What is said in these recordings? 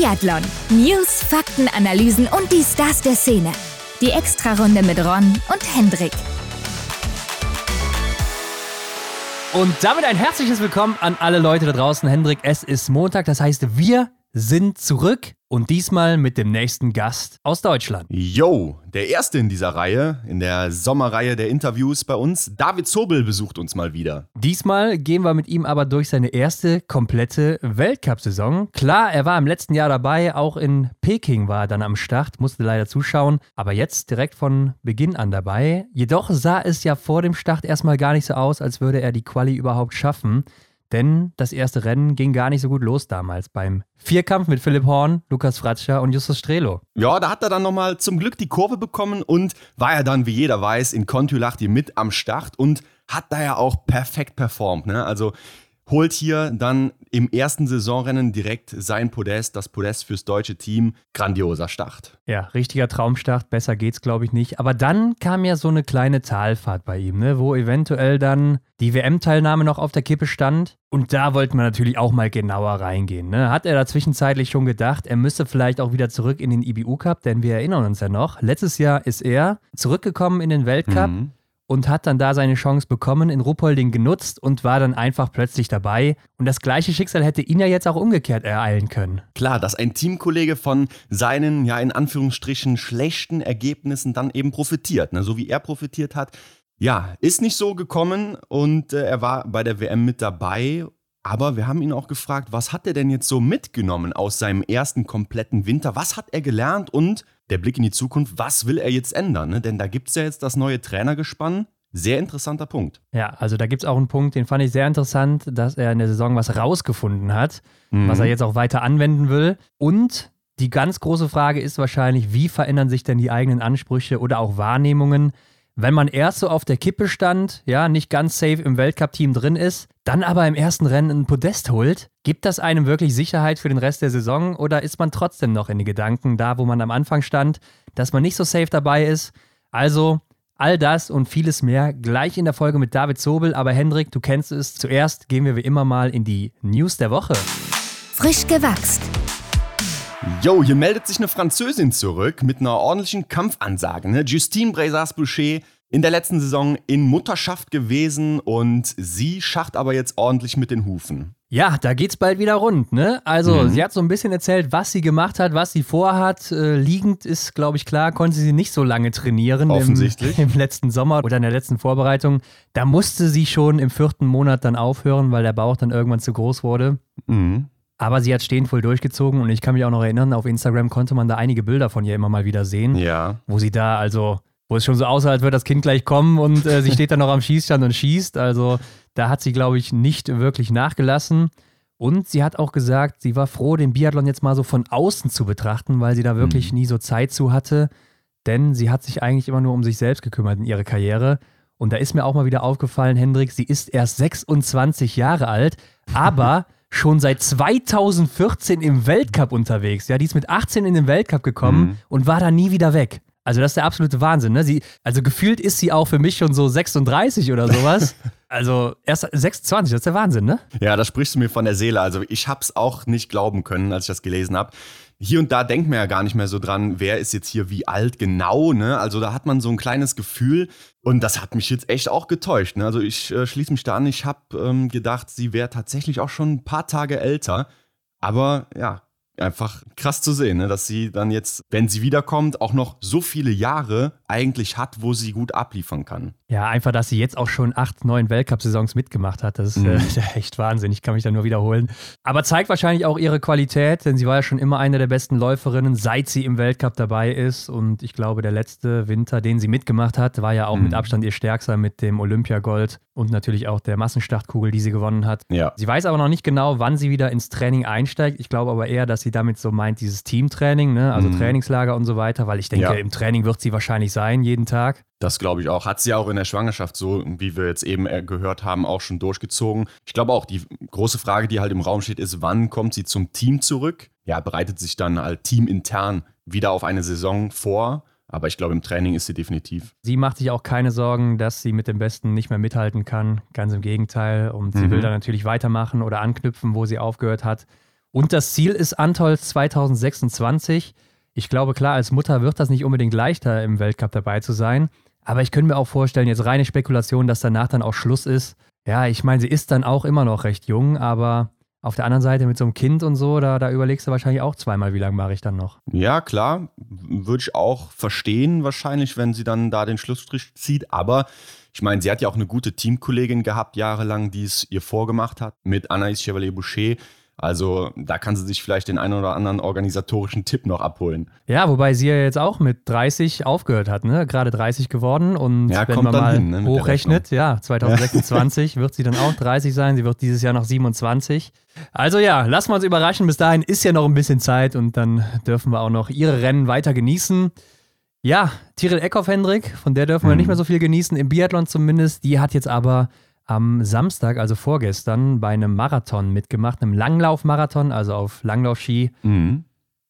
Biathlon. News, Fakten, Analysen und die Stars der Szene. Die Extrarunde mit Ron und Hendrik. Und damit ein herzliches Willkommen an alle Leute da draußen. Hendrik, es ist Montag, das heißt, wir sind zurück und diesmal mit dem nächsten Gast aus Deutschland. Yo, der erste in dieser Reihe, in der Sommerreihe der Interviews bei uns. David Zobel besucht uns mal wieder. Diesmal gehen wir mit ihm aber durch seine erste komplette Weltcup-Saison. Klar, er war im letzten Jahr dabei, auch in Peking war er dann am Start, musste leider zuschauen, aber jetzt direkt von Beginn an dabei. Jedoch sah es ja vor dem Start erstmal gar nicht so aus, als würde er die Quali überhaupt schaffen. Denn das erste Rennen ging gar nicht so gut los damals beim Vierkampf mit Philipp Horn, Lukas Fratscher und Justus Strelo. Ja, da hat er dann nochmal zum Glück die Kurve bekommen und war ja dann, wie jeder weiß, in Kontiolahti mit am Start und hat da ja auch perfekt performt. Ne? Also holt hier dann im ersten Saisonrennen direkt sein Podest, das Podest fürs deutsche Team. Grandioser Start. Ja, richtiger Traumstart, besser geht's glaube ich nicht. Aber dann kam ja so eine kleine Talfahrt bei ihm, ne, wo eventuell dann die WM-Teilnahme noch auf der Kippe stand. Und da wollten wir natürlich auch mal genauer reingehen. Ne? Hat er da zwischenzeitlich schon gedacht, er müsste vielleicht auch wieder zurück in den IBU Cup, denn wir erinnern uns ja noch, letztes Jahr ist er zurückgekommen in den Weltcup. Mhm und hat dann da seine Chance bekommen, in Ruppolding genutzt und war dann einfach plötzlich dabei. Und das gleiche Schicksal hätte ihn ja jetzt auch umgekehrt ereilen können. Klar, dass ein Teamkollege von seinen, ja in Anführungsstrichen, schlechten Ergebnissen dann eben profitiert, ne? so wie er profitiert hat. Ja, ist nicht so gekommen und äh, er war bei der WM mit dabei aber wir haben ihn auch gefragt, was hat er denn jetzt so mitgenommen aus seinem ersten kompletten Winter? Was hat er gelernt und der Blick in die Zukunft, was will er jetzt ändern? Ne? Denn da gibt es ja jetzt das neue Trainergespann. Sehr interessanter Punkt. Ja, also da gibt es auch einen Punkt, den fand ich sehr interessant, dass er in der Saison was rausgefunden hat, mhm. was er jetzt auch weiter anwenden will. Und die ganz große Frage ist wahrscheinlich, wie verändern sich denn die eigenen Ansprüche oder auch Wahrnehmungen, wenn man erst so auf der Kippe stand, ja, nicht ganz safe im Weltcup-Team drin ist, dann aber im ersten Rennen ein Podest holt, gibt das einem wirklich Sicherheit für den Rest der Saison oder ist man trotzdem noch in den Gedanken da, wo man am Anfang stand, dass man nicht so safe dabei ist? Also all das und vieles mehr gleich in der Folge mit David Zobel, aber Hendrik, du kennst es. Zuerst gehen wir wie immer mal in die News der Woche. Frisch gewachst. Jo, hier meldet sich eine Französin zurück mit einer ordentlichen Kampfansage. Ne? Justine Brazas-Boucher in der letzten Saison in Mutterschaft gewesen und sie schacht aber jetzt ordentlich mit den Hufen. Ja, da geht's bald wieder rund, ne? Also, mhm. sie hat so ein bisschen erzählt, was sie gemacht hat, was sie vorhat. Äh, liegend ist, glaube ich, klar, konnte sie nicht so lange trainieren. Offensichtlich. Im, Im, letzten Sommer oder in der letzten Vorbereitung. Da musste sie schon im vierten Monat dann aufhören, weil der Bauch dann irgendwann zu groß wurde. Mhm. Aber sie hat stehend voll durchgezogen und ich kann mich auch noch erinnern, auf Instagram konnte man da einige Bilder von ihr immer mal wieder sehen. Ja. Wo sie da also wo es schon so aussah, als würde das Kind gleich kommen und äh, sie steht dann noch am Schießstand und schießt. Also da hat sie, glaube ich, nicht wirklich nachgelassen. Und sie hat auch gesagt, sie war froh, den Biathlon jetzt mal so von außen zu betrachten, weil sie da wirklich mhm. nie so Zeit zu hatte. Denn sie hat sich eigentlich immer nur um sich selbst gekümmert in ihrer Karriere. Und da ist mir auch mal wieder aufgefallen, Hendrik, sie ist erst 26 Jahre alt, aber schon seit 2014 im Weltcup unterwegs. Ja, die ist mit 18 in den Weltcup gekommen mhm. und war da nie wieder weg. Also das ist der absolute Wahnsinn. Ne? Sie, also gefühlt ist sie auch für mich schon so 36 oder sowas. Also erst 26, das ist der Wahnsinn, ne? Ja, da sprichst du mir von der Seele. Also ich hab's auch nicht glauben können, als ich das gelesen habe. Hier und da denkt man ja gar nicht mehr so dran, wer ist jetzt hier wie alt genau, ne? Also da hat man so ein kleines Gefühl und das hat mich jetzt echt auch getäuscht. Ne? Also ich äh, schließe mich da an, ich habe ähm, gedacht, sie wäre tatsächlich auch schon ein paar Tage älter. Aber ja, einfach krass zu sehen, ne? dass sie dann jetzt, wenn sie wiederkommt, auch noch so viele Jahre eigentlich hat, wo sie gut abliefern kann. Ja, einfach, dass sie jetzt auch schon acht, neun Weltcup-Saisons mitgemacht hat. Das ist mhm. äh, echt Wahnsinn. Ich kann mich da nur wiederholen. Aber zeigt wahrscheinlich auch ihre Qualität, denn sie war ja schon immer eine der besten Läuferinnen, seit sie im Weltcup dabei ist. Und ich glaube, der letzte Winter, den sie mitgemacht hat, war ja auch mhm. mit Abstand ihr stärkster mit dem Olympiagold und natürlich auch der Massenstartkugel, die sie gewonnen hat. Ja. Sie weiß aber noch nicht genau, wann sie wieder ins Training einsteigt. Ich glaube aber eher, dass sie damit so meint, dieses Teamtraining, ne? also mhm. Trainingslager und so weiter, weil ich denke, ja. im Training wird sie wahrscheinlich sein, jeden Tag. Das glaube ich auch. Hat sie auch in der Schwangerschaft so, wie wir jetzt eben äh, gehört haben, auch schon durchgezogen. Ich glaube auch, die große Frage, die halt im Raum steht, ist, wann kommt sie zum Team zurück? Ja, bereitet sich dann halt teamintern wieder auf eine Saison vor. Aber ich glaube, im Training ist sie definitiv. Sie macht sich auch keine Sorgen, dass sie mit dem Besten nicht mehr mithalten kann. Ganz im Gegenteil. Und sie mhm. will dann natürlich weitermachen oder anknüpfen, wo sie aufgehört hat. Und das Ziel ist Antolz 2026. Ich glaube, klar, als Mutter wird das nicht unbedingt leichter, im Weltcup dabei zu sein. Aber ich könnte mir auch vorstellen, jetzt reine Spekulation, dass danach dann auch Schluss ist. Ja, ich meine, sie ist dann auch immer noch recht jung, aber auf der anderen Seite mit so einem Kind und so, da, da überlegst du wahrscheinlich auch zweimal, wie lange mache ich dann noch. Ja, klar, würde ich auch verstehen, wahrscheinlich, wenn sie dann da den Schlussstrich zieht. Aber ich meine, sie hat ja auch eine gute Teamkollegin gehabt, jahrelang, die es ihr vorgemacht hat, mit Anaïs Chevalier-Boucher. Also da kann sie sich vielleicht den einen oder anderen organisatorischen Tipp noch abholen. Ja, wobei sie ja jetzt auch mit 30 aufgehört hat, ne? Gerade 30 geworden und Ja, wenn man dann mal hin, ne, hochrechnet, ja, 2026 wird sie dann auch 30 sein. Sie wird dieses Jahr noch 27. Also ja, lassen wir uns überraschen. Bis dahin ist ja noch ein bisschen Zeit und dann dürfen wir auch noch ihre Rennen weiter genießen. Ja, Tiril Eckhoff, Hendrik, von der dürfen wir Mhm. nicht mehr so viel genießen, im Biathlon zumindest. Die hat jetzt aber am Samstag, also vorgestern, bei einem Marathon mitgemacht, einem Langlaufmarathon, also auf Langlaufski, Mhm.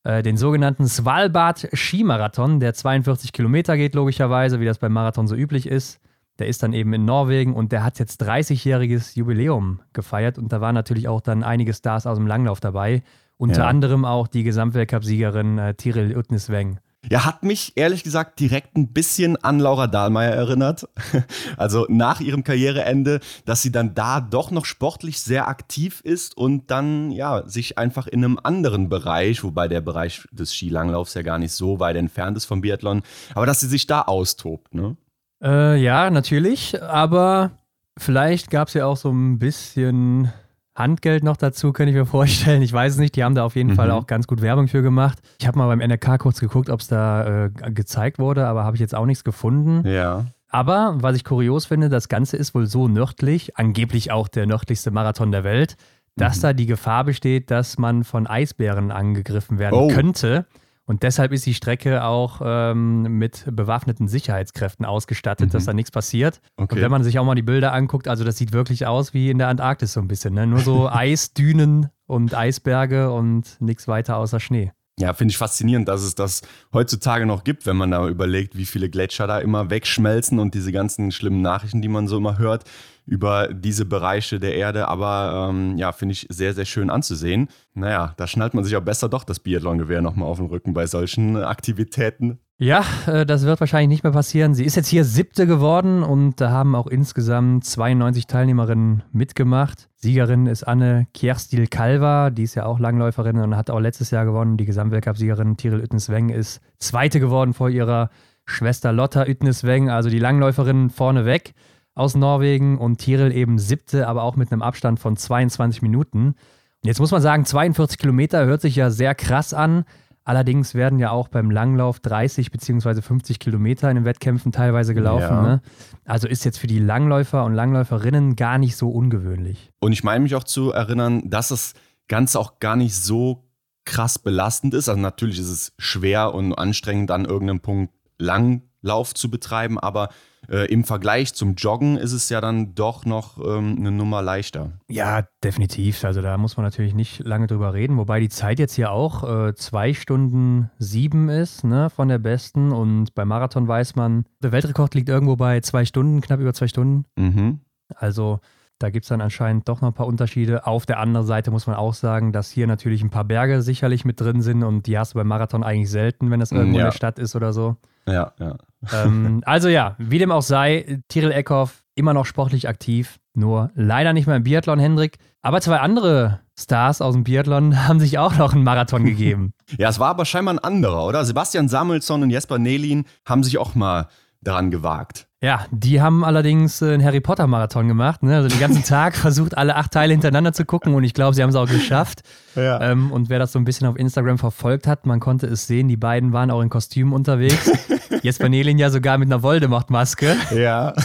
äh, den sogenannten Svalbard Skimarathon, der 42 Kilometer geht, logischerweise, wie das beim Marathon so üblich ist. Der ist dann eben in Norwegen und der hat jetzt 30-jähriges Jubiläum gefeiert und da waren natürlich auch dann einige Stars aus dem Langlauf dabei. Unter Ja. anderem auch die Gesamtweltcup-Siegerin äh, Tiril Utnisweng. Ja, hat mich ehrlich gesagt direkt ein bisschen an Laura Dahlmeier erinnert. Also nach ihrem Karriereende, dass sie dann da doch noch sportlich sehr aktiv ist und dann ja sich einfach in einem anderen Bereich, wobei der Bereich des Skilanglaufs ja gar nicht so weit entfernt ist vom Biathlon, aber dass sie sich da austobt, ne? Äh, ja, natürlich, aber vielleicht gab es ja auch so ein bisschen Handgeld noch dazu, könnte ich mir vorstellen. Ich weiß es nicht, die haben da auf jeden Mhm. Fall auch ganz gut Werbung für gemacht. Ich habe mal beim NRK kurz geguckt, ob es da äh, gezeigt wurde, aber habe ich jetzt auch nichts gefunden. Ja. Aber was ich kurios finde, das Ganze ist wohl so nördlich, angeblich auch der nördlichste Marathon der Welt, dass Mhm. da die Gefahr besteht, dass man von Eisbären angegriffen werden Oh. könnte. Und deshalb ist die Strecke auch ähm, mit bewaffneten Sicherheitskräften ausgestattet, dass da nichts passiert. Und Mhm. Okay. wenn man sich auch mal die Bilder anguckt, also das sieht wirklich aus wie in der Antarktis so ein bisschen. Ne? Nur so Eisdünen und Eisberge und nichts weiter außer Schnee. Ja, finde ich faszinierend, dass es das heutzutage noch gibt, wenn man da überlegt, wie viele Gletscher da immer wegschmelzen und diese ganzen schlimmen Nachrichten, die man so immer hört über diese Bereiche der Erde. Aber ähm, ja, finde ich sehr, sehr schön anzusehen. Naja, da schnallt man sich auch besser doch das Biathlon-Gewehr nochmal auf den Rücken bei solchen Aktivitäten. Ja, äh, das wird wahrscheinlich nicht mehr passieren. Sie ist jetzt hier siebte geworden und da haben auch insgesamt 92 Teilnehmerinnen mitgemacht. Siegerin ist Anne Kjerstil Kalva, die ist ja auch Langläuferin und hat auch letztes Jahr gewonnen. Die Gesamtweltcup-Siegerin Tiril Uttensweng ist zweite geworden vor ihrer Schwester Lotta Uttensweng, also die Langläuferin vorneweg aus Norwegen und Tiril eben siebte, aber auch mit einem Abstand von 22 Minuten. Und jetzt muss man sagen, 42 Kilometer hört sich ja sehr krass an. Allerdings werden ja auch beim Langlauf 30 bzw. 50 Kilometer in den Wettkämpfen teilweise gelaufen. Ja. Ne? Also ist jetzt für die Langläufer und Langläuferinnen gar nicht so ungewöhnlich. Und ich meine mich auch zu erinnern, dass das Ganze auch gar nicht so krass belastend ist. Also natürlich ist es schwer und anstrengend, an irgendeinem Punkt Langlauf zu betreiben, aber äh, im Vergleich zum Joggen ist es ja dann doch noch ähm, eine Nummer leichter. Ja, definitiv. Also da muss man natürlich nicht lange drüber reden. Wobei die Zeit jetzt hier auch äh, zwei Stunden sieben ist ne, von der besten. Und beim Marathon weiß man, der Weltrekord liegt irgendwo bei zwei Stunden, knapp über zwei Stunden. Mhm. Also da gibt es dann anscheinend doch noch ein paar Unterschiede. Auf der anderen Seite muss man auch sagen, dass hier natürlich ein paar Berge sicherlich mit drin sind und die hast du beim Marathon eigentlich selten, wenn das irgendwo Ja. in der Stadt ist oder so. Ja, ja. ähm, also ja, wie dem auch sei, Tiril Eckhoff immer noch sportlich aktiv, nur leider nicht mehr im Biathlon, Hendrik. Aber zwei andere Stars aus dem Biathlon haben sich auch noch einen Marathon gegeben. Ja, es war aber scheinbar ein anderer, oder? Sebastian Samuelsson und Jesper Nelin haben sich auch mal daran gewagt. Ja, die haben allerdings äh, einen Harry Potter Marathon gemacht. Ne? Also den ganzen Tag versucht, alle acht Teile hintereinander zu gucken und ich glaube, sie haben es auch geschafft. Ja. Ähm, und wer das so ein bisschen auf Instagram verfolgt hat, man konnte es sehen, die beiden waren auch in Kostümen unterwegs. Jesper Nelin ja sogar mit einer Voldemort-Maske Ja.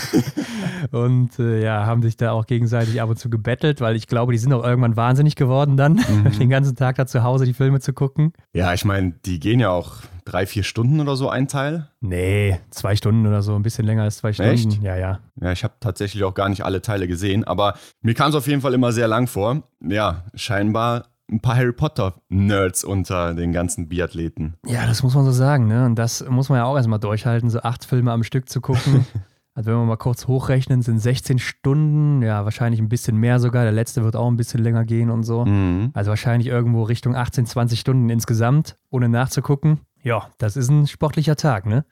und äh, ja, haben sich da auch gegenseitig ab und zu gebettelt, weil ich glaube, die sind auch irgendwann wahnsinnig geworden dann, den ganzen Tag da zu Hause die Filme zu gucken. Ja, ich meine, die gehen ja auch drei, vier Stunden oder so ein Teil. Nee, zwei Stunden oder so, ein bisschen länger als zwei Stunden. Echt? Ja, ja. Ja, ich habe tatsächlich auch gar nicht alle Teile gesehen, aber mir kam es auf jeden Fall immer sehr lang vor. Ja, scheinbar ein paar Harry Potter-Nerds unter den ganzen Biathleten. Ja, das muss man so sagen, ne? Und das muss man ja auch erstmal durchhalten, so acht Filme am Stück zu gucken. Also wenn wir mal kurz hochrechnen, sind 16 Stunden, ja, wahrscheinlich ein bisschen mehr sogar. Der letzte wird auch ein bisschen länger gehen und so. Mhm. Also wahrscheinlich irgendwo Richtung 18, 20 Stunden insgesamt, ohne nachzugucken. Ja, das ist ein sportlicher Tag, ne?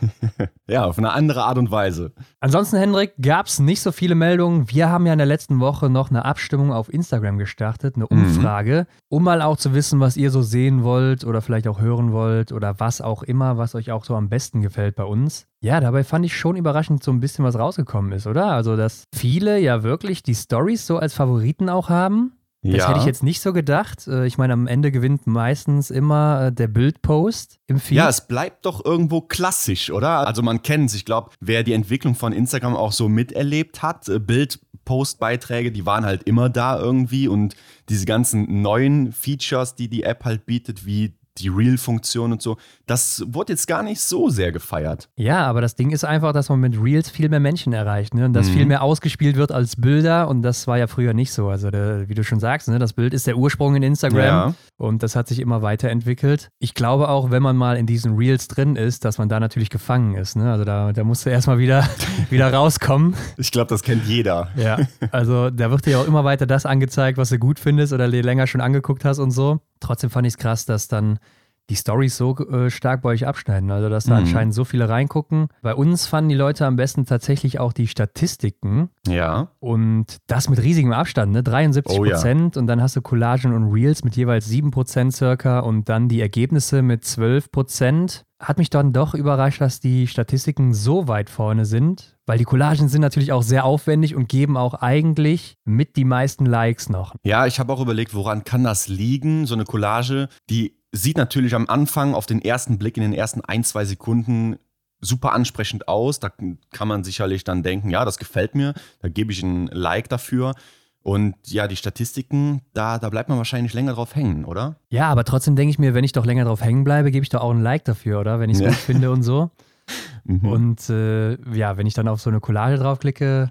Ja, auf eine andere Art und Weise. Ansonsten, Hendrik, gab es nicht so viele Meldungen. Wir haben ja in der letzten Woche noch eine Abstimmung auf Instagram gestartet, eine Umfrage, um mal auch zu wissen, was ihr so sehen wollt oder vielleicht auch hören wollt oder was auch immer, was euch auch so am besten gefällt bei uns. Ja, dabei fand ich schon überraschend so ein bisschen was rausgekommen ist, oder? Also, dass viele ja wirklich die Stories so als Favoriten auch haben. Das ja. hätte ich jetzt nicht so gedacht. Äh, Ich meine, am Ende gewinnt meistens immer äh, der Bildpost im Feed. Ja, es bleibt doch irgendwo klassisch, oder? Also man kennt es. Ich glaube, wer die Entwicklung von Instagram auch so miterlebt hat, äh, Bild-Post-Beiträge, die waren halt immer da irgendwie und diese ganzen neuen Features, die die App halt bietet, wie die Reel-Funktion und so, das wurde jetzt gar nicht so sehr gefeiert. Ja, aber das Ding ist einfach, dass man mit Reels viel mehr Menschen erreicht ne? und dass Mhm. viel mehr ausgespielt wird als Bilder und das war ja früher nicht so. Also der, wie du schon sagst, ne? das Bild ist der Ursprung in Instagram Ja. und das hat sich immer weiterentwickelt. Ich glaube auch, wenn man mal in diesen Reels drin ist, dass man da natürlich gefangen ist. Ne? Also da, da musst du erstmal wieder, wieder rauskommen. Ich glaube, das kennt jeder. Ja, also da wird dir auch immer weiter das angezeigt, was du gut findest oder dir länger schon angeguckt hast und so. Trotzdem fand ich es krass, dass dann die Stories so äh, stark bei euch abschneiden. Also, dass da Mhm. anscheinend so viele reingucken. Bei uns fanden die Leute am besten tatsächlich auch die Statistiken Ja. und das mit riesigem Abstand, ne? 73 Oh ja. Prozent und dann hast du Collagen und Reels mit jeweils 7 Prozent circa und dann die Ergebnisse mit 12 Prozent. Hat mich dann doch überrascht, dass die Statistiken so weit vorne sind, weil die Collagen sind natürlich auch sehr aufwendig und geben auch eigentlich mit die meisten Likes noch. Ja, ich habe auch überlegt, woran kann das liegen? So eine Collage, die sieht natürlich am Anfang auf den ersten Blick in den ersten ein, zwei Sekunden super ansprechend aus. Da kann man sicherlich dann denken, ja, das gefällt mir, da gebe ich ein Like dafür. Und ja, die Statistiken, da, da bleibt man wahrscheinlich länger drauf hängen, oder? Ja, aber trotzdem denke ich mir, wenn ich doch länger drauf hängen bleibe, gebe ich doch auch ein Like dafür, oder? Wenn ich es Ja. gut finde und so. Mhm. Und äh, ja, wenn ich dann auf so eine Collage draufklicke,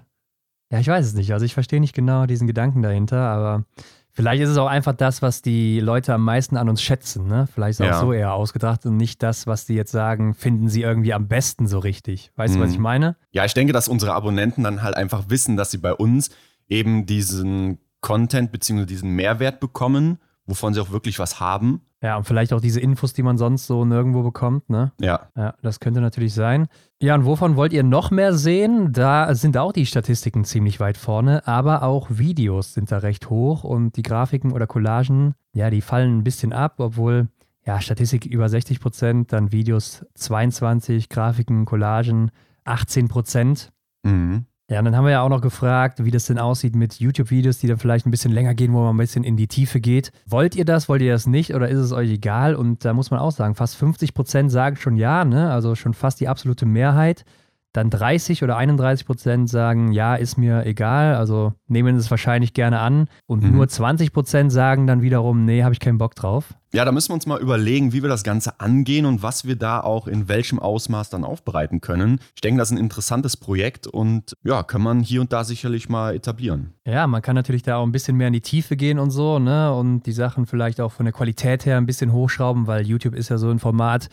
ja, ich weiß es nicht. Also ich verstehe nicht genau diesen Gedanken dahinter, aber vielleicht ist es auch einfach das, was die Leute am meisten an uns schätzen. Ne? Vielleicht ist es Ja. auch so eher ausgedacht und nicht das, was die jetzt sagen, finden sie irgendwie am besten so richtig. Weißt du, was Mhm. ich meine? Ja, ich denke, dass unsere Abonnenten dann halt einfach wissen, dass sie bei uns eben diesen Content bzw. diesen Mehrwert bekommen, wovon sie auch wirklich was haben. Ja, und vielleicht auch diese Infos, die man sonst so nirgendwo bekommt, ne? Ja. Ja, das könnte natürlich sein. Ja, und wovon wollt ihr noch mehr sehen? Da sind auch die Statistiken ziemlich weit vorne, aber auch Videos sind da recht hoch und die Grafiken oder Collagen, ja, die fallen ein bisschen ab, obwohl, ja, Statistik über 60 Prozent, dann Videos 22, Grafiken, Collagen 18 Prozent. Mhm. Ja, und dann haben wir ja auch noch gefragt, wie das denn aussieht mit YouTube-Videos, die dann vielleicht ein bisschen länger gehen, wo man ein bisschen in die Tiefe geht. Wollt ihr das, wollt ihr das nicht oder ist es euch egal? Und da muss man auch sagen, fast 50 Prozent sagen schon ja, ne? also schon fast die absolute Mehrheit. Dann 30 oder 31 Prozent sagen, ja, ist mir egal, also nehmen es wahrscheinlich gerne an. Und Mhm. nur 20 Prozent sagen dann wiederum, nee, habe ich keinen Bock drauf. Ja, da müssen wir uns mal überlegen, wie wir das Ganze angehen und was wir da auch in welchem Ausmaß dann aufbereiten können. Ich denke, das ist ein interessantes Projekt und ja, kann man hier und da sicherlich mal etablieren. Ja, man kann natürlich da auch ein bisschen mehr in die Tiefe gehen und so, ne? Und die Sachen vielleicht auch von der Qualität her ein bisschen hochschrauben, weil YouTube ist ja so ein Format,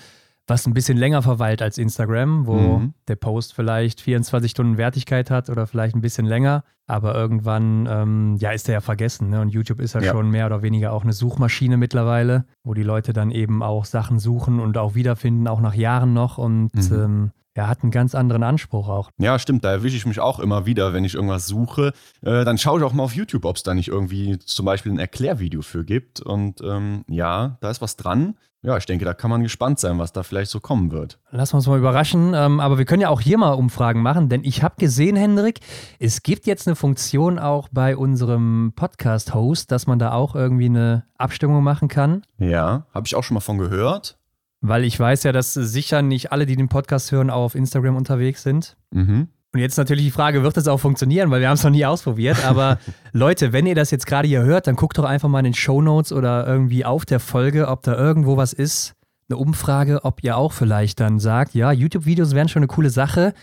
was ein bisschen länger verweilt als Instagram, wo Mhm. der Post vielleicht 24 Stunden Wertigkeit hat oder vielleicht ein bisschen länger. Aber irgendwann, ähm, ja, ist der ja vergessen. Ne? Und YouTube ist ja, Ja. schon mehr oder weniger auch eine Suchmaschine mittlerweile, wo die Leute dann eben auch Sachen suchen und auch wiederfinden, auch nach Jahren noch. Und Mhm. ähm, ja, hat einen ganz anderen Anspruch auch. Ja, stimmt, da erwische ich mich auch immer wieder, wenn ich irgendwas suche. Äh, dann schaue ich auch mal auf YouTube, ob es da nicht irgendwie zum Beispiel ein Erklärvideo für gibt. Und ähm, ja, da ist was dran. Ja, ich denke, da kann man gespannt sein, was da vielleicht so kommen wird. Lassen wir uns mal überraschen. Ähm, aber wir können ja auch hier mal Umfragen machen, denn ich habe gesehen, Hendrik, es gibt jetzt eine Funktion auch bei unserem Podcast-Host, dass man da auch irgendwie eine Abstimmung machen kann. Ja, habe ich auch schon mal von gehört. Weil ich weiß ja, dass sicher nicht alle, die den Podcast hören, auch auf Instagram unterwegs sind. Mhm. Und jetzt natürlich die Frage, wird das auch funktionieren, weil wir haben es noch nie ausprobiert. Aber Leute, wenn ihr das jetzt gerade hier hört, dann guckt doch einfach mal in den Show Notes oder irgendwie auf der Folge, ob da irgendwo was ist. Eine Umfrage, ob ihr auch vielleicht dann sagt, ja, YouTube-Videos wären schon eine coole Sache,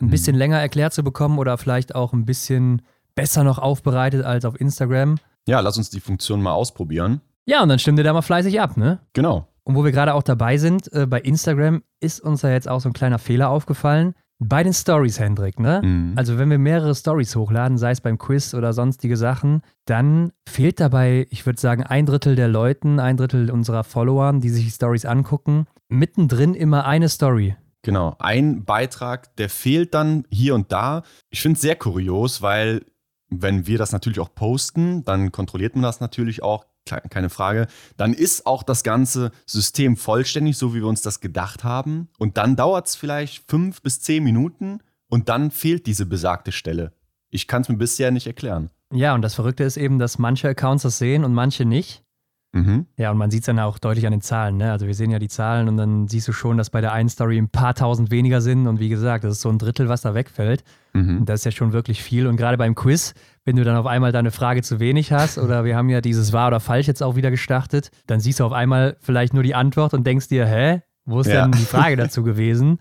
ein bisschen länger erklärt zu bekommen oder vielleicht auch ein bisschen besser noch aufbereitet als auf Instagram. Ja, lass uns die Funktion mal ausprobieren. Ja, und dann stimmt ihr da mal fleißig ab, ne? Genau. Und wo wir gerade auch dabei sind, äh, bei Instagram ist uns ja jetzt auch so ein kleiner Fehler aufgefallen. Bei den Stories, Hendrik, ne? Mhm. Also wenn wir mehrere Stories hochladen, sei es beim Quiz oder sonstige Sachen, dann fehlt dabei, ich würde sagen, ein Drittel der Leuten, ein Drittel unserer Followern, die sich die Stories angucken, mittendrin immer eine Story. Genau, ein Beitrag, der fehlt dann hier und da. Ich finde es sehr kurios, weil wenn wir das natürlich auch posten, dann kontrolliert man das natürlich auch, keine Frage. Dann ist auch das ganze System vollständig, so wie wir uns das gedacht haben. Und dann dauert es vielleicht fünf bis zehn Minuten und dann fehlt diese besagte Stelle. Ich kann es mir bisher nicht erklären. Ja, und das Verrückte ist eben, dass manche Accounts das sehen und manche nicht. Mhm. Ja, und man sieht es dann auch deutlich an den Zahlen. Ne? Also wir sehen ja die Zahlen und dann siehst du schon, dass bei der einen Story ein paar tausend weniger sind. Und wie gesagt, das ist so ein Drittel, was da wegfällt. Mhm. Das ist ja schon wirklich viel. Und gerade beim Quiz, wenn du dann auf einmal deine Frage zu wenig hast, oder wir haben ja dieses Wahr oder Falsch jetzt auch wieder gestartet, dann siehst du auf einmal vielleicht nur die Antwort und denkst dir, hä, wo ist Ja. denn die Frage dazu gewesen?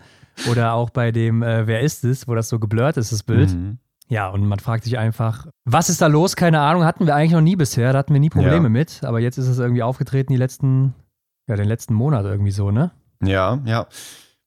Oder auch bei dem äh, Wer ist es, wo das so geblurrt ist, das Bild. Mhm. Ja, und man fragt sich einfach, was ist da los? Keine Ahnung, hatten wir eigentlich noch nie bisher, da hatten wir nie Probleme Ja. mit, aber jetzt ist es irgendwie aufgetreten, die letzten, ja, den letzten Monat irgendwie so, ne? Ja, ja.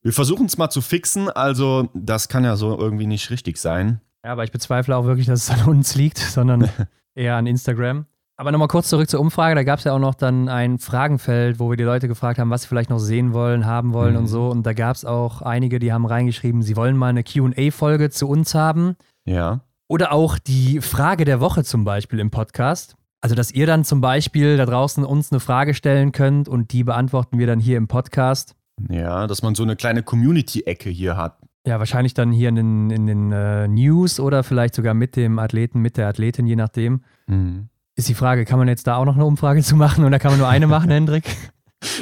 Wir versuchen es mal zu fixen. Also, das kann ja so irgendwie nicht richtig sein. Ja, aber ich bezweifle auch wirklich, dass es an uns liegt, sondern eher an Instagram. Aber nochmal kurz zurück zur Umfrage. Da gab es ja auch noch dann ein Fragenfeld, wo wir die Leute gefragt haben, was sie vielleicht noch sehen wollen, haben wollen Mhm. und so. Und da gab es auch einige, die haben reingeschrieben, sie wollen mal eine QA-Folge zu uns haben. Ja. Oder auch die Frage der Woche zum Beispiel im Podcast. Also, dass ihr dann zum Beispiel da draußen uns eine Frage stellen könnt und die beantworten wir dann hier im Podcast. Ja, dass man so eine kleine Community-Ecke hier hat. Ja, wahrscheinlich dann hier in den, in den äh, News oder vielleicht sogar mit dem Athleten, mit der Athletin, je nachdem. Mhm. Ist die Frage, kann man jetzt da auch noch eine Umfrage zu machen oder kann man nur eine machen, Hendrik?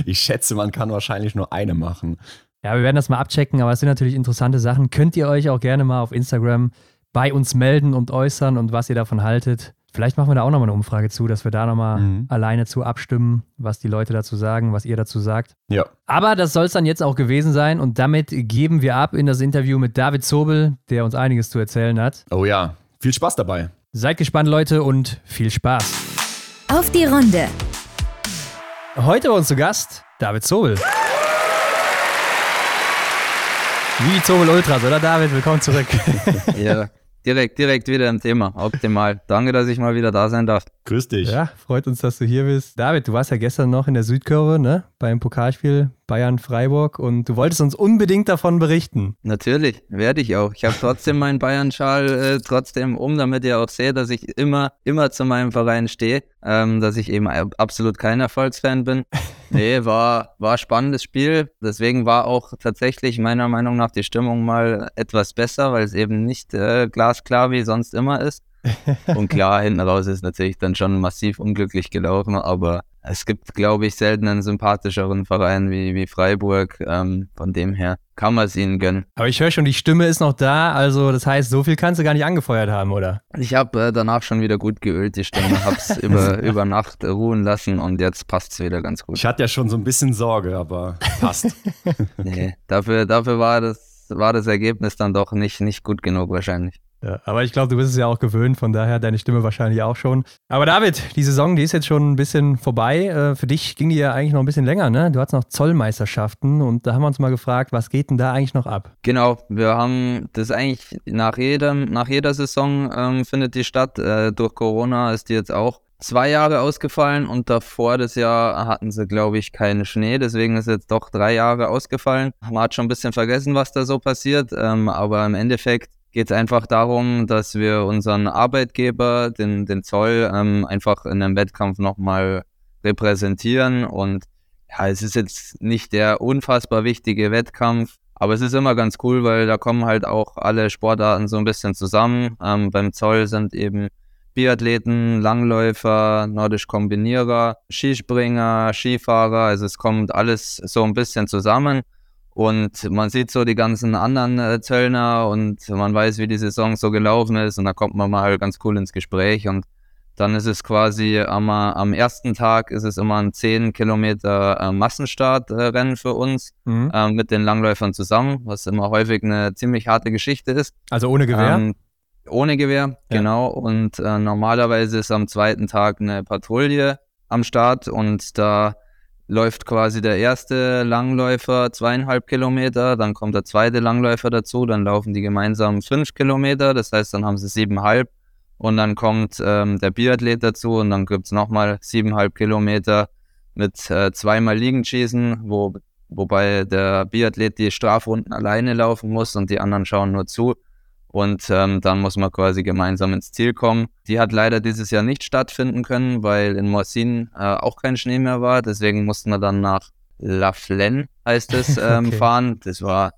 Ich schätze, man kann wahrscheinlich nur eine machen. Ja, wir werden das mal abchecken, aber es sind natürlich interessante Sachen. Könnt ihr euch auch gerne mal auf Instagram bei uns melden und äußern und was ihr davon haltet. Vielleicht machen wir da auch nochmal eine Umfrage zu, dass wir da nochmal Mhm. alleine zu abstimmen, was die Leute dazu sagen, was ihr dazu sagt. Ja. Aber das soll es dann jetzt auch gewesen sein und damit geben wir ab in das Interview mit David Zobel, der uns einiges zu erzählen hat. Oh ja, viel Spaß dabei. Seid gespannt, Leute, und viel Spaß. Auf die Runde. Heute bei uns zu Gast David Zobel. Wie die Zobel Ultras, oder David? Willkommen zurück. Ja, direkt, direkt wieder im Thema. Optimal. Danke, dass ich mal wieder da sein darf. Grüß dich. ja, freut uns, dass du hier bist. David, du warst ja gestern noch in der Südkurve, ne? Beim Pokalspiel Bayern-Freiburg und du wolltest uns unbedingt davon berichten. Natürlich, werde ich auch. Ich habe trotzdem meinen Bayern-Schal äh, trotzdem um, damit ihr auch seht, dass ich immer, immer zu meinem Verein stehe, ähm, dass ich eben ab- absolut kein Erfolgsfan bin. Nee, war, war ein spannendes Spiel. Deswegen war auch tatsächlich meiner Meinung nach die Stimmung mal etwas besser, weil es eben nicht äh, glasklar wie sonst immer ist. Und klar, hinten raus ist natürlich dann schon massiv unglücklich gelaufen, aber es gibt, glaube ich, selten einen sympathischeren Verein wie, wie Freiburg. Ähm, von dem her kann man es ihnen gönnen. Aber ich höre schon, die Stimme ist noch da, also das heißt, so viel kannst du gar nicht angefeuert haben, oder? Ich habe äh, danach schon wieder gut geölt, die Stimme, hab's über, über Nacht ruhen lassen und jetzt passt's wieder ganz gut. Ich hatte ja schon so ein bisschen Sorge, aber passt. Nee, dafür, dafür war das, war das Ergebnis dann doch nicht, nicht gut genug wahrscheinlich. Ja, aber ich glaube, du bist es ja auch gewöhnt, von daher deine Stimme wahrscheinlich auch schon. Aber David, die Saison, die ist jetzt schon ein bisschen vorbei. Äh, Für dich ging die ja eigentlich noch ein bisschen länger, ne? Du hattest noch Zollmeisterschaften und da haben wir uns mal gefragt, was geht denn da eigentlich noch ab? Genau, wir haben das eigentlich nach jedem, nach jeder Saison ähm, findet die statt. Äh, durch Corona ist die jetzt auch zwei Jahre ausgefallen und davor das Jahr hatten sie, glaube ich, keinen Schnee, deswegen ist jetzt doch drei Jahre ausgefallen. Man hat schon ein bisschen vergessen, was da so passiert, ähm, aber im Endeffekt geht es einfach darum, dass wir unseren Arbeitgeber, den, den Zoll, ähm, einfach in einem Wettkampf nochmal repräsentieren und ja, es ist jetzt nicht der unfassbar wichtige Wettkampf, aber es ist immer ganz cool, weil da kommen halt auch alle Sportarten so ein bisschen zusammen. Ähm, beim Zoll sind eben Biathleten, Langläufer, Nordisch Kombinierer, Skispringer, Skifahrer. Also es kommt alles so ein bisschen zusammen. Und man sieht so die ganzen anderen äh, Zöllner und man weiß, wie die Saison so gelaufen ist. Und da kommt man mal ganz cool ins Gespräch. Und dann ist es quasi am, am ersten Tag ist es immer ein 10 Kilometer äh, Massenstartrennen für uns Mhm. äh, mit den Langläufern zusammen, was immer häufig eine ziemlich harte Geschichte ist. Also ohne Gewehr? Ähm, ohne Gewehr, Ja. genau. Und äh, normalerweise ist am zweiten Tag eine Patrouille am Start und da läuft quasi der erste Langläufer zweieinhalb Kilometer, dann kommt der zweite Langläufer dazu, dann laufen die gemeinsam fünf Kilometer, das heißt, dann haben sie siebeneinhalb und dann kommt ähm, der Biathlet dazu und dann gibt es nochmal siebeneinhalb Kilometer mit äh, zweimal Liegenschießen, wo, wobei der Biathlet die Strafrunden alleine laufen muss und die anderen schauen nur zu. Und ähm, dann muss man quasi gemeinsam ins Ziel kommen. Die hat leider dieses Jahr nicht stattfinden können, weil in Morsin äh, auch kein Schnee mehr war. Deswegen mussten wir dann nach La Flaine, heißt es, ähm, okay. fahren. Das war,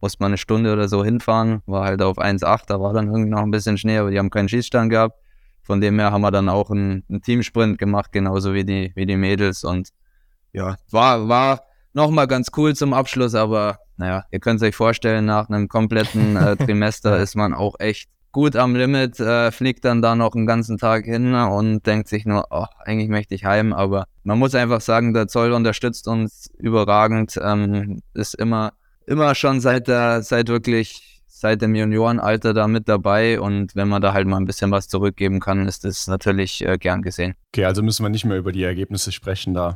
musste man eine Stunde oder so hinfahren. War halt auf 1,8, da war dann irgendwie noch ein bisschen Schnee, aber die haben keinen Schießstand gehabt. Von dem her haben wir dann auch einen, einen Teamsprint gemacht, genauso wie die, wie die Mädels. Und ja, war, war nochmal ganz cool zum Abschluss, aber naja, ihr könnt es euch vorstellen, nach einem kompletten äh, Trimester ist man auch echt gut am Limit, äh, fliegt dann da noch einen ganzen Tag hin und denkt sich nur, oh, eigentlich möchte ich heim, aber man muss einfach sagen, der Zoll unterstützt uns überragend, ähm, ist immer, immer schon seit der, seit wirklich seit dem Juniorenalter da mit dabei und wenn man da halt mal ein bisschen was zurückgeben kann, ist das natürlich äh, gern gesehen. Okay, also müssen wir nicht mehr über die Ergebnisse sprechen da.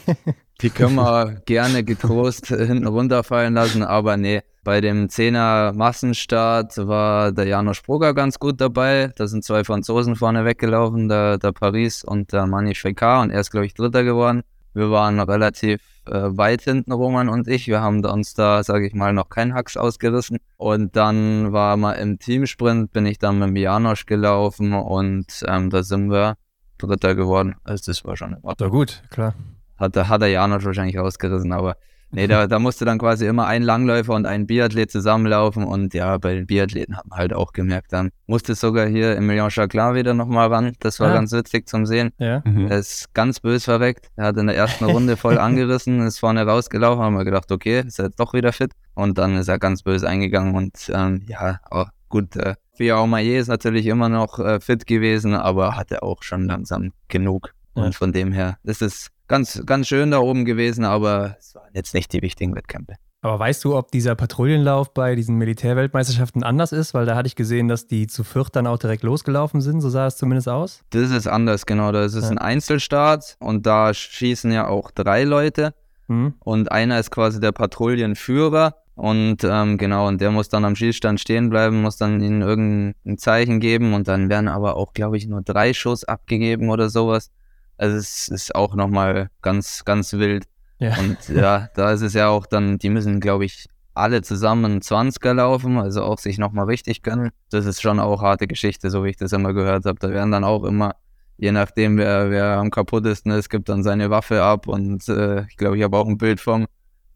die können wir gerne getrost hinten runterfallen lassen, aber nee, bei dem 10er Massenstart war der Janusz Brugger ganz gut dabei. Da sind zwei Franzosen vorne weggelaufen, der, der Paris und der Mani Fekar und er ist, glaube ich, Dritter geworden. Wir waren relativ äh, weit hinten, Roman und ich. Wir haben uns da, sage ich mal, noch kein Hacks ausgerissen. Und dann war mal im Teamsprint, bin ich dann mit Janosch gelaufen und ähm, da sind wir Dritter geworden. Also das war schon in Ordnung. gut, klar. Hat, hat der Janosch wahrscheinlich ausgerissen, aber Nee, da, da musste dann quasi immer ein Langläufer und ein Biathlet zusammenlaufen und ja, bei den Biathleten hat man halt auch gemerkt, dann musste sogar hier Emilien Chaclin wieder nochmal ran. Das war ah. ganz witzig zum Sehen. Ja. Mhm. Er ist ganz bös verreckt. Er hat in der ersten Runde voll angerissen, ist vorne rausgelaufen, haben wir gedacht, okay, ist er jetzt doch wieder fit. Und dann ist er ganz bös eingegangen und ähm, ja, auch gut. Äh, Fia Maillet ist natürlich immer noch äh, fit gewesen, aber hatte auch schon langsam genug. Ja. Und von dem her ist es ganz, ganz schön da oben gewesen, aber es waren jetzt nicht die wichtigen Wettkämpfe. Aber weißt du, ob dieser Patrouillenlauf bei diesen Militärweltmeisterschaften anders ist? Weil da hatte ich gesehen, dass die zu viert dann auch direkt losgelaufen sind. So sah es zumindest aus. Das ist anders, genau. Das ist ja. ein Einzelstart und da schießen ja auch drei Leute. Mhm. Und einer ist quasi der Patrouillenführer. Und ähm, genau, und der muss dann am Schießstand stehen bleiben, muss dann ihnen irgendein Zeichen geben und dann werden aber auch, glaube ich, nur drei Schuss abgegeben oder sowas. Also es ist auch nochmal ganz, ganz wild. Ja. Und ja, da ist es ja auch dann, die müssen, glaube ich, alle zusammen 20er laufen, also auch sich nochmal richtig gönnen. Das ist schon auch harte Geschichte, so wie ich das immer gehört habe. Da werden dann auch immer, je nachdem, wer, wer am kaputtesten ist, gibt dann seine Waffe ab. Und äh, ich glaube, ich habe auch ein Bild vom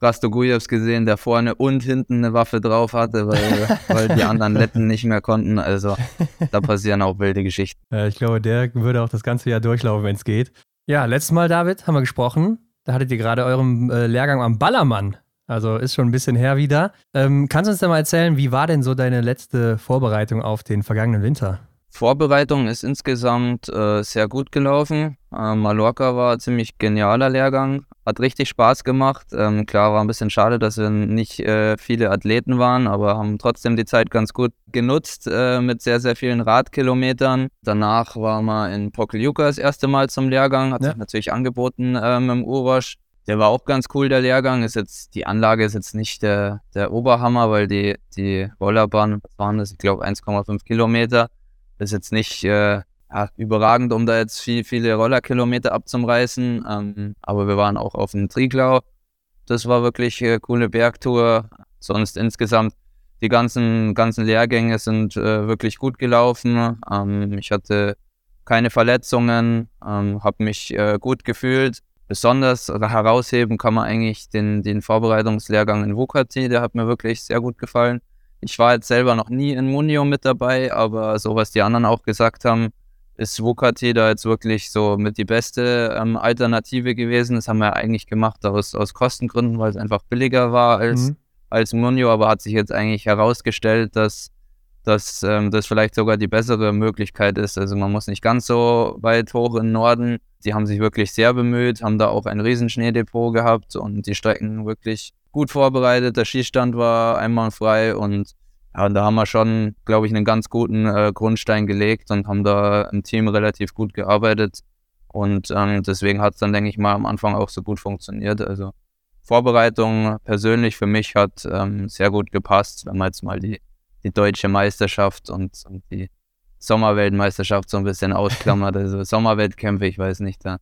Rastogujevs gesehen, der vorne und hinten eine Waffe drauf hatte, weil, weil die anderen Letten nicht mehr konnten. Also da passieren auch wilde Geschichten. Ja, ich glaube, der würde auch das ganze Jahr durchlaufen, wenn es geht. Ja, letztes Mal, David, haben wir gesprochen. Da hattet ihr gerade euren äh, Lehrgang am Ballermann. Also ist schon ein bisschen her wieder. Ähm, kannst du uns da mal erzählen, wie war denn so deine letzte Vorbereitung auf den vergangenen Winter? Vorbereitung ist insgesamt äh, sehr gut gelaufen. Äh, Mallorca war ein ziemlich genialer Lehrgang, hat richtig Spaß gemacht. Ähm, klar war ein bisschen schade, dass wir nicht äh, viele Athleten waren, aber haben trotzdem die Zeit ganz gut genutzt äh, mit sehr, sehr vielen Radkilometern. Danach waren wir in Pokljuka das erste Mal zum Lehrgang, hat ja. sich natürlich angeboten äh, mit dem Urwasch. Der war auch ganz cool, der Lehrgang. Ist jetzt, die Anlage ist jetzt nicht der, der Oberhammer, weil die, die Rollerbahn, was waren das? Ich glaube 1,5 Kilometer ist jetzt nicht äh, ja, überragend, um da jetzt viel, viele Rollerkilometer abzureißen. Ähm, aber wir waren auch auf dem Triglau. Das war wirklich eine äh, coole Bergtour. Sonst insgesamt die ganzen, ganzen Lehrgänge sind äh, wirklich gut gelaufen. Ähm, ich hatte keine Verletzungen, ähm, habe mich äh, gut gefühlt. Besonders herausheben kann man eigentlich den, den Vorbereitungslehrgang in Wukati, der hat mir wirklich sehr gut gefallen. Ich war jetzt selber noch nie in Munio mit dabei, aber so was die anderen auch gesagt haben, ist Wukati da jetzt wirklich so mit die beste ähm, Alternative gewesen. Das haben wir eigentlich gemacht aus, aus Kostengründen, weil es einfach billiger war als, mhm. als Munio, aber hat sich jetzt eigentlich herausgestellt, dass, dass ähm, das vielleicht sogar die bessere Möglichkeit ist. Also man muss nicht ganz so weit hoch im Norden. Die haben sich wirklich sehr bemüht, haben da auch ein Riesenschneedepot gehabt und die Strecken wirklich gut vorbereitet. Der Schießstand war einwandfrei und ja, da haben wir schon, glaube ich, einen ganz guten äh, Grundstein gelegt und haben da im Team relativ gut gearbeitet. Und ähm, deswegen hat es dann, denke ich mal, am Anfang auch so gut funktioniert. Also Vorbereitung persönlich für mich hat ähm, sehr gut gepasst, wenn man jetzt mal die, die deutsche Meisterschaft und, und die Sommerweltmeisterschaft so ein bisschen ausklammert. Also Sommerwettkämpfe, ich weiß nicht, da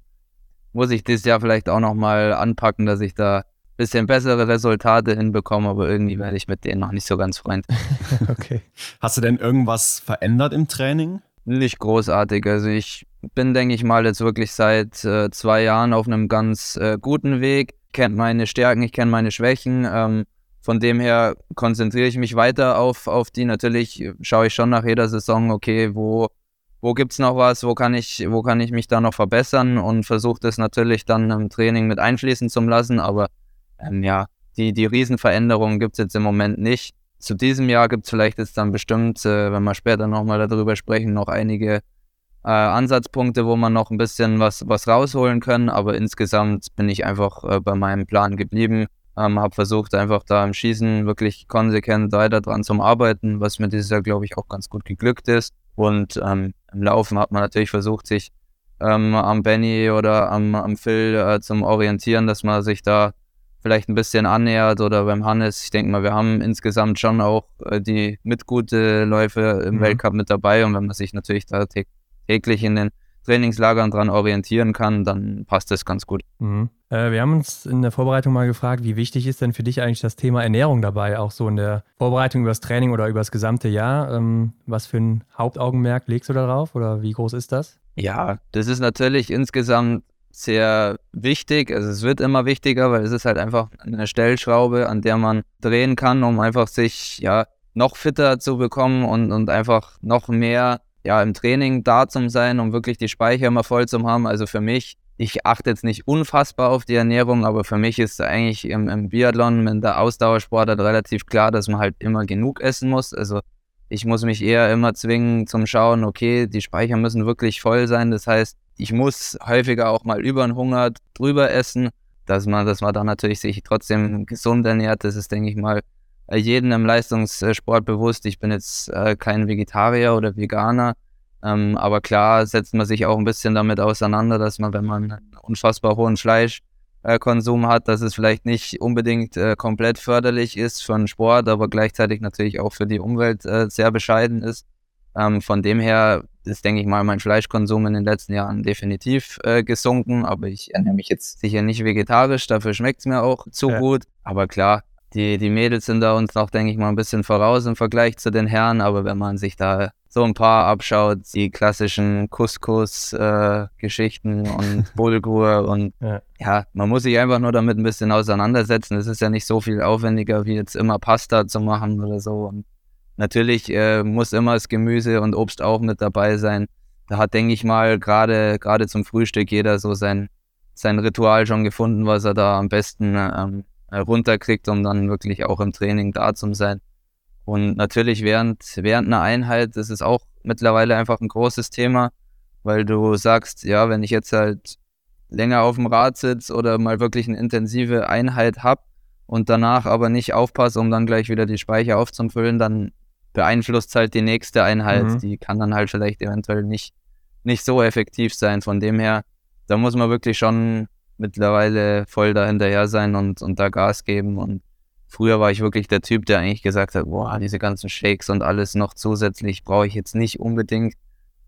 muss ich dieses Jahr vielleicht auch nochmal anpacken, dass ich da bisschen bessere Resultate hinbekomme, aber irgendwie werde ich mit denen noch nicht so ganz freund. okay. Hast du denn irgendwas verändert im Training? Nicht großartig. Also ich bin, denke ich mal, jetzt wirklich seit äh, zwei Jahren auf einem ganz äh, guten Weg. Kennt meine Stärken, ich kenne meine Schwächen. Ähm, von dem her konzentriere ich mich weiter auf, auf die. Natürlich schaue ich schon nach jeder Saison, okay, wo, wo gibt es noch was, wo kann, ich, wo kann ich mich da noch verbessern und versuche das natürlich dann im Training mit einfließen zu lassen. Aber ähm, ja, die, die Riesenveränderungen gibt es jetzt im Moment nicht. Zu diesem Jahr gibt es vielleicht jetzt dann bestimmt, äh, wenn wir später nochmal darüber sprechen, noch einige äh, Ansatzpunkte, wo man noch ein bisschen was, was rausholen können. Aber insgesamt bin ich einfach äh, bei meinem Plan geblieben. Ähm, habe versucht, einfach da im Schießen wirklich konsequent weiter dran zu arbeiten, was mir dieses Jahr, glaube ich, auch ganz gut geglückt ist. Und ähm, im Laufen hat man natürlich versucht, sich ähm, am Benny oder am, am Phil äh, zum Orientieren, dass man sich da vielleicht ein bisschen annähert oder beim Hannes. Ich denke mal, wir haben insgesamt schon auch äh, die mitgute Läufe im mhm. Weltcup mit dabei und wenn man sich natürlich da täglich in den Trainingslagern dran orientieren kann, dann passt das ganz gut. Mhm. Äh, wir haben uns in der Vorbereitung mal gefragt, wie wichtig ist denn für dich eigentlich das Thema Ernährung dabei, auch so in der Vorbereitung über das Training oder über das gesamte Jahr? Ähm, was für ein Hauptaugenmerk legst du darauf oder wie groß ist das? Ja, das ist natürlich insgesamt sehr wichtig. Also es wird immer wichtiger, weil es ist halt einfach eine Stellschraube, an der man drehen kann, um einfach sich ja noch fitter zu bekommen und, und einfach noch mehr ja im Training da zu sein, um wirklich die Speicher immer voll zu haben. Also für mich, ich achte jetzt nicht unfassbar auf die Ernährung, aber für mich ist eigentlich im, im Biathlon mit der Ausdauersportart relativ klar, dass man halt immer genug essen muss. Also ich muss mich eher immer zwingen zum Schauen, okay, die Speicher müssen wirklich voll sein. Das heißt, ich muss häufiger auch mal über den Hunger drüber essen, dass man, dass man dann natürlich sich trotzdem gesund ernährt. Das ist, denke ich mal, jeden im Leistungssport bewusst. Ich bin jetzt äh, kein Vegetarier oder Veganer, ähm, aber klar setzt man sich auch ein bisschen damit auseinander, dass man, wenn man einen unfassbar hohen Fleischkonsum äh, hat, dass es vielleicht nicht unbedingt äh, komplett förderlich ist für den Sport, aber gleichzeitig natürlich auch für die Umwelt äh, sehr bescheiden ist. Ähm, von dem her ist, denke ich mal, mein Fleischkonsum in den letzten Jahren definitiv äh, gesunken, aber ich ernähre mich jetzt sicher nicht vegetarisch, dafür schmeckt es mir auch zu ja. gut. Aber klar, die, die Mädels sind da uns noch, denke ich mal, ein bisschen voraus im Vergleich zu den Herren, aber wenn man sich da so ein paar abschaut, die klassischen Couscous-Geschichten äh, und Bulgur und ja. ja. man muss sich einfach nur damit ein bisschen auseinandersetzen. Es ist ja nicht so viel aufwendiger, wie jetzt immer Pasta zu machen oder so. Und natürlich äh, muss immer das Gemüse und Obst auch mit dabei sein. Da hat, denke ich mal, gerade gerade zum Frühstück jeder so sein, sein Ritual schon gefunden, was er da am besten ähm, äh, runterkriegt, um dann wirklich auch im Training da zu sein. Und natürlich während, während einer Einheit, das ist auch mittlerweile einfach ein großes Thema, weil du sagst, ja, wenn ich jetzt halt länger auf dem Rad sitze oder mal wirklich eine intensive Einheit habe und danach aber nicht aufpasse, um dann gleich wieder die Speicher aufzufüllen, dann beeinflusst halt die nächste Einheit. Mhm. Die kann dann halt vielleicht eventuell nicht, nicht so effektiv sein. Von dem her, da muss man wirklich schon mittlerweile voll da hinterher sein und, und da Gas geben. Und früher war ich wirklich der Typ, der eigentlich gesagt hat, boah, diese ganzen Shakes und alles noch zusätzlich brauche ich jetzt nicht unbedingt.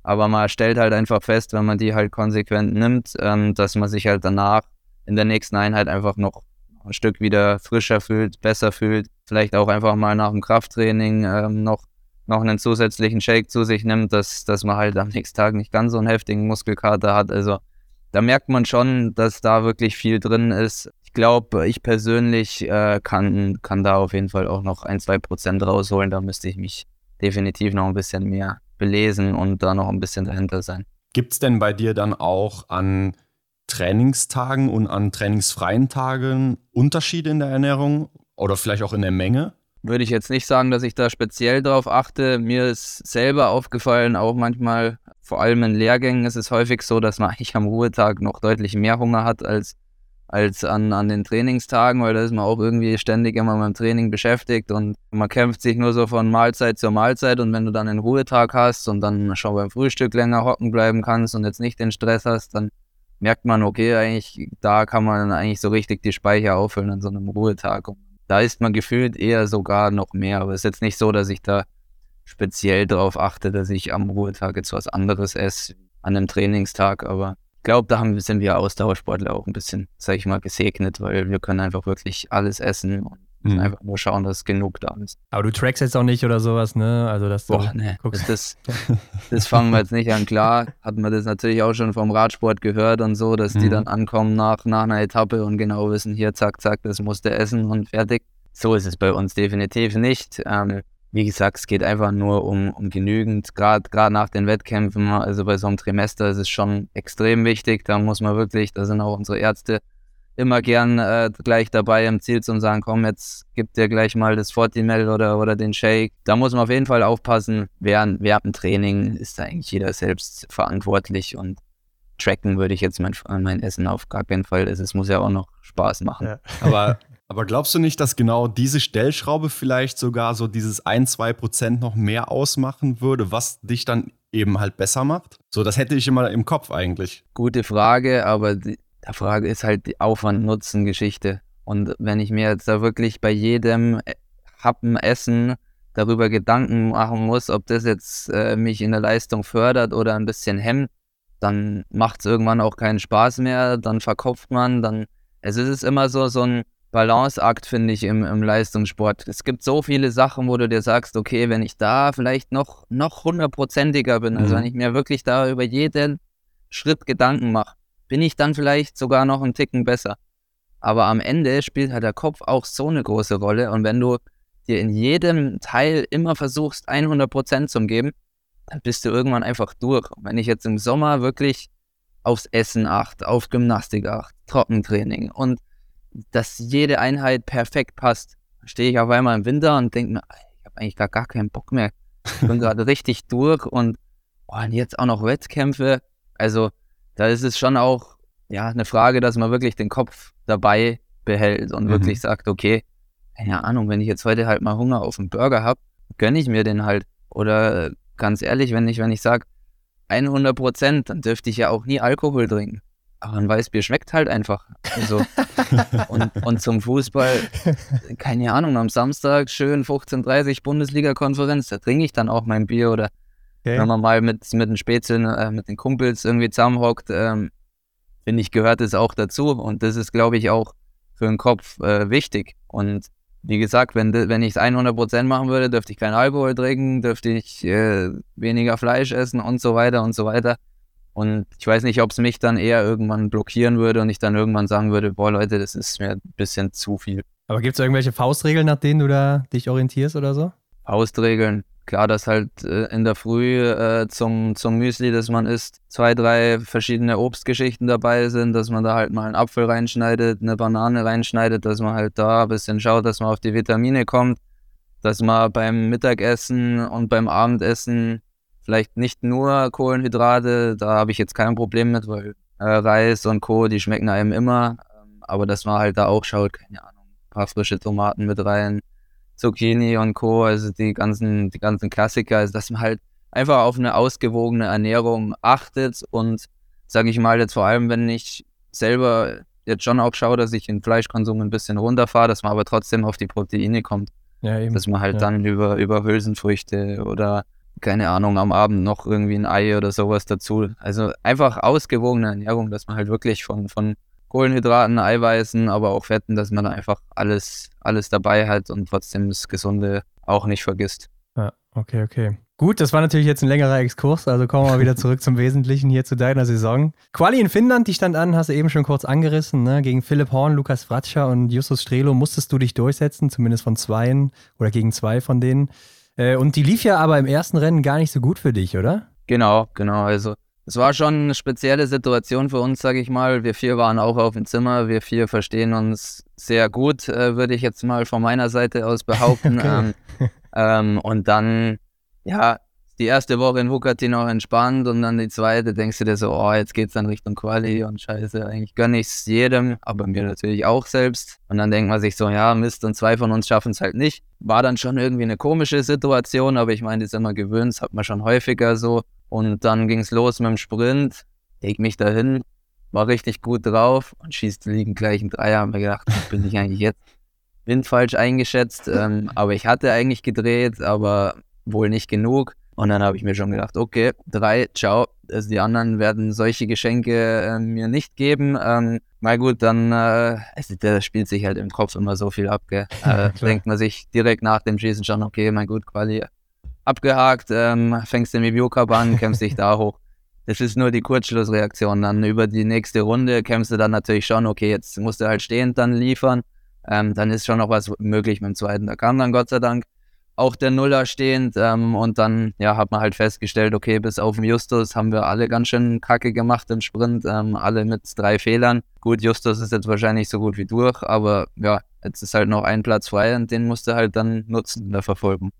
Aber man stellt halt einfach fest, wenn man die halt konsequent nimmt, ähm, dass man sich halt danach in der nächsten Einheit einfach noch ein Stück wieder frischer fühlt, besser fühlt. Vielleicht auch einfach mal nach dem Krafttraining ähm, noch, noch einen zusätzlichen Shake zu sich nimmt, dass, dass man halt am nächsten Tag nicht ganz so einen heftigen Muskelkater hat. Also da merkt man schon, dass da wirklich viel drin ist. Ich glaube, ich persönlich äh, kann, kann da auf jeden Fall auch noch ein, zwei Prozent rausholen. Da müsste ich mich definitiv noch ein bisschen mehr belesen und da noch ein bisschen dahinter sein. Gibt es denn bei dir dann auch an Trainingstagen und an trainingsfreien Tagen Unterschiede in der Ernährung oder vielleicht auch in der Menge? Würde ich jetzt nicht sagen, dass ich da speziell drauf achte. Mir ist selber aufgefallen, auch manchmal vor allem in Lehrgängen ist es häufig so, dass man eigentlich am Ruhetag noch deutlich mehr Hunger hat als, als an, an den Trainingstagen, weil da ist man auch irgendwie ständig immer beim Training beschäftigt und man kämpft sich nur so von Mahlzeit zur Mahlzeit und wenn du dann einen Ruhetag hast und dann schon beim Frühstück länger hocken bleiben kannst und jetzt nicht den Stress hast, dann merkt man, okay, eigentlich, da kann man eigentlich so richtig die Speicher auffüllen an so einem Ruhetag. Und da ist man gefühlt eher sogar noch mehr. Aber es ist jetzt nicht so, dass ich da speziell darauf achte, dass ich am Ruhetag jetzt was anderes esse an einem Trainingstag. Aber ich glaube, da haben, sind wir Ausdauersportler auch ein bisschen, sag ich mal, gesegnet, weil wir können einfach wirklich alles essen und Mhm. Einfach nur schauen, dass genug da ist. Aber du trackst jetzt auch nicht oder sowas, ne? Also, dass du Boah, nee. guckst. Das, das fangen wir jetzt nicht an. Klar, hatten wir das natürlich auch schon vom Radsport gehört und so, dass mhm. die dann ankommen nach, nach einer Etappe und genau wissen, hier, zack, zack, das musste essen und fertig. So ist es bei uns definitiv nicht. Ähm, wie gesagt, es geht einfach nur um, um genügend, gerade nach den Wettkämpfen. Also bei so einem Trimester ist es schon extrem wichtig. Da muss man wirklich, da sind auch unsere Ärzte immer gern äh, gleich dabei im Ziel zu sagen, komm, jetzt gib dir gleich mal das Fortimel oder, oder den Shake. Da muss man auf jeden Fall aufpassen. Während, während dem Training ist da eigentlich jeder selbst verantwortlich und tracken würde ich jetzt mein, mein Essen auf gar keinen Fall. Es muss ja auch noch Spaß machen. Ja. Aber, aber glaubst du nicht, dass genau diese Stellschraube vielleicht sogar so dieses 1, 2 Prozent noch mehr ausmachen würde, was dich dann eben halt besser macht? So, das hätte ich immer im Kopf eigentlich. Gute Frage, aber die, der Frage ist halt die Aufwand-Nutzen-Geschichte. Und wenn ich mir jetzt da wirklich bei jedem äh, Happen Essen darüber Gedanken machen muss, ob das jetzt äh, mich in der Leistung fördert oder ein bisschen hemmt, dann macht es irgendwann auch keinen Spaß mehr, dann verkopft man, dann. Es ist immer so, so ein Balanceakt, finde ich, im, im Leistungssport. Es gibt so viele Sachen, wo du dir sagst, okay, wenn ich da vielleicht noch, noch hundertprozentiger bin, also mhm. wenn ich mir wirklich da über jeden Schritt Gedanken mache, bin ich dann vielleicht sogar noch einen Ticken besser. Aber am Ende spielt halt der Kopf auch so eine große Rolle. Und wenn du dir in jedem Teil immer versuchst, 100% zu geben, dann bist du irgendwann einfach durch. Und wenn ich jetzt im Sommer wirklich aufs Essen achte, auf Gymnastik achte, Trockentraining und dass jede Einheit perfekt passt, stehe ich auf einmal im Winter und denke mir, ich habe eigentlich gar, gar keinen Bock mehr. Ich bin gerade richtig durch und, oh, und jetzt auch noch Wettkämpfe. Also da ist es schon auch ja, eine Frage, dass man wirklich den Kopf dabei behält und mhm. wirklich sagt, okay, keine Ahnung, wenn ich jetzt heute halt mal Hunger auf einen Burger habe, gönne ich mir den halt. Oder ganz ehrlich, wenn ich, wenn ich sage 100 Prozent, dann dürfte ich ja auch nie Alkohol trinken. Aber ein Weißbier schmeckt halt einfach. Also, und, und zum Fußball, keine Ahnung, am Samstag schön 15.30 Bundesliga-Konferenz, da trinke ich dann auch mein Bier oder Okay. Wenn man mal mit, mit den Spätzeln, äh, mit den Kumpels irgendwie zusammenhockt, ähm, finde ich, gehört es auch dazu. Und das ist, glaube ich, auch für den Kopf äh, wichtig. Und wie gesagt, wenn, wenn ich es 100% machen würde, dürfte ich keinen Alkohol trinken, dürfte ich äh, weniger Fleisch essen und so weiter und so weiter. Und ich weiß nicht, ob es mich dann eher irgendwann blockieren würde und ich dann irgendwann sagen würde, boah Leute, das ist mir ein bisschen zu viel. Aber gibt es irgendwelche Faustregeln, nach denen du da dich orientierst oder so? Faustregeln klar, dass halt äh, in der Früh äh, zum, zum Müsli, das man isst, zwei, drei verschiedene Obstgeschichten dabei sind, dass man da halt mal einen Apfel reinschneidet, eine Banane reinschneidet, dass man halt da ein bisschen schaut, dass man auf die Vitamine kommt, dass man beim Mittagessen und beim Abendessen vielleicht nicht nur Kohlenhydrate, da habe ich jetzt kein Problem mit, weil äh, Reis und Co., die schmecken einem immer, ähm, aber dass man halt da auch schaut, keine Ahnung, ein paar frische Tomaten mit rein, Zucchini und Co., also die ganzen, die ganzen Klassiker, also dass man halt einfach auf eine ausgewogene Ernährung achtet und sage ich mal jetzt vor allem, wenn ich selber jetzt schon auch schaue, dass ich den Fleischkonsum ein bisschen runterfahre, dass man aber trotzdem auf die Proteine kommt. Ja, eben. Dass man halt ja. dann über, über Hülsenfrüchte oder keine Ahnung, am Abend noch irgendwie ein Ei oder sowas dazu. Also einfach ausgewogene Ernährung, dass man halt wirklich von, von Kohlenhydraten, Eiweißen, aber auch Fetten, dass man einfach alles, alles dabei hat und trotzdem das Gesunde auch nicht vergisst. Ja, okay, okay. Gut, das war natürlich jetzt ein längerer Exkurs, also kommen wir mal wieder zurück zum Wesentlichen hier zu deiner Saison. Quali in Finnland, die stand an, hast du eben schon kurz angerissen, ne? Gegen Philipp Horn, Lukas Fratscher und Justus Strelo musstest du dich durchsetzen, zumindest von zweien oder gegen zwei von denen. Äh, und die lief ja aber im ersten Rennen gar nicht so gut für dich, oder? Genau, genau. Also es war schon eine spezielle Situation für uns, sage ich mal. Wir vier waren auch auf dem Zimmer. Wir vier verstehen uns sehr gut, äh, würde ich jetzt mal von meiner Seite aus behaupten. Okay. Ähm, ähm, und dann, ja, die erste Woche in Hukati noch entspannt und dann die zweite denkst du dir so, oh, jetzt geht's dann Richtung Quali und scheiße, eigentlich gönne ich es jedem, aber mir natürlich auch selbst. Und dann denkt man sich so, ja, Mist, und zwei von uns schaffen es halt nicht. War dann schon irgendwie eine komische Situation, aber ich meine, die sind wir gewöhnt, das hat man schon häufiger so. Und dann ging es los mit dem Sprint, leg mich dahin, war richtig gut drauf und schießt liegen gleich ein Dreier. Haben wir gedacht, bin ich eigentlich jetzt Wind falsch eingeschätzt. Ähm, aber ich hatte eigentlich gedreht, aber wohl nicht genug. Und dann habe ich mir schon gedacht, okay, drei, ciao. Also die anderen werden solche Geschenke äh, mir nicht geben. Ähm, mal gut, dann äh, also der spielt sich halt im Kopf immer so viel ab. Gell? Äh, denkt man sich direkt nach dem Schießen schon, okay, mein gut, Quali abgehakt, ähm, fängst den Cup an, kämpfst dich da hoch. Das ist nur die Kurzschlussreaktion. Dann über die nächste Runde kämpfst du dann natürlich schon, okay, jetzt musst du halt stehend dann liefern. Ähm, dann ist schon noch was möglich mit dem zweiten. Da kam dann Gott sei Dank auch der Nuller stehend. Ähm, und dann ja, hat man halt festgestellt, okay, bis auf den Justus haben wir alle ganz schön Kacke gemacht im Sprint, ähm, alle mit drei Fehlern. Gut, Justus ist jetzt wahrscheinlich so gut wie durch, aber ja, jetzt ist halt noch ein Platz frei und den musst du halt dann nutzen in der Verfolgung.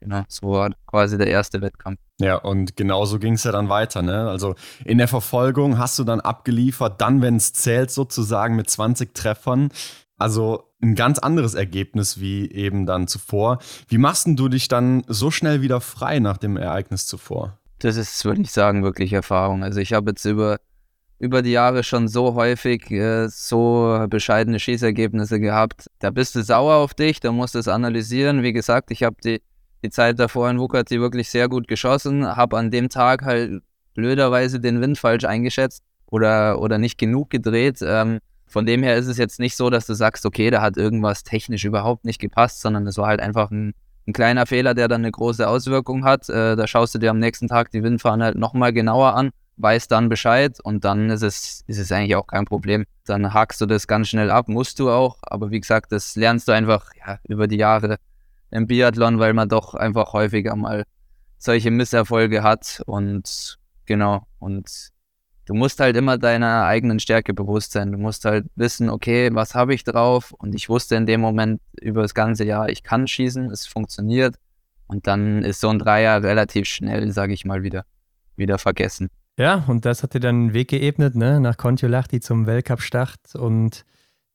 Genau, so war quasi der erste Wettkampf. Ja, und genauso ging es ja dann weiter. Ne? Also in der Verfolgung hast du dann abgeliefert, dann, wenn es zählt, sozusagen mit 20 Treffern. Also ein ganz anderes Ergebnis wie eben dann zuvor. Wie machst du dich dann so schnell wieder frei nach dem Ereignis zuvor? Das ist, würde ich sagen, wirklich Erfahrung. Also ich habe jetzt über, über die Jahre schon so häufig äh, so bescheidene Schießergebnisse gehabt. Da bist du sauer auf dich, da musst du es analysieren. Wie gesagt, ich habe die, die Zeit davor in Wukati wirklich sehr gut geschossen, habe an dem Tag halt blöderweise den Wind falsch eingeschätzt oder, oder nicht genug gedreht. Ähm, von dem her ist es jetzt nicht so, dass du sagst, okay, da hat irgendwas technisch überhaupt nicht gepasst, sondern es war halt einfach ein, ein kleiner Fehler, der dann eine große Auswirkung hat. Äh, da schaust du dir am nächsten Tag die Windfahne halt nochmal genauer an, weißt dann Bescheid und dann ist es, ist es eigentlich auch kein Problem. Dann hakst du das ganz schnell ab, musst du auch. Aber wie gesagt, das lernst du einfach ja, über die Jahre im Biathlon, weil man doch einfach häufiger mal solche Misserfolge hat und genau. Und du musst halt immer deiner eigenen Stärke bewusst sein. Du musst halt wissen, okay, was habe ich drauf? Und ich wusste in dem Moment über das ganze Jahr, ich kann schießen, es funktioniert. Und dann ist so ein Dreier relativ schnell, sage ich mal, wieder, wieder vergessen. Ja, und das hat dir dann einen Weg geebnet, ne? nach Kontiolahti zum Weltcup-Start. Und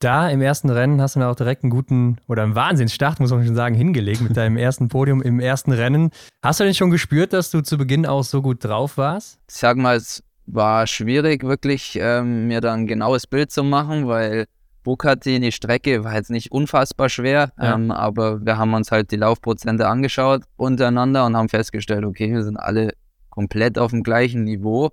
da im ersten Rennen hast du dann auch direkt einen guten oder einen Wahnsinnsstart, muss man schon sagen, hingelegt mit deinem ersten Podium im ersten Rennen. Hast du denn schon gespürt, dass du zu Beginn auch so gut drauf warst? Ich sag mal, es war schwierig, wirklich ähm, mir da ein genaues Bild zu machen, weil Bukati, die Strecke war jetzt nicht unfassbar schwer, ja. ähm, aber wir haben uns halt die Laufprozente angeschaut untereinander und haben festgestellt, okay, wir sind alle komplett auf dem gleichen Niveau,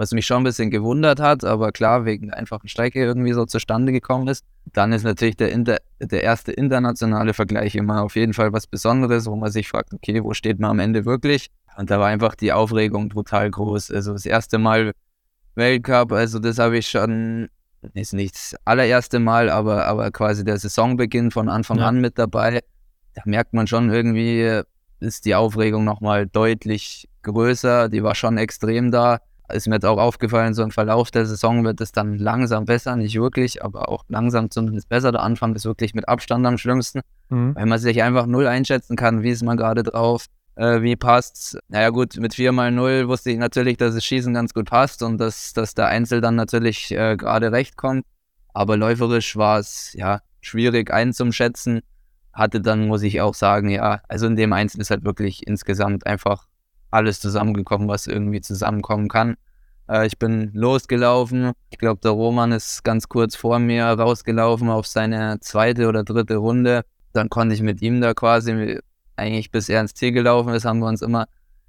was mich schon ein bisschen gewundert hat, aber klar, wegen der einfachen Strecke irgendwie so zustande gekommen ist. Dann ist natürlich der, Inter der erste internationale Vergleich immer auf jeden Fall was Besonderes, wo man sich fragt, okay, wo steht man am Ende wirklich? Und da war einfach die Aufregung brutal groß. Also das erste Mal Weltcup, also das habe ich schon, ist nicht das allererste Mal, aber, aber quasi der Saisonbeginn von Anfang ja. an mit dabei. Da merkt man schon irgendwie, ist die Aufregung nochmal deutlich größer. Die war schon extrem da. Ist mir jetzt auch aufgefallen, so im Verlauf der Saison wird es dann langsam besser, nicht wirklich, aber auch langsam zumindest besser. Der Anfang ist wirklich mit Abstand am schlimmsten, mhm. weil man sich einfach null einschätzen kann, wie ist man gerade drauf äh, wie passt's. Naja gut, mit 4 mal 0 wusste ich natürlich, dass das Schießen ganz gut passt und dass, dass der Einzel dann natürlich äh, gerade recht kommt. Aber läuferisch war es ja schwierig einzuschätzen. Hatte dann, muss ich auch sagen, ja, also in dem Einzel ist halt wirklich insgesamt einfach alles zusammengekommen, was irgendwie zusammenkommen kann. Äh, ich bin losgelaufen. Ich glaube, der Roman ist ganz kurz vor mir rausgelaufen auf seine zweite oder dritte Runde. Dann konnte ich mit ihm da quasi eigentlich bis er ins Ziel gelaufen ist, haben wir uns immer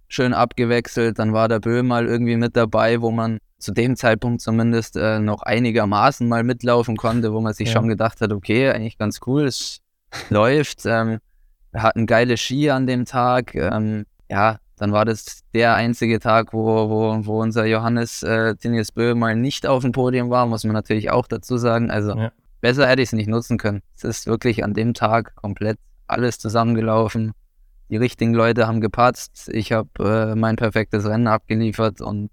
schön abgewechselt. Dann war der Böhm mal irgendwie mit dabei, wo man zu dem Zeitpunkt zumindest äh, noch einigermaßen mal mitlaufen konnte, wo man sich ja. schon gedacht hat, okay, eigentlich ganz cool, es läuft. Ähm, wir hatten geile Ski an dem Tag. Ähm, ja, dann war das der einzige Tag, wo, wo, wo unser Johannes äh, Tinius Bö mal nicht auf dem Podium war, muss man natürlich auch dazu sagen. Also ja. besser hätte ich es nicht nutzen können. Es ist wirklich an dem Tag komplett alles zusammengelaufen die richtigen Leute haben gepatzt, ich habe äh, mein perfektes Rennen abgeliefert und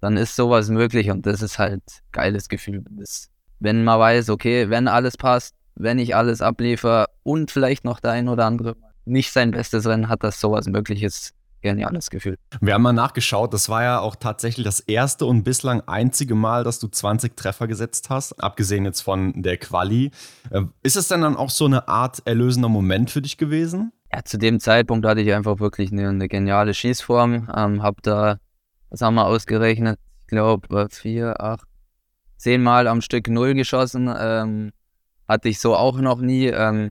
dann ist sowas möglich und das ist halt geiles Gefühl. Das, wenn man weiß, okay, wenn alles passt, wenn ich alles abliefer und vielleicht noch der ein oder andere nicht sein bestes Rennen hat, dass sowas möglich ist, geniales Gefühl. Wir haben mal nachgeschaut, das war ja auch tatsächlich das erste und bislang einzige Mal, dass du 20 Treffer gesetzt hast, abgesehen jetzt von der Quali. Äh, ist es denn dann auch so eine Art erlösender Moment für dich gewesen? ja, zu dem Zeitpunkt hatte ich einfach wirklich eine, eine geniale Schießform. Ähm, hab da, was haben wir ausgerechnet? Ich glaube, vier, acht, zehnmal am Stück Null geschossen. Ähm, hatte ich so auch noch nie. Ähm,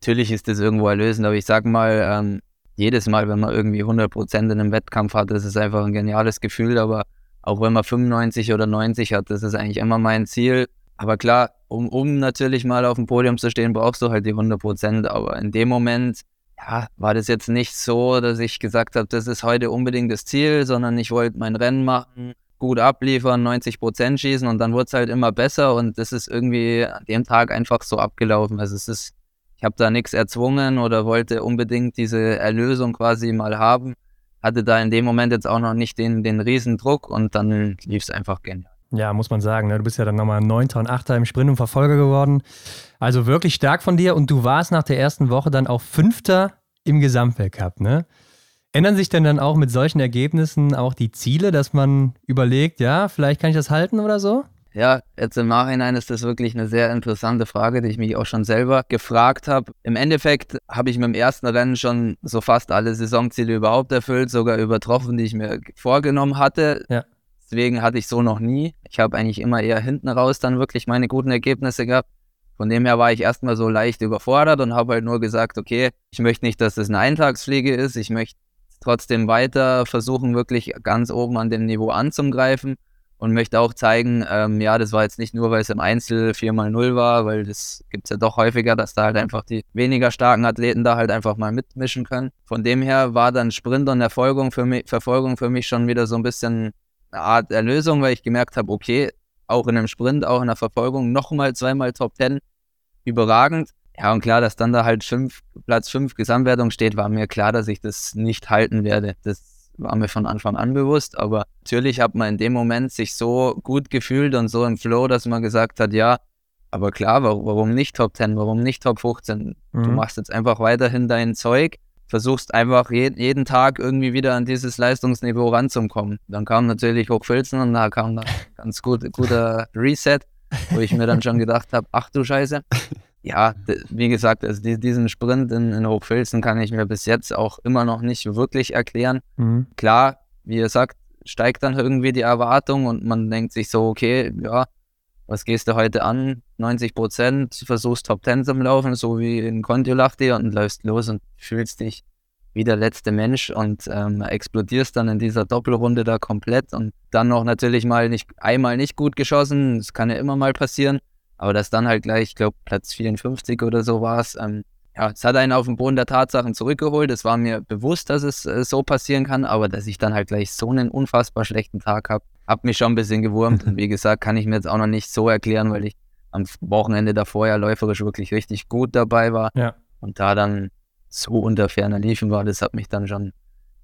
natürlich ist das irgendwo erlösend, aber ich sag mal, ähm, jedes Mal, wenn man irgendwie 100% in einem Wettkampf hat, das ist einfach ein geniales Gefühl, aber auch wenn man 95 oder 90 hat, das ist eigentlich immer mein Ziel. Aber klar, um, um natürlich mal auf dem Podium zu stehen, brauchst du halt die 100%, aber in dem Moment, ja, war das jetzt nicht so, dass ich gesagt habe, das ist heute unbedingt das Ziel, sondern ich wollte mein Rennen machen, gut abliefern, 90% schießen und dann wurde es halt immer besser und das ist irgendwie an dem Tag einfach so abgelaufen. Also es ist ich habe da nichts erzwungen oder wollte unbedingt diese Erlösung quasi mal haben. Hatte da in dem Moment jetzt auch noch nicht den, den Riesendruck und dann lief es einfach genial. Ja, muss man sagen. Ne? Du bist ja dann nochmal Neunter und Achter im Sprint und Verfolger geworden. Also wirklich stark von dir und du warst nach der ersten Woche dann auch Fünfter im Gesamtweltcup. Ne? Ändern sich denn dann auch mit solchen Ergebnissen auch die Ziele, dass man überlegt, ja, vielleicht kann ich das halten oder so? Ja, jetzt im Nachhinein ist das wirklich eine sehr interessante Frage, die ich mich auch schon selber gefragt habe. Im Endeffekt habe ich mit dem ersten Rennen schon so fast alle Saisonziele überhaupt erfüllt, sogar übertroffen, die ich mir vorgenommen hatte. Ja. Deswegen hatte ich so noch nie. Ich habe eigentlich immer eher hinten raus dann wirklich meine guten Ergebnisse gehabt. Von dem her war ich erstmal so leicht überfordert und habe halt nur gesagt, okay, ich möchte nicht, dass das eine Eintagsfliege ist. Ich möchte trotzdem weiter versuchen, wirklich ganz oben an dem Niveau anzugreifen und möchte auch zeigen, ähm, ja, das war jetzt nicht nur, weil es im Einzel 4x0 war, weil das gibt es ja doch häufiger, dass da halt einfach die weniger starken Athleten da halt einfach mal mitmischen können. Von dem her war dann Sprint und Erfolgung für mich, Verfolgung für mich schon wieder so ein bisschen eine Art Erlösung, weil ich gemerkt habe, okay, auch in einem Sprint, auch in der Verfolgung nochmal zweimal Top 10, überragend. Ja, und klar, dass dann da halt fünf, Platz 5 Gesamtwertung steht, war mir klar, dass ich das nicht halten werde. Das war mir von Anfang an bewusst, aber natürlich hat man in dem Moment sich so gut gefühlt und so im Flow, dass man gesagt hat, ja, aber klar, warum nicht Top 10, warum nicht Top 15? Mhm. Du machst jetzt einfach weiterhin dein Zeug, versuchst einfach je, jeden Tag irgendwie wieder an dieses Leistungsniveau ranzukommen. Dann kam natürlich Hochfilzen und da kam dann ganz gut, guter Reset, wo ich mir dann schon gedacht habe, ach du Scheiße, ja, wie gesagt, also diesen Sprint in, in Hochfilzen kann ich mir bis jetzt auch immer noch nicht wirklich erklären. Mhm. Klar, wie ihr sagt, steigt dann irgendwie die Erwartung und man denkt sich so, okay, ja, was gehst du heute an? 90 Prozent, versuchst Top 10 zum Laufen, so wie in Kontiolahti und läufst los und fühlst dich wie der letzte Mensch und ähm, explodierst dann in dieser Doppelrunde da komplett und dann noch natürlich mal nicht einmal nicht gut geschossen, das kann ja immer mal passieren aber das dann halt gleich, ich glaube, Platz 54 oder so war es. Ähm, ja, es hat einen auf den Boden der Tatsachen zurückgeholt. Es war mir bewusst, dass es äh, so passieren kann, aber dass ich dann halt gleich so einen unfassbar schlechten Tag habe, hat mich schon ein bisschen gewurmt. Und wie gesagt, kann ich mir jetzt auch noch nicht so erklären, weil ich am Wochenende davor ja läuferisch wirklich richtig gut dabei war. Ja. Und da dann so unter ferner Liefen war, das hat mich dann schon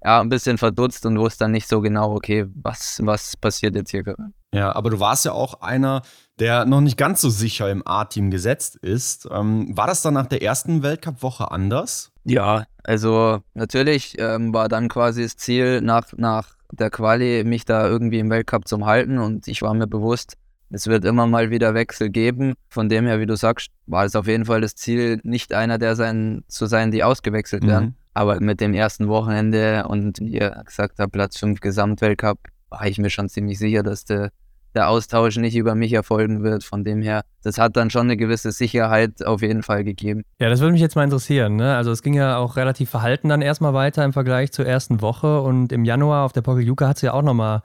ja, ein bisschen verdutzt und wusste dann nicht so genau, okay, was, was passiert jetzt hier gerade. Ja, aber du warst ja auch einer, der noch nicht ganz so sicher im A-Team gesetzt ist. Ähm, war das dann nach der ersten Weltcup-Woche anders? Ja, also natürlich ähm, war dann quasi das Ziel nach, nach der Quali, mich da irgendwie im Weltcup zu halten und ich war mir bewusst, es wird immer mal wieder Wechsel geben. Von dem her, wie du sagst, war es auf jeden Fall das Ziel, nicht einer der sein, zu sein, die ausgewechselt werden. Mhm. Aber mit dem ersten Wochenende und wie ihr gesagt habt, Platz 5 Gesamtweltcup, war ich mir schon ziemlich sicher, dass der, der Austausch nicht über mich erfolgen wird. Von dem her, das hat dann schon eine gewisse Sicherheit auf jeden Fall gegeben. Ja, das würde mich jetzt mal interessieren. Ne? Also es ging ja auch relativ verhalten dann erstmal weiter im Vergleich zur ersten Woche und im Januar auf der Pokeljuka hat es ja auch nochmal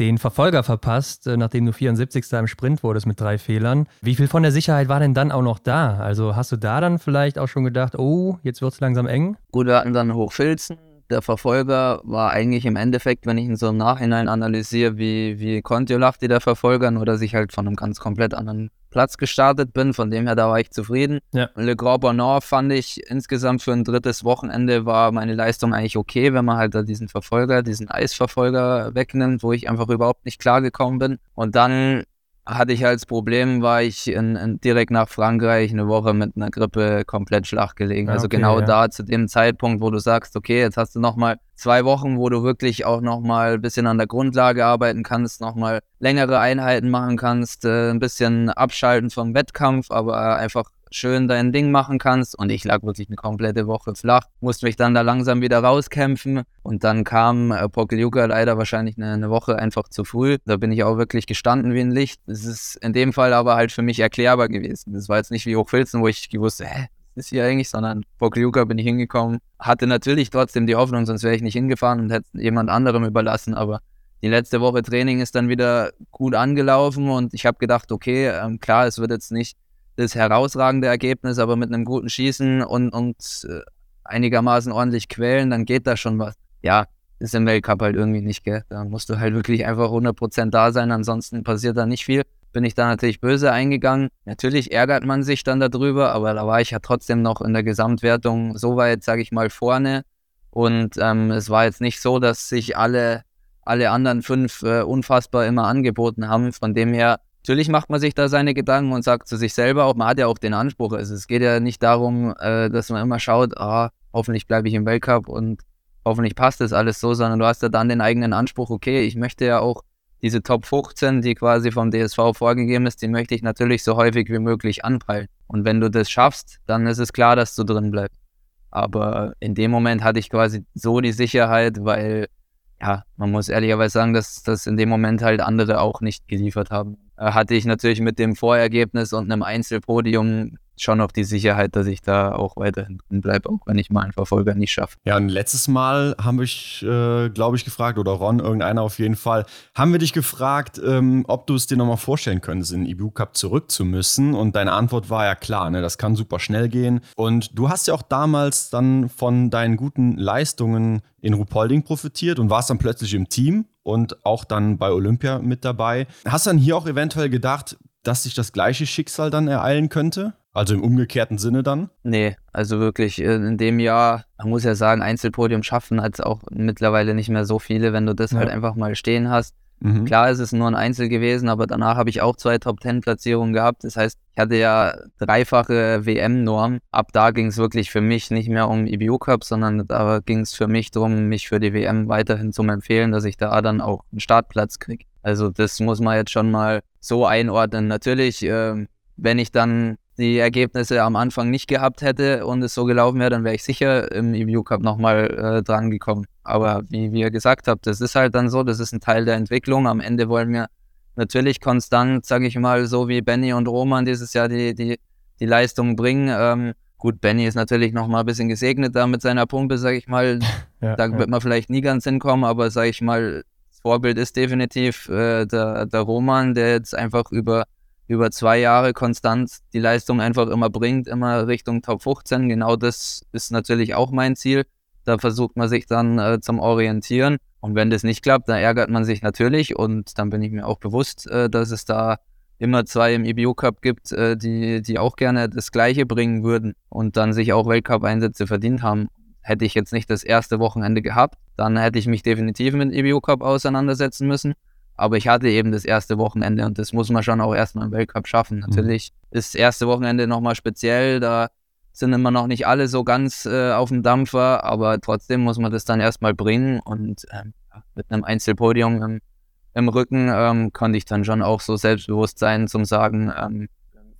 den Verfolger verpasst, äh, nachdem du 74. im Sprint wurdest mit drei Fehlern. Wie viel von der Sicherheit war denn dann auch noch da? Also hast du da dann vielleicht auch schon gedacht, oh, jetzt wird es langsam eng? Gut, wir hatten dann Hochfilzen. Der Verfolger war eigentlich im Endeffekt, wenn ich ihn so im Nachhinein analysiere, wie, wie Kontiolahti der Verfolger, nur dass ich halt von einem ganz komplett anderen Platz gestartet bin. Von dem her, da war ich zufrieden. Ja. Le Grand Bonheur fand ich insgesamt für ein drittes Wochenende war meine Leistung eigentlich okay, wenn man halt da diesen Verfolger, diesen Eisverfolger wegnimmt, wo ich einfach überhaupt nicht klargekommen bin. Und dann hatte ich als Problem, war ich in, in, direkt nach Frankreich eine Woche mit einer Grippe komplett flach gelegen. Also okay, genau ja. da zu dem Zeitpunkt, wo du sagst, okay, jetzt hast du nochmal zwei Wochen, wo du wirklich auch nochmal ein bisschen an der Grundlage arbeiten kannst, nochmal längere Einheiten machen kannst, äh, ein bisschen abschalten vom Wettkampf, aber einfach schön dein Ding machen kannst. Und ich lag wirklich eine komplette Woche flach, musste mich dann da langsam wieder rauskämpfen. Und dann kam äh, Pokeljuka leider wahrscheinlich eine, eine, Woche einfach zu früh. Da bin ich auch wirklich gestanden wie ein Licht. Das ist in dem Fall aber halt für mich erklärbar gewesen. Das war jetzt nicht wie Hochfilzen, wo ich gewusst, hä, ist hier eigentlich, sondern Pokljuka bin ich hingekommen. Hatte natürlich trotzdem die Hoffnung, sonst wäre ich nicht hingefahren und hätte jemand anderem überlassen, aber die letzte Woche Training ist dann wieder gut angelaufen und ich habe gedacht, okay, ähm, klar, es wird jetzt nicht das herausragende Ergebnis, aber mit einem guten Schießen und, und äh, einigermaßen ordentlich quälen, dann geht da schon was. Ja, ist im Weltcup halt irgendwie nicht, gell? Da musst du halt wirklich einfach 100% da sein, ansonsten passiert da nicht viel bin ich da natürlich böse eingegangen. Natürlich ärgert man sich dann darüber, aber da war ich ja trotzdem noch in der Gesamtwertung so weit, sage ich mal, vorne. Und ähm, es war jetzt nicht so, dass sich alle, alle anderen fünf äh, unfassbar immer angeboten haben. Von dem her, natürlich macht man sich da seine Gedanken und sagt zu sich selber auch, man hat ja auch den Anspruch. Also es geht ja nicht darum, äh, dass man immer schaut, ah, hoffentlich bleibe ich im Weltcup und hoffentlich passt das alles so, sondern du hast ja dann den eigenen Anspruch, okay, ich möchte ja auch diese Top 15, die quasi vom DSV vorgegeben ist, die möchte ich natürlich so häufig wie möglich anpeilen. Und wenn du das schaffst, dann ist es klar, dass du drin bleibst. Aber in dem Moment hatte ich quasi so die Sicherheit, weil, ja, man muss ehrlicherweise sagen, dass das in dem Moment halt andere auch nicht geliefert haben. Äh, hatte ich natürlich mit dem Vorergebnis und einem Einzelpodium schon noch die Sicherheit, dass ich da auch weiterhin drin bleibe, auch wenn ich mal einen Verfolger nicht schaffe. Ja, und letztes Mal haben wir, äh, glaube ich, gefragt, oder Ron, irgendeiner auf jeden Fall, haben wir dich gefragt, ähm, ob du es dir nochmal vorstellen könntest, in den IBU Cup zurück zu müssen. Und deine Antwort war ja klar, ne, das kann super schnell gehen. Und du hast ja auch damals dann von deinen guten Leistungen in Rupolding profitiert und warst dann plötzlich im Team und auch dann bei Olympia mit dabei. Hast dann hier auch eventuell gedacht, dass sich das gleiche Schicksal dann ereilen könnte? Also im umgekehrten Sinne dann? Nee, also wirklich äh, in dem Jahr, man muss ja sagen, Einzelpodium schaffen hat es auch mittlerweile nicht mehr so viele, wenn du das ja. halt einfach mal stehen hast. Mhm. Klar ist es nur ein Einzel gewesen, aber danach habe ich auch zwei Top-10-Platzierungen gehabt. Das heißt, ich hatte ja dreifache WM-Norm. Ab da ging es wirklich für mich nicht mehr um IBU Cup, sondern da ging es für mich darum, mich für die WM weiterhin zu empfehlen, dass ich da dann auch einen Startplatz kriege. Also das muss man jetzt schon mal so einordnen. Natürlich, äh, wenn ich dann die Ergebnisse am Anfang nicht gehabt hätte und es so gelaufen wäre, dann wäre ich sicher im EBU Cup nochmal äh, dran gekommen. Aber wie, wie ihr gesagt habt, das ist halt dann so, das ist ein Teil der Entwicklung. Am Ende wollen wir natürlich konstant, sage ich mal, so wie Benny und Roman dieses Jahr die, die, die Leistung bringen. Ähm, gut, Benny ist natürlich nochmal ein bisschen gesegnet da mit seiner Pumpe, sage ich mal. Ja, da ja. wird man vielleicht nie ganz hinkommen, aber sage ich mal, das Vorbild ist definitiv äh, der, der Roman, der jetzt einfach über über zwei Jahre konstant die Leistung einfach immer bringt, immer Richtung Top 15. Genau das ist natürlich auch mein Ziel. Da versucht man sich dann äh, zum Orientieren. Und wenn das nicht klappt, dann ärgert man sich natürlich. Und dann bin ich mir auch bewusst, äh, dass es da immer zwei im EBU Cup gibt, äh, die, die auch gerne das Gleiche bringen würden und dann sich auch Weltcup-Einsätze verdient haben. Hätte ich jetzt nicht das erste Wochenende gehabt, dann hätte ich mich definitiv mit EBU Cup auseinandersetzen müssen. Aber ich hatte eben das erste Wochenende und das muss man schon auch erstmal im Weltcup schaffen. Mhm. Natürlich ist das erste Wochenende nochmal speziell, da sind immer noch nicht alle so ganz äh, auf dem Dampfer, aber trotzdem muss man das dann erstmal bringen und ähm, mit einem Einzelpodium im, im Rücken ähm, konnte ich dann schon auch so selbstbewusst sein zum sagen, ähm,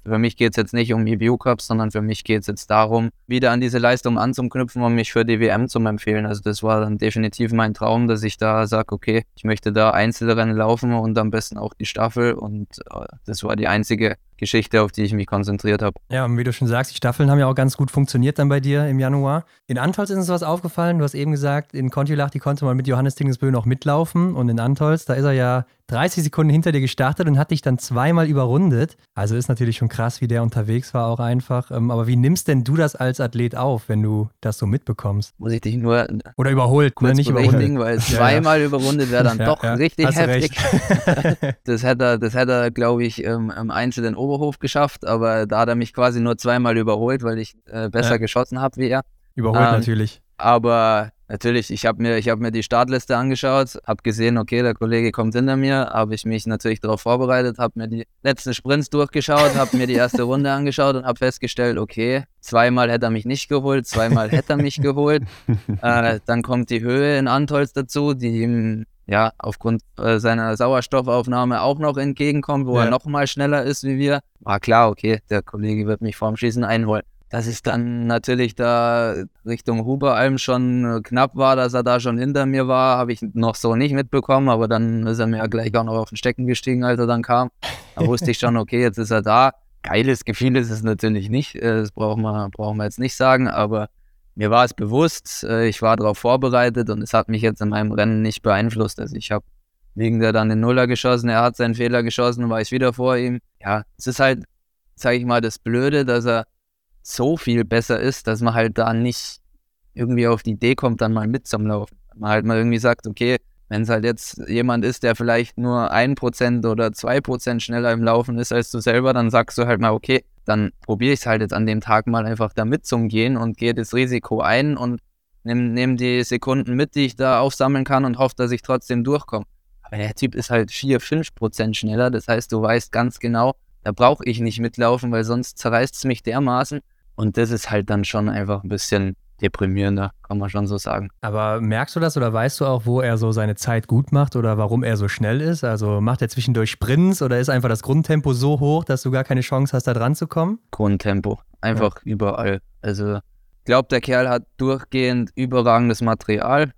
für mich geht es jetzt nicht um EBU Cups, sondern für mich geht es jetzt darum, wieder an diese Leistung anzuknüpfen und mich für die WM zu empfehlen. Also das war dann definitiv mein Traum, dass ich da sage, okay, ich möchte da Einzelrennen laufen und am besten auch die Staffel. Und äh, das war die einzige Geschichte, auf die ich mich konzentriert habe. Ja, und wie du schon sagst, die Staffeln haben ja auch ganz gut funktioniert dann bei dir im Januar. In Antolz ist uns was aufgefallen. Du hast eben gesagt, in Kontilach, die konnte man mit Johannes Dingesbö noch mitlaufen. Und in Antolz, da ist er ja 30 Sekunden hinter dir gestartet und hat dich dann zweimal überrundet. Also ist natürlich schon krass, wie der unterwegs war, auch einfach. Ähm, aber wie nimmst denn du das als Athlet auf, wenn du das so mitbekommst? Muss ich dich nur. Oder überholt, kurz ne? nicht überholt. Weil zweimal ja, ja. überrundet wäre dann ja, doch richtig heftig. das hätte er, das hätte er glaube ich, im, im Einzelnen Oberhof geschafft, aber da hat er mich quasi nur zweimal überholt, weil ich äh, besser geschossen habe wie er. Überholt ähm, natürlich. Aber natürlich, ich habe mir, hab mir die Startliste angeschaut, habe gesehen, okay, der Kollege kommt hinter mir, habe ich mich natürlich darauf vorbereitet, habe mir die letzten Sprints durchgeschaut, habe mir die erste Runde angeschaut und habe festgestellt, okay, zweimal hätte er mich nicht geholt, zweimal hätte er mich geholt. Äh, dann kommt die Höhe in Antolz dazu, die ihm ja, aufgrund äh, seiner Sauerstoffaufnahme auch noch entgegenkommt, wo Ja. er noch mal schneller ist wie wir, war klar, okay, der Kollege wird mich vorm Schießen einholen. Dass es dann natürlich da Richtung Huberalm schon äh, knapp war, dass er da schon hinter mir war, habe ich noch so nicht mitbekommen, aber dann ist er mir gleich auch noch auf den Stecken gestiegen, als er dann kam. Da wusste ich schon, okay, jetzt ist er da. Geiles Gefühl ist es natürlich nicht, äh, das brauchen wir, brauchen wir jetzt nicht sagen, aber mir war es bewusst, äh, ich war darauf vorbereitet und es hat mich jetzt in meinem Rennen nicht beeinflusst. Also ich habe wegen der dann den Nuller geschossen, er hat seinen Fehler geschossen, war ich wieder vor ihm. Ja, es ist halt, sage ich mal, das Blöde, dass er so viel besser ist, dass man halt da nicht irgendwie auf die Idee kommt, dann mal mit zum Laufen. Man halt mal irgendwie sagt, okay, wenn es halt jetzt jemand ist, der vielleicht nur 1% oder 2% schneller im Laufen ist als du selber, dann sagst du halt mal, okay, dann probiere ich es halt jetzt an dem Tag mal einfach da mitzugehen und gehe das Risiko ein und nehme nehm die Sekunden mit, die ich da aufsammeln kann und hoffe, dass ich trotzdem durchkomme. Aber der Typ ist halt 4, 5% schneller. Das heißt, du weißt ganz genau, da brauche ich nicht mitlaufen, weil sonst zerreißt es mich dermaßen. Und das ist halt dann schon einfach ein bisschen deprimierender, kann man schon so sagen. Aber merkst du das oder weißt du auch, wo er so seine Zeit gut macht oder warum er so schnell ist? Also macht er zwischendurch Sprints oder ist einfach das Grundtempo so hoch, dass du gar keine Chance hast, da dran zu kommen? Grundtempo. Einfach überall. Also, ich glaube, der Kerl hat durchgehend überragendes Material.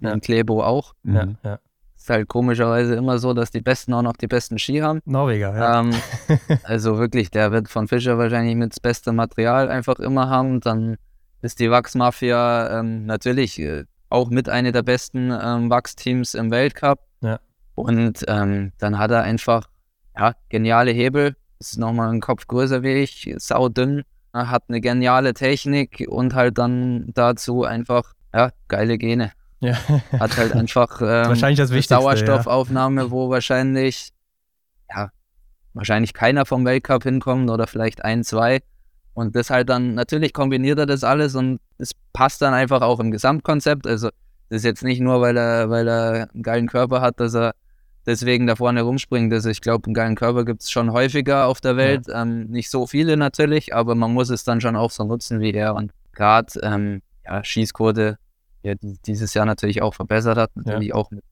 Ja. Und Klebo auch. Ja, Mhm. ja. Ist halt komischerweise immer so, dass die Besten auch noch die besten Ski haben. Norweger, ja. Ähm, also wirklich, der wird von Fischer wahrscheinlich mit das beste Material einfach immer haben. Dann ist die Wachsmafia ähm, natürlich äh, auch mit einer der besten ähm, Wachsteams im Weltcup. Ja. Und ähm, dann hat er einfach ja, geniale Hebel. Ist nochmal ein Kopf größer wie ich, saudünn, Er hat eine geniale Technik und halt dann dazu einfach ja, geile Gene. ja. Hat halt einfach ähm, wahrscheinlich das eine Wichtigste, ja. Sauerstoffaufnahme, wo wahrscheinlich, ja, wahrscheinlich keiner vom Weltcup hinkommt oder vielleicht ein, zwei. Und das halt dann, natürlich kombiniert er das alles und es passt dann einfach auch im Gesamtkonzept. Also, das ist jetzt nicht nur, weil er, weil er einen geilen Körper hat, dass er deswegen da vorne rumspringt. Also, ich glaube, einen geilen Körper gibt es schon häufiger auf der Welt. Ähm, nicht so viele natürlich, aber man muss es dann schon auch so nutzen wie er. Und gerade, ähm, ja, Schießquote, ja, die dieses Jahr natürlich auch verbessert hat, natürlich auch mit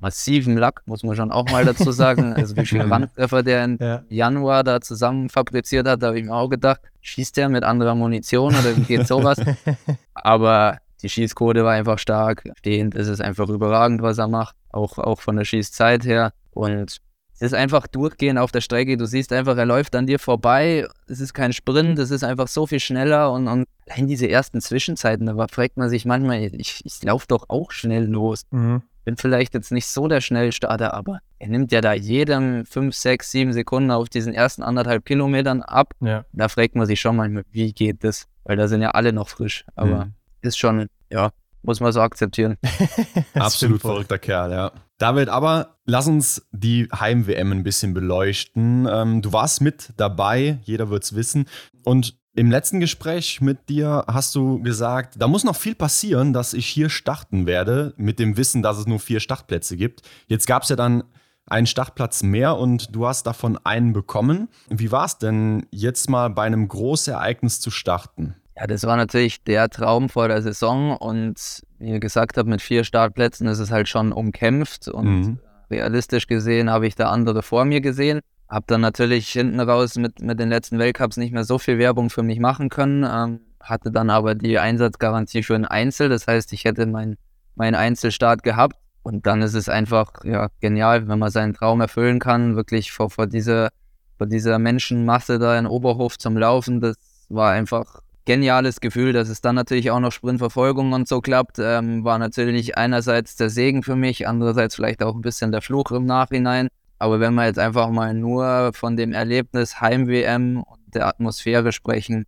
massivem Lack, muss man schon auch mal dazu sagen. Also wie viele Wandtreffer der in ja. Januar da zusammen fabriziert hat, da habe ich mir auch gedacht, schießt der mit anderer Munition oder wie geht sowas? Aber die Schießquote war einfach stark. Stehend ist es einfach überragend, was er macht, auch, auch von der Schießzeit her. Und es ist einfach durchgehend auf der Strecke. Du siehst einfach, er läuft an dir vorbei. Es ist kein Sprint, es ist einfach so viel schneller. Und, und allein diese ersten Zwischenzeiten, da fragt man sich manchmal, ich, ich laufe doch auch schnell los Mhm. Bin vielleicht jetzt nicht so der Schnellstarter, aber er nimmt ja da jedem 5, 6, 7 Sekunden auf diesen ersten anderthalb Kilometern ab. ja. Da fragt man sich schon mal, wie geht das? Weil da sind ja alle noch frisch. Aber Mhm. ist schon, ja, muss man so akzeptieren. Absolut verrückter Kerl, ja. David, aber lass uns die Heim-WM ein bisschen beleuchten. Ähm, du warst mit dabei, jeder wird es wissen. Und im letzten Gespräch mit dir hast du gesagt, da muss noch viel passieren, dass ich hier starten werde, mit dem Wissen, dass es nur vier Startplätze gibt. Jetzt gab es ja dann einen Startplatz mehr und du hast davon einen bekommen. Wie war es denn, jetzt mal bei einem Großereignis zu starten? Ja, das war natürlich der Traum vor der Saison und wie ihr gesagt habt, mit vier Startplätzen ist es halt schon umkämpft und Mhm. realistisch gesehen habe ich da andere vor mir gesehen. Habe dann natürlich hinten raus mit, mit den letzten Weltcups nicht mehr so viel Werbung für mich machen können, ähm, hatte dann aber die Einsatzgarantie für ein Einzel, das heißt, ich hätte meinen mein Einzelstart gehabt. Und dann ist es einfach ja, genial, wenn man seinen Traum erfüllen kann, wirklich vor, vor, dieser, vor dieser Menschenmasse da in Oberhof zum Laufen, das war einfach geniales Gefühl, dass es dann natürlich auch noch Sprintverfolgung und so klappt, ähm, war natürlich einerseits der Segen für mich, andererseits vielleicht auch ein bisschen der Fluch im Nachhinein. Aber wenn wir jetzt einfach mal nur von dem Erlebnis Heim-WM und der Atmosphäre sprechen,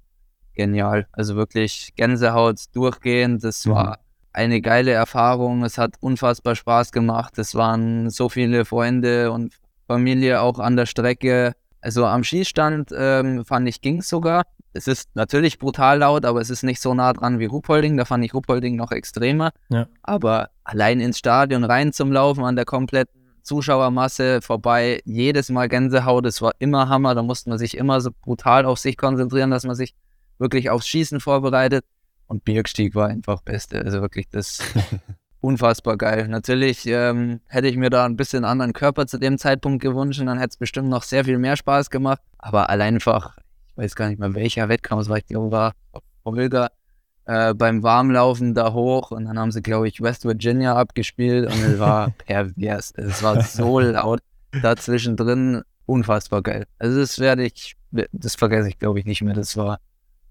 genial. Also wirklich Gänsehaut durchgehend. Das Mhm. war eine geile Erfahrung. Es hat unfassbar Spaß gemacht. Es waren so viele Freunde und Familie auch an der Strecke. Also am Schießstand ähm, fand ich ging sogar. Es ist natürlich brutal laut, aber es ist nicht so nah dran wie Ruppolding. Da fand ich Ruppolding noch extremer. Ja. Aber allein ins Stadion rein zum Laufen an der kompletten Zuschauermasse vorbei, jedes Mal Gänsehaut, es war immer Hammer. Da musste man sich immer so brutal auf sich konzentrieren, dass man sich wirklich aufs Schießen vorbereitet. Und Birkstieg war einfach Beste. Also wirklich das unfassbar geil. Natürlich ähm, hätte ich mir da ein bisschen anderen Körper zu dem Zeitpunkt gewünscht und dann hätte es bestimmt noch sehr viel mehr Spaß gemacht. Aber allein einfach, ich weiß gar nicht mehr welcher Wettkampf es war, ich glaube, war Olga äh, beim Warmlaufen da hoch und dann haben sie, glaube ich, West Virginia abgespielt und es war pervers. Es war so laut dazwischen drin, unfassbar geil. Also das werde ich, das vergesse ich, glaube ich, nicht mehr. Das war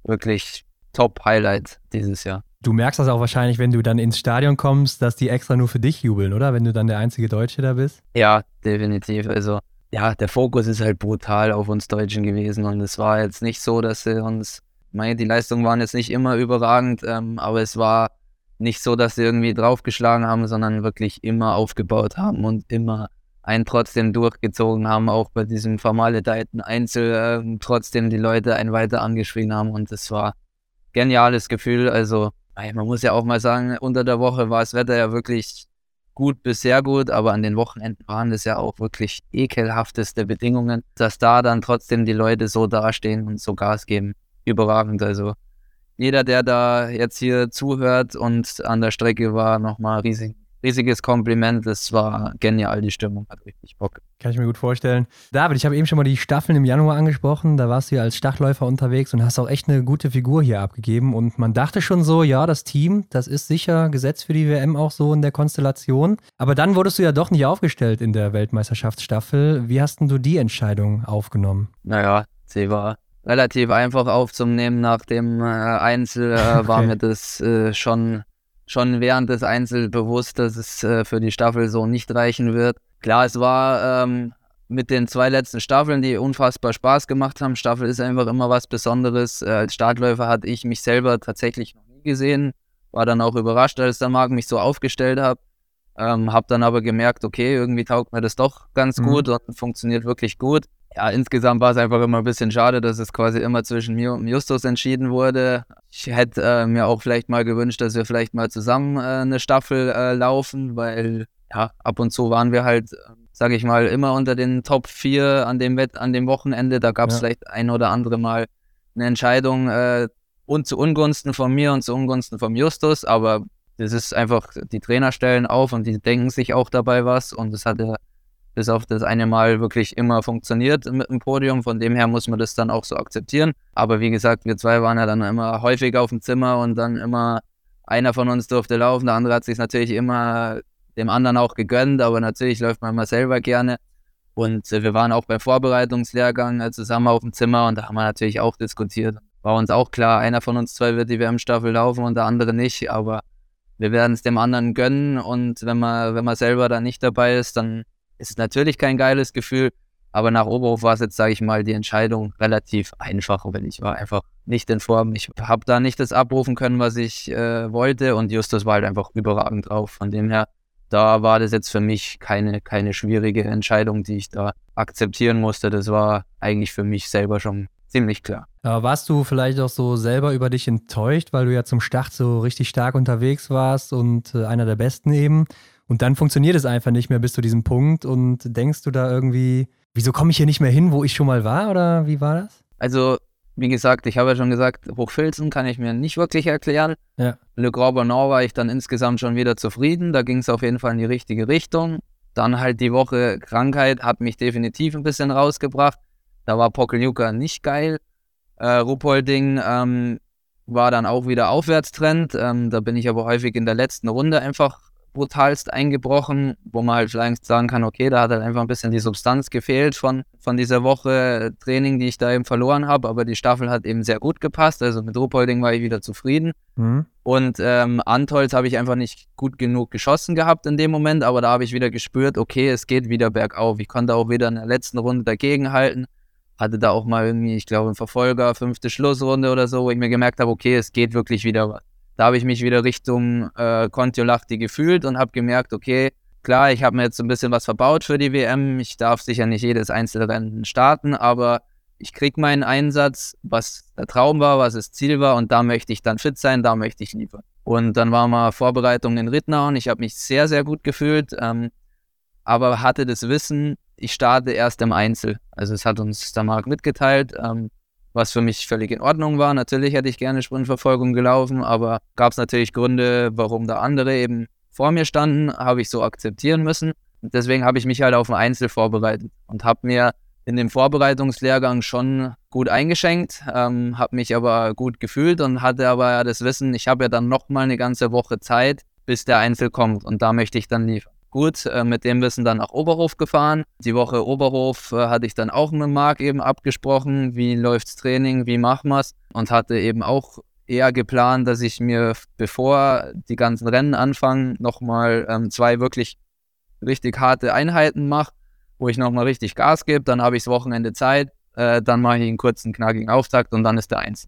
wirklich Top-Highlight dieses Jahr. Du merkst das auch wahrscheinlich, wenn du dann ins Stadion kommst, dass die extra nur für dich jubeln, oder? Wenn du dann der einzige Deutsche da bist? Ja, definitiv. Also, ja, der Fokus ist halt brutal auf uns Deutschen gewesen und es war jetzt nicht so, dass sie uns, meine, die Leistungen waren jetzt nicht immer überragend, ähm, aber es war nicht so, dass sie irgendwie draufgeschlagen haben, sondern wirklich immer aufgebaut haben und immer einen trotzdem durchgezogen haben, auch bei diesem vermaledeiten Einzel, äh, trotzdem die Leute einen weiter angeschrien haben und es war geniales Gefühl. Also man muss ja auch mal sagen, unter der Woche war das Wetter ja wirklich gut bis sehr gut, aber an den Wochenenden waren es ja auch wirklich ekelhafteste Bedingungen, dass da dann trotzdem die Leute so dastehen und so Gas geben. Überragend. Also jeder, der da jetzt hier zuhört und an der Strecke war, nochmal riesig, riesiges Kompliment. Es war genial, die Stimmung hat richtig Bock. Kann ich mir gut vorstellen. David, ich habe eben schon mal die Staffeln im Januar angesprochen. Da warst du ja als Stachläufer unterwegs und hast auch echt eine gute Figur hier abgegeben. Und man dachte schon so, ja, das Team, das ist sicher gesetzt für die WM auch so in der Konstellation. Aber dann wurdest du ja doch nicht aufgestellt in der Weltmeisterschaftsstaffel. Wie hast denn du die Entscheidung aufgenommen? Naja, sie war relativ einfach aufzunehmen. Nach dem äh, Einzel äh, okay. war mir das äh, schon schon während des Einzel bewusst, dass es äh, für die Staffel so nicht reichen wird. Klar, es war ähm, mit den zwei letzten Staffeln, die unfassbar Spaß gemacht haben. Staffel ist einfach immer was Besonderes. Äh, als Startläufer hatte ich mich selber tatsächlich noch nie gesehen. War dann auch überrascht, als der Marc mich so aufgestellt hat. Ähm, hab dann aber gemerkt, okay, irgendwie taugt mir das doch ganz mhm. gut und funktioniert wirklich gut ja, insgesamt war es einfach immer ein bisschen schade, dass es quasi immer zwischen mir und Justus entschieden wurde. Ich hätte äh, mir auch vielleicht mal gewünscht, dass wir vielleicht mal zusammen äh, eine Staffel äh, laufen, weil ja, ab und zu waren wir halt, sage ich mal, immer unter den Top 4 an dem, Wett an dem Wochenende. Da gab es ja. vielleicht ein oder andere Mal eine Entscheidung äh, und zu Ungunsten von mir und zu Ungunsten von Justus, aber das ist einfach, die Trainer stellen auf und die denken sich auch dabei was und das hatte bis auf das eine Mal wirklich immer funktioniert mit dem Podium. Von dem her muss man das dann auch so akzeptieren. Aber wie gesagt, wir zwei waren ja dann immer häufig auf dem Zimmer und dann immer einer von uns durfte laufen. Der andere hat sich natürlich immer dem anderen auch gegönnt, aber natürlich läuft man immer selber gerne. Und äh, wir waren auch beim Vorbereitungslehrgang äh, zusammen auf dem Zimmer und da haben wir natürlich auch diskutiert. War uns auch klar, einer von uns zwei wird die WM-Staffel laufen und der andere nicht, aber wir werden es dem anderen gönnen und wenn man, wenn man selber da nicht dabei ist, dann ist natürlich kein geiles Gefühl, aber nach Oberhof war es jetzt, sage ich mal, die Entscheidung relativ einfach, weil ich war einfach nicht in Form. Ich habe da nicht das abrufen können, was ich äh, wollte und Justus war halt einfach überragend drauf. Von dem her, da war das jetzt für mich keine, keine schwierige Entscheidung, die ich da akzeptieren musste. Das war eigentlich für mich selber schon ziemlich klar. Aber warst du vielleicht auch so selber über dich enttäuscht, weil du ja zum Start so richtig stark unterwegs warst und äh, einer der Besten eben? Und dann funktioniert es einfach nicht mehr bis zu diesem Punkt und denkst du da irgendwie, wieso komme ich hier nicht mehr hin, wo ich schon mal war oder wie war das? Also, wie gesagt, ich habe ja schon gesagt, Hochfilzen kann ich mir nicht wirklich erklären. Ja. Le Grand Bonnard war ich dann insgesamt schon wieder zufrieden. Da ging es auf jeden Fall in die richtige Richtung. Dann halt die Woche Krankheit hat mich definitiv ein bisschen rausgebracht. Da war Pokeljuka nicht geil. Äh, Ruppolding ähm, war dann auch wieder Aufwärtstrend. Ähm, da bin ich aber häufig in der letzten Runde einfach brutalst eingebrochen, wo man halt vielleicht sagen kann, okay, da hat halt einfach ein bisschen die Substanz gefehlt von, von dieser Woche Training, die ich da eben verloren habe, aber die Staffel hat eben sehr gut gepasst, also mit Ruhpolding war ich wieder zufrieden. Mhm. und ähm, Antolz habe ich einfach nicht gut genug geschossen gehabt in dem Moment, aber da habe ich wieder gespürt, okay, es geht wieder bergauf, ich konnte auch wieder in der letzten Runde dagegenhalten, hatte da auch mal irgendwie, ich glaube, einen Verfolger, fünfte Schlussrunde oder so, wo ich mir gemerkt habe, okay, es geht wirklich wieder was da habe ich mich wieder Richtung äh, Kontiolahti gefühlt und habe gemerkt, okay, klar, ich habe mir jetzt ein bisschen was verbaut für die WM. Ich darf sicher nicht jedes Einzelrennen starten, aber ich kriege meinen Einsatz, was der Traum war, was das Ziel war und da möchte ich dann fit sein, da möchte ich liefern. Und dann war mal Vorbereitung in Rittnauen. Ich habe mich sehr, sehr gut gefühlt, ähm, aber hatte das Wissen, ich starte erst im Einzel. Also es hat uns der Marc mitgeteilt. Ähm, was für mich völlig in Ordnung war. Natürlich hätte ich gerne Sprintverfolgung gelaufen, aber gab es natürlich Gründe, warum da andere eben vor mir standen, habe ich so akzeptieren müssen. Und deswegen habe ich mich halt auf ein Einzel vorbereitet und habe mir in dem Vorbereitungslehrgang schon gut eingeschenkt, ähm, habe mich aber gut gefühlt und hatte aber ja das Wissen, ich habe ja dann noch mal eine ganze Woche Zeit, bis der Einzel kommt und da möchte ich dann liefern. Gut, äh, mit dem Wissen dann nach Oberhof gefahren. Die Woche Oberhof äh, hatte ich dann auch mit Marc eben abgesprochen, wie läuft's Training, wie machen wir's und hatte eben auch eher geplant, dass ich mir, bevor die ganzen Rennen anfangen, nochmal ähm, zwei wirklich richtig harte Einheiten mache, wo ich nochmal richtig Gas gebe. Dann habe ich das Wochenende Zeit. Äh, dann mache ich einen kurzen, knackigen Auftakt und dann ist der Eins.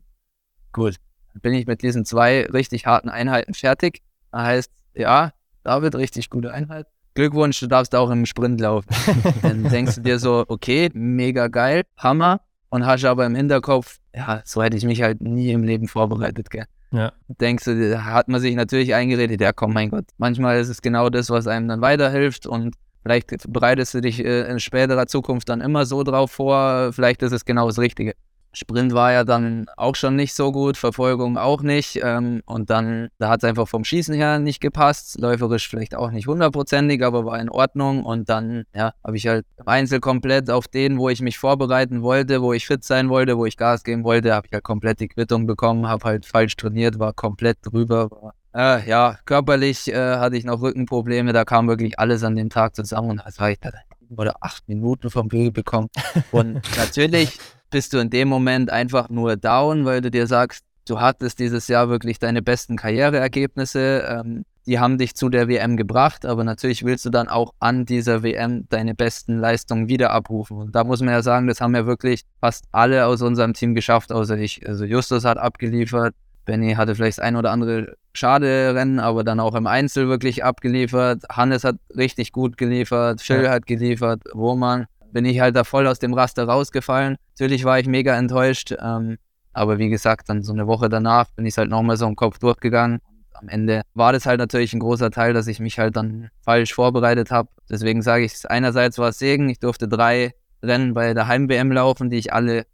Gut. Dann bin ich mit diesen zwei richtig harten Einheiten fertig. Das heißt, ja, David, richtig gute Einheit. Glückwunsch, du darfst auch im Sprint laufen. dann denkst du dir so, okay, mega geil, Hammer. Und hast aber im Hinterkopf, ja, so hätte ich mich halt nie im Leben vorbereitet, gell. Ja. Denkst du, hat man sich natürlich eingeredet, ja komm, mein Gott. Manchmal ist es genau das, was einem dann weiterhilft und vielleicht bereitest du dich äh, in späterer Zukunft dann immer so drauf vor, vielleicht ist es genau das Richtige. Sprint war ja dann auch schon nicht so gut, Verfolgung auch nicht. Ähm, und dann, da hat es einfach vom Schießen her nicht gepasst. Läuferisch vielleicht auch nicht hundertprozentig, aber war in Ordnung. Und dann, ja, habe ich halt Einzel komplett auf den, wo ich mich vorbereiten wollte, wo ich fit sein wollte, wo ich Gas geben wollte, habe ich halt komplett die Quittung bekommen, habe halt falsch trainiert, war komplett drüber. War, äh, ja, körperlich äh, hatte ich noch Rückenprobleme, da kam wirklich alles an dem Tag zusammen und das war ich da oder acht Minuten vom Bügel bekommen. Und natürlich bist du in dem Moment einfach nur down, weil du dir sagst, du hattest dieses Jahr wirklich deine besten Karriereergebnisse. Ähm, die haben dich zu der WM gebracht, aber natürlich willst du dann auch an dieser WM deine besten Leistungen wieder abrufen. Und da muss man ja sagen, das haben ja wirklich fast alle aus unserem Team geschafft, außer ich. Also Justus hat abgeliefert, Benny hatte vielleicht das ein oder andere schade Rennen, aber dann auch im Einzel wirklich abgeliefert. Hannes hat richtig gut geliefert, Phil ja. hat geliefert, Roman bin ich halt da voll aus dem Raster rausgefallen. Natürlich war ich mega enttäuscht, ähm, aber wie gesagt, dann so eine Woche danach bin ich halt nochmal so im Kopf durchgegangen. Am Ende war das halt natürlich ein großer Teil, dass ich mich halt dann falsch vorbereitet habe. Deswegen sage ich, einerseits war es Segen, ich durfte drei Rennen bei der Heim-WM laufen, die ich alle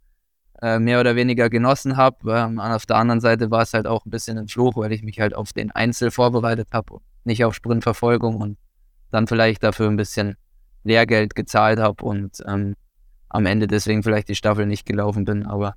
äh, mehr oder weniger genossen habe. Ähm, auf der anderen Seite war es halt auch ein bisschen ein Fluch, weil ich mich halt auf den Einzel vorbereitet habe und nicht auf Sprintverfolgung und dann vielleicht dafür ein bisschen Lehrgeld gezahlt habe und ähm, am Ende deswegen vielleicht die Staffel nicht gelaufen bin. Aber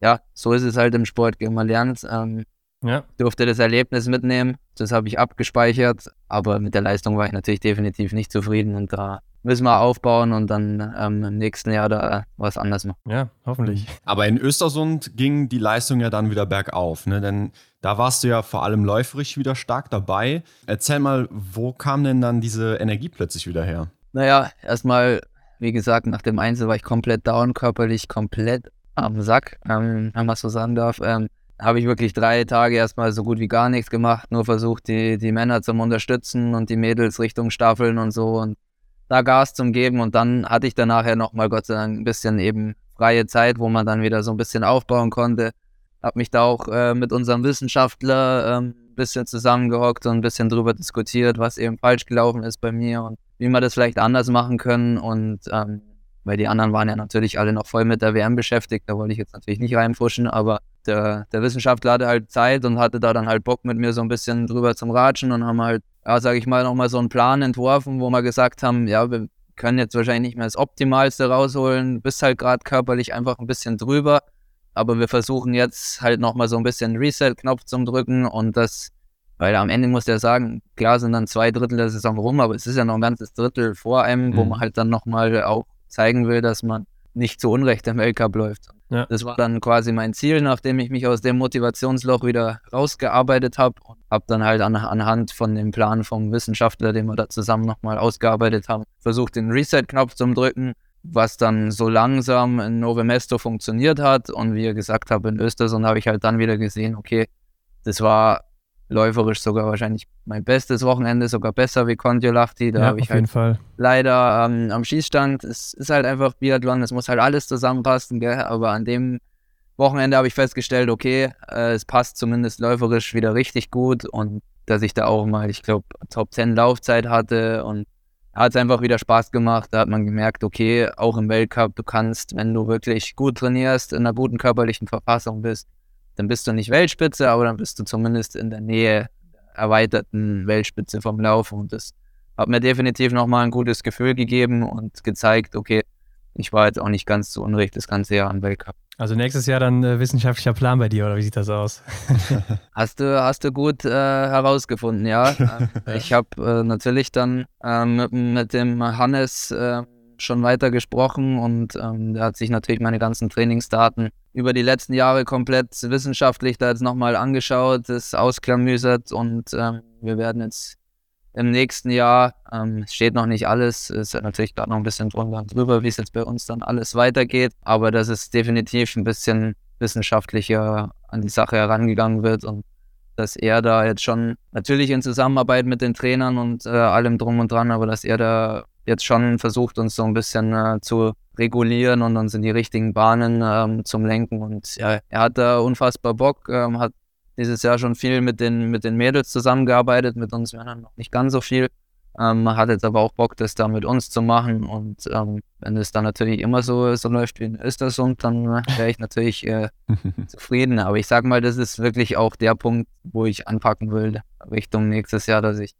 ja, so ist es halt im Sport, man lernt. Ähm, ja. Durfte das Erlebnis mitnehmen, das habe ich abgespeichert, aber mit der Leistung war ich natürlich definitiv nicht zufrieden und da müssen wir aufbauen und dann ähm, im nächsten Jahr da was anders machen. Ja, hoffentlich. Aber in Östersund ging die Leistung ja dann wieder bergauf, ne? denn da warst du ja vor allem läuferisch wieder stark dabei. Erzähl mal, wo kam denn dann diese Energie plötzlich wieder her? Naja, erstmal, wie gesagt, nach dem Einzel war ich komplett down, körperlich komplett am Sack, ähm, wenn man so sagen darf. Ähm, habe ich wirklich drei Tage erstmal so gut wie gar nichts gemacht, nur versucht, die, die Männer zum Unterstützen und die Mädels Richtung Staffeln und so und da Gas zum Geben. Und dann hatte ich dann nachher nochmal Gott sei Dank ein bisschen eben freie Zeit, wo man dann wieder so ein bisschen aufbauen konnte. Habe mich da auch äh, mit unserem Wissenschaftler ähm, ein bisschen zusammengehockt und ein bisschen drüber diskutiert, was eben falsch gelaufen ist bei mir und wie wir das vielleicht anders machen können. Und ähm, weil die anderen waren ja natürlich alle noch voll mit der WM beschäftigt, da wollte ich jetzt natürlich nicht reinfuschen, aber der, der Wissenschaftler hatte halt Zeit und hatte da dann halt Bock mit mir so ein bisschen drüber zum Ratschen und haben halt, ja, sag ich mal, nochmal so einen Plan entworfen, wo wir gesagt haben, ja, wir können jetzt wahrscheinlich nicht mehr das Optimalste rausholen, bist halt gerade körperlich einfach ein bisschen drüber, aber wir versuchen jetzt halt nochmal so ein bisschen Reset-Knopf zum Drücken und das weil am Ende muss der sagen, klar sind dann zwei Drittel der Saison rum, aber es ist ja noch ein ganzes Drittel vor einem, mhm. wo man halt dann nochmal auch zeigen will, dass man nicht zu Unrecht im Weltcup läuft. Ja. Das war dann quasi mein Ziel, nachdem ich mich aus dem Motivationsloch wieder rausgearbeitet habe und habe dann halt an, anhand von dem Plan vom Wissenschaftler, den wir da zusammen nochmal ausgearbeitet haben, versucht, den Reset-Knopf zu drücken, was dann so langsam in Novemesto funktioniert hat. Und wie ihr gesagt habt, in Östersund habe ich halt dann wieder gesehen, okay, das war läuferisch sogar wahrscheinlich mein bestes Wochenende, sogar besser wie Kontiolahti. Da ja, habe ich halt Fall. leider ähm, am Schießstand, es ist halt einfach Biathlon, es muss halt alles zusammenpassen, gell? aber an dem Wochenende habe ich festgestellt, okay, äh, es passt zumindest läuferisch wieder richtig gut und dass ich da auch mal, ich glaube, Top 10 Laufzeit hatte und hat es einfach wieder Spaß gemacht. Da hat man gemerkt, okay, auch im Weltcup, du kannst, wenn du wirklich gut trainierst, in einer guten körperlichen Verfassung bist, dann bist du nicht Weltspitze, aber dann bist du zumindest in der Nähe erweiterten Weltspitze vom Lauf. Und das hat mir definitiv nochmal ein gutes Gefühl gegeben und gezeigt, okay, ich war jetzt auch nicht ganz zu Unrecht das ganze Jahr am Weltcup. Also nächstes Jahr dann äh, wissenschaftlicher Plan bei dir, oder wie sieht das aus? hast du, hast du gut äh, herausgefunden, ja. ich habe äh, natürlich dann ähm, mit, mit, dem Hannes äh, schon weiter gesprochen und ähm, der hat sich natürlich meine ganzen Trainingsdaten über die letzten Jahre komplett wissenschaftlich da jetzt nochmal angeschaut, das ausklamüsert und ähm, wir werden jetzt im nächsten Jahr. Ähm, steht noch nicht alles, ist natürlich gerade noch ein bisschen drunter drüber, wie es jetzt bei uns dann alles weitergeht, aber dass es definitiv ein bisschen wissenschaftlicher an die Sache herangegangen wird und dass er da jetzt schon natürlich in Zusammenarbeit mit den Trainern und äh, allem drum und dran, aber dass er da jetzt schon versucht, uns so ein bisschen äh, zu regulieren und uns in die richtigen Bahnen ähm, zum Lenken. Und ja, er hat da unfassbar Bock, ähm, hat dieses Jahr schon viel mit den, mit den Mädels zusammengearbeitet, mit uns Männern noch nicht ganz so viel. Ähm, hat jetzt aber auch Bock, das da mit uns zu machen. Und ähm, wenn es dann natürlich immer so, so läuft wie in Östersund, dann wäre ich natürlich äh, zufrieden. Aber ich sag mal, das ist wirklich auch der Punkt, wo ich anpacken will, Richtung nächstes Jahr, dass ich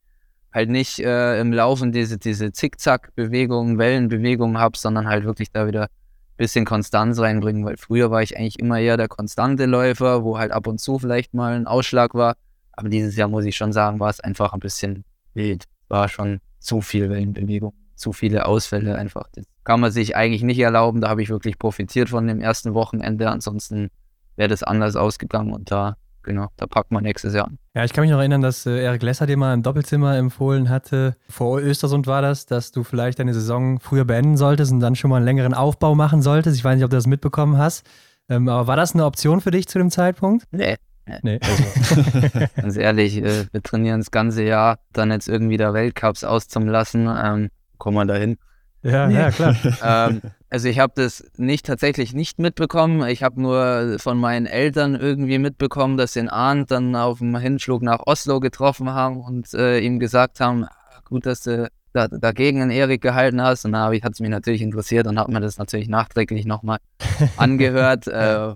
halt nicht äh, im Laufen diese, diese Zickzack-Bewegungen, Wellenbewegungen habe, sondern halt wirklich da wieder bisschen Konstanz reinbringen, weil früher war ich eigentlich immer eher der konstante Läufer, wo halt ab und zu vielleicht mal ein Ausschlag war. Aber dieses Jahr muss ich schon sagen, war es einfach ein bisschen wild. War schon zu viel Wellenbewegung, zu viele Ausfälle einfach. Das kann man sich eigentlich nicht erlauben. Da habe ich wirklich profitiert von dem ersten Wochenende. Ansonsten wäre das anders ausgegangen und da genau, da packt man nächstes Jahr an. Ja, ich kann mich noch erinnern, dass äh, Erik Lesser dir mal im Doppelzimmer empfohlen hatte, vor Östersund war das, dass du vielleicht deine Saison früher beenden solltest und dann schon mal einen längeren Aufbau machen solltest. Ich weiß nicht, ob du das mitbekommen hast. Ähm, aber war das eine Option für dich zu dem Zeitpunkt? Nee. Nee. Also, ganz ehrlich, äh, wir trainieren das ganze Jahr, dann jetzt irgendwie da Weltcups auszulassen, ähm, kommen wir dahin. Ja, nee. ja, klar. ähm, also ich habe das nicht tatsächlich nicht mitbekommen. Ich habe nur von meinen Eltern irgendwie mitbekommen, dass sie in Arndt dann auf dem Hinflug nach Oslo getroffen haben und äh, ihm gesagt haben, gut, dass du da, dagegen einen Erik gehalten hast. Und da hat es mich natürlich interessiert und habe mir das natürlich nachträglich nochmal angehört. äh,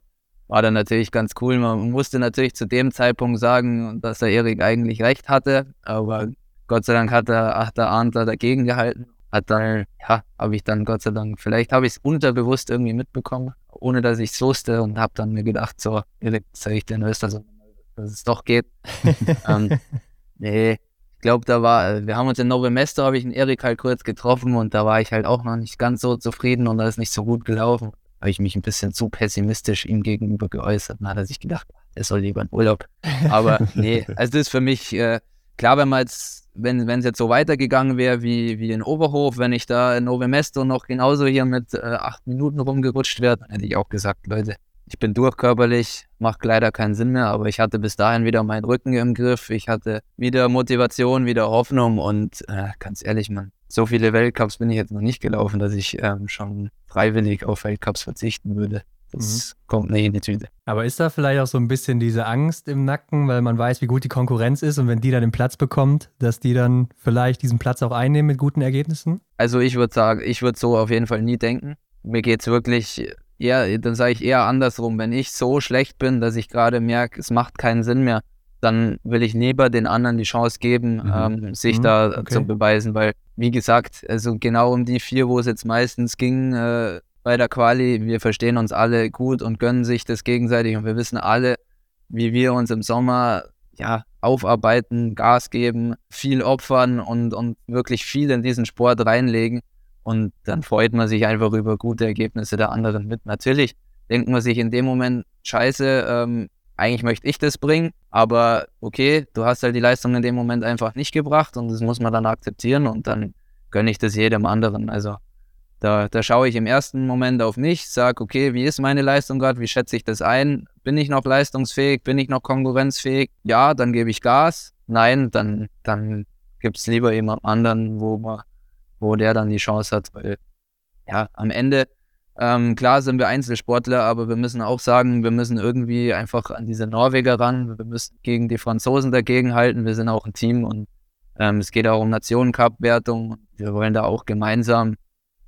war dann natürlich ganz cool. Man musste natürlich zu dem Zeitpunkt sagen, dass der Erik eigentlich recht hatte, aber Gott sei Dank hat der, hat der Arndt da dagegen gehalten hat dann, ja, habe ich dann Gott sei Dank, vielleicht habe ich es unterbewusst irgendwie mitbekommen, ohne dass ich es wusste und habe dann mir gedacht, so, jetzt zeige ich den Öster, dass es doch geht. ähm, nee, ich glaube, da war, wir haben uns in Novemester, habe ich einen Erik halt kurz getroffen und da war ich halt auch noch nicht ganz so zufrieden und da ist nicht so gut gelaufen. Habe ich mich ein bisschen zu pessimistisch ihm gegenüber geäußert. Dann hat er sich gedacht, er soll lieber in Urlaub. Aber nee, also das ist für mich, äh, klar, wenn man jetzt wenn es jetzt so weitergegangen wäre wie, wie in Oberhof, wenn ich da in Novemesto noch genauso hier mit äh, acht Minuten rumgerutscht wäre, dann hätte ich auch gesagt, Leute, ich bin durchkörperlich, macht leider keinen Sinn mehr, aber ich hatte bis dahin wieder meinen Rücken im Griff, ich hatte wieder Motivation, wieder Hoffnung und äh, ganz ehrlich, man, so viele Weltcups bin ich jetzt noch nicht gelaufen, dass ich ähm, schon freiwillig auf Weltcups verzichten würde. Das mhm. kommt nicht in die Tüte. Aber ist da vielleicht auch so ein bisschen diese Angst im Nacken, weil man weiß, wie gut die Konkurrenz ist und wenn die dann den Platz bekommt, dass die dann vielleicht diesen Platz auch einnehmen mit guten Ergebnissen? Also ich würde sagen, ich würde so auf jeden Fall nie denken. Mir geht es wirklich eher, dann sage ich eher andersrum. Wenn ich so schlecht bin, dass ich gerade merke, es macht keinen Sinn mehr, dann will ich lieber den anderen die Chance geben, mhm. ähm, sich mhm, da okay. zu beweisen, weil, wie gesagt, also genau um die vier, wo es jetzt meistens ging, äh, bei der Quali. Wir verstehen uns alle gut und gönnen sich das gegenseitig und wir wissen alle, wie wir uns im Sommer ja, aufarbeiten, Gas geben, viel opfern und, und wirklich viel in diesen Sport reinlegen. Und dann freut man sich einfach über gute Ergebnisse der anderen mit. Natürlich denkt man sich in dem Moment, scheiße, ähm, eigentlich möchte ich das bringen, aber okay, du hast halt die Leistung in dem Moment einfach nicht gebracht und das muss man dann akzeptieren und dann gönne ich das jedem anderen. Also da, da schaue ich im ersten Moment auf mich, sage, okay, wie ist meine Leistung gerade, wie schätze ich das ein? Bin ich noch leistungsfähig? Bin ich noch konkurrenzfähig? Ja, dann gebe ich Gas. Nein, dann, dann gibt es lieber jemand anderen, wo, man, wo der dann die Chance hat. Weil ja, am Ende, ähm, klar sind wir Einzelsportler, aber wir müssen auch sagen, wir müssen irgendwie einfach an diese Norweger ran. Wir müssen gegen die Franzosen dagegen halten. Wir sind auch ein Team und ähm, es geht auch um Nationencup-Wertung. Wir wollen da auch gemeinsam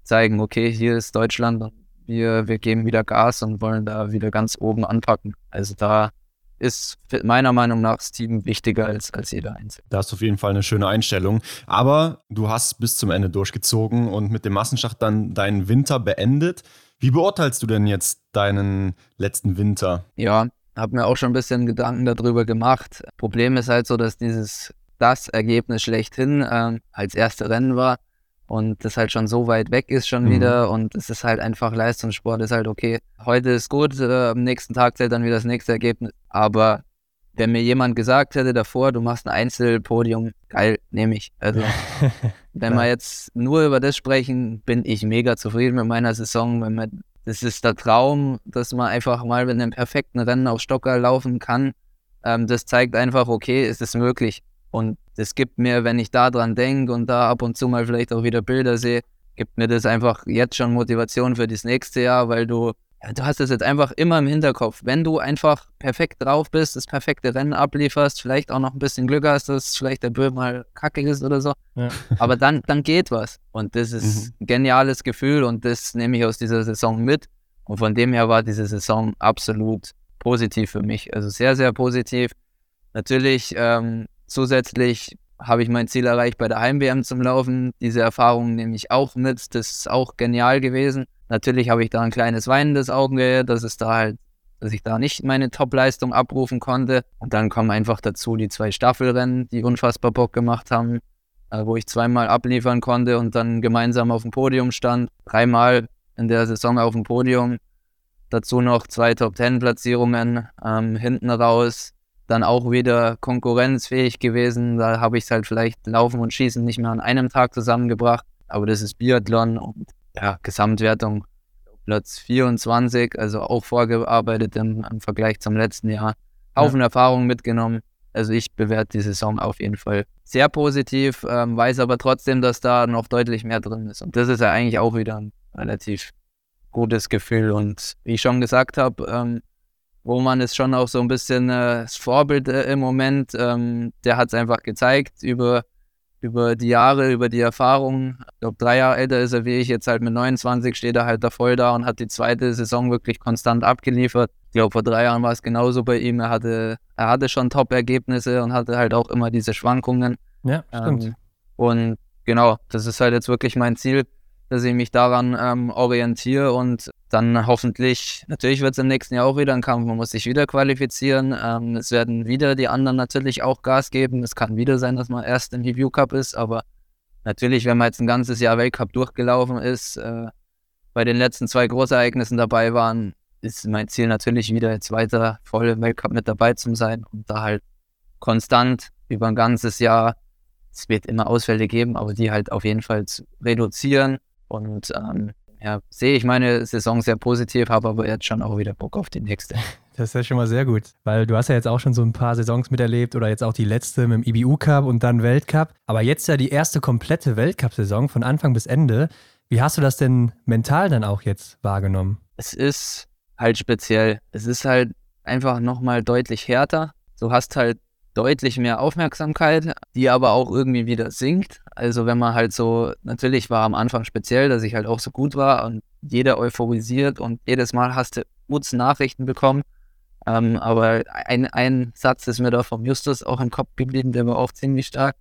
zeigen, okay, hier ist Deutschland und wir, wir geben wieder Gas und wollen da wieder ganz oben anpacken. Also da ist meiner Meinung nach das Team wichtiger als, als jeder Einzelne. Da hast du auf jeden Fall eine schöne Einstellung. Aber du hast bis zum Ende durchgezogen und mit dem Massenstart dann deinen Winter beendet. Wie beurteilst du denn jetzt deinen letzten Winter? Ja, habe mir auch schon ein bisschen Gedanken darüber gemacht. Problem ist halt so, dass dieses das Ergebnis schlechthin äh, als erste Rennen war und das halt schon so weit weg ist schon mhm. wieder und es ist halt einfach Leistungssport, ist halt okay. Heute ist gut, äh, am nächsten Tag zählt dann wieder das nächste Ergebnis. Aber wenn mir jemand gesagt hätte davor, du machst ein Einzelpodium, geil, nehme ich. Also, wenn wir jetzt nur über das sprechen, bin ich mega zufrieden mit meiner Saison. Wenn man, das ist der Traum, dass man einfach mal mit einem perfekten Rennen auf Stocker laufen kann. Ähm, das zeigt einfach, okay, ist es möglich. Und das gibt mir, wenn ich da dran denke und da ab und zu mal vielleicht auch wieder Bilder sehe, gibt mir das einfach jetzt schon Motivation für das nächste Jahr, weil du, ja, du hast das jetzt einfach immer im Hinterkopf. Wenn du einfach perfekt drauf bist, das perfekte Rennen ablieferst, vielleicht auch noch ein bisschen Glück hast, dass vielleicht der Böhm mal kacke ist oder so, ja. aber dann, dann geht was. Und das ist mhm. ein geniales Gefühl und das nehme ich aus dieser Saison mit. Und von dem her war diese Saison absolut positiv für mich. Also sehr, sehr positiv. Natürlich ähm, Zusätzlich habe ich mein Ziel erreicht bei der Heim-WM zum Laufen. Diese Erfahrung nehme ich auch mit. Das ist auch genial gewesen. Natürlich habe ich da ein kleines weinendes Auge, dass es da halt, dass ich da nicht meine Top-Leistung abrufen konnte. Und dann kommen einfach dazu die zwei Staffelrennen, die unfassbar Bock gemacht haben, äh, wo ich zweimal abliefern konnte und dann gemeinsam auf dem Podium stand. Dreimal in der Saison auf dem Podium. Dazu noch zwei Top-10-Platzierungen ähm, hinten raus dann auch wieder konkurrenzfähig gewesen. Da habe ich es halt vielleicht Laufen und Schießen nicht mehr an einem Tag zusammengebracht. Aber das ist Biathlon und ja, Gesamtwertung Platz 24, also auch vorgearbeitet im, im Vergleich zum letzten Jahr. Haufen ja. Erfahrung mitgenommen. Also ich bewerte die Saison auf jeden Fall sehr positiv, ähm, weiß aber trotzdem, dass da noch deutlich mehr drin ist. Und das ist ja eigentlich auch wieder ein relativ gutes Gefühl. Und wie ich schon gesagt habe, ähm, wo man ist schon auch so ein bisschen äh, das Vorbild äh, im Moment. Ähm, der hat es einfach gezeigt über, über die Jahre, über die Erfahrung. Ich glaube, drei Jahre älter ist er wie ich, jetzt halt mit 29 steht er halt da voll da und hat die zweite Saison wirklich konstant abgeliefert. Ich glaube, vor drei Jahren war es genauso bei ihm. Er hatte, er hatte schon Top-Ergebnisse und hatte halt auch immer diese Schwankungen. Ja, stimmt. Ähm, und genau, das ist halt jetzt wirklich mein Ziel, dass ich mich daran ähm, orientiere und dann hoffentlich, natürlich wird es im nächsten Jahr auch wieder ein Kampf, man muss sich wieder qualifizieren. Ähm, es werden wieder die anderen natürlich auch Gas geben. Es kann wieder sein, dass man erst im Review Cup ist, aber natürlich, wenn man jetzt ein ganzes Jahr Weltcup durchgelaufen ist, äh, bei den letzten zwei Großereignissen dabei waren, ist mein Ziel natürlich wieder jetzt weiter voll im Weltcup mit dabei zu sein und da halt konstant über ein ganzes Jahr, es wird immer Ausfälle geben, aber die halt auf jeden Fall zu reduzieren und ähm, ja, sehe ich meine Saison sehr positiv, habe aber jetzt schon auch wieder Bock auf die nächste. Das ist ja schon mal sehr gut, weil du hast ja jetzt auch schon so ein paar Saisons miterlebt oder jetzt auch die letzte mit dem IBU Cup und dann Weltcup. Aber jetzt ja die erste komplette Weltcup-Saison von Anfang bis Ende. Wie hast du das denn mental dann auch jetzt wahrgenommen? Es ist halt speziell. Es ist halt einfach nochmal deutlich härter. Du hast halt deutlich mehr Aufmerksamkeit, die aber auch irgendwie wieder sinkt. Also wenn man halt so, natürlich war am Anfang speziell, dass ich halt auch so gut war und jeder euphorisiert und jedes Mal hast du gute Nachrichten bekommen. Ähm, aber ein, ein Satz ist mir da vom Justus auch im Kopf geblieben, der war auch ziemlich stark.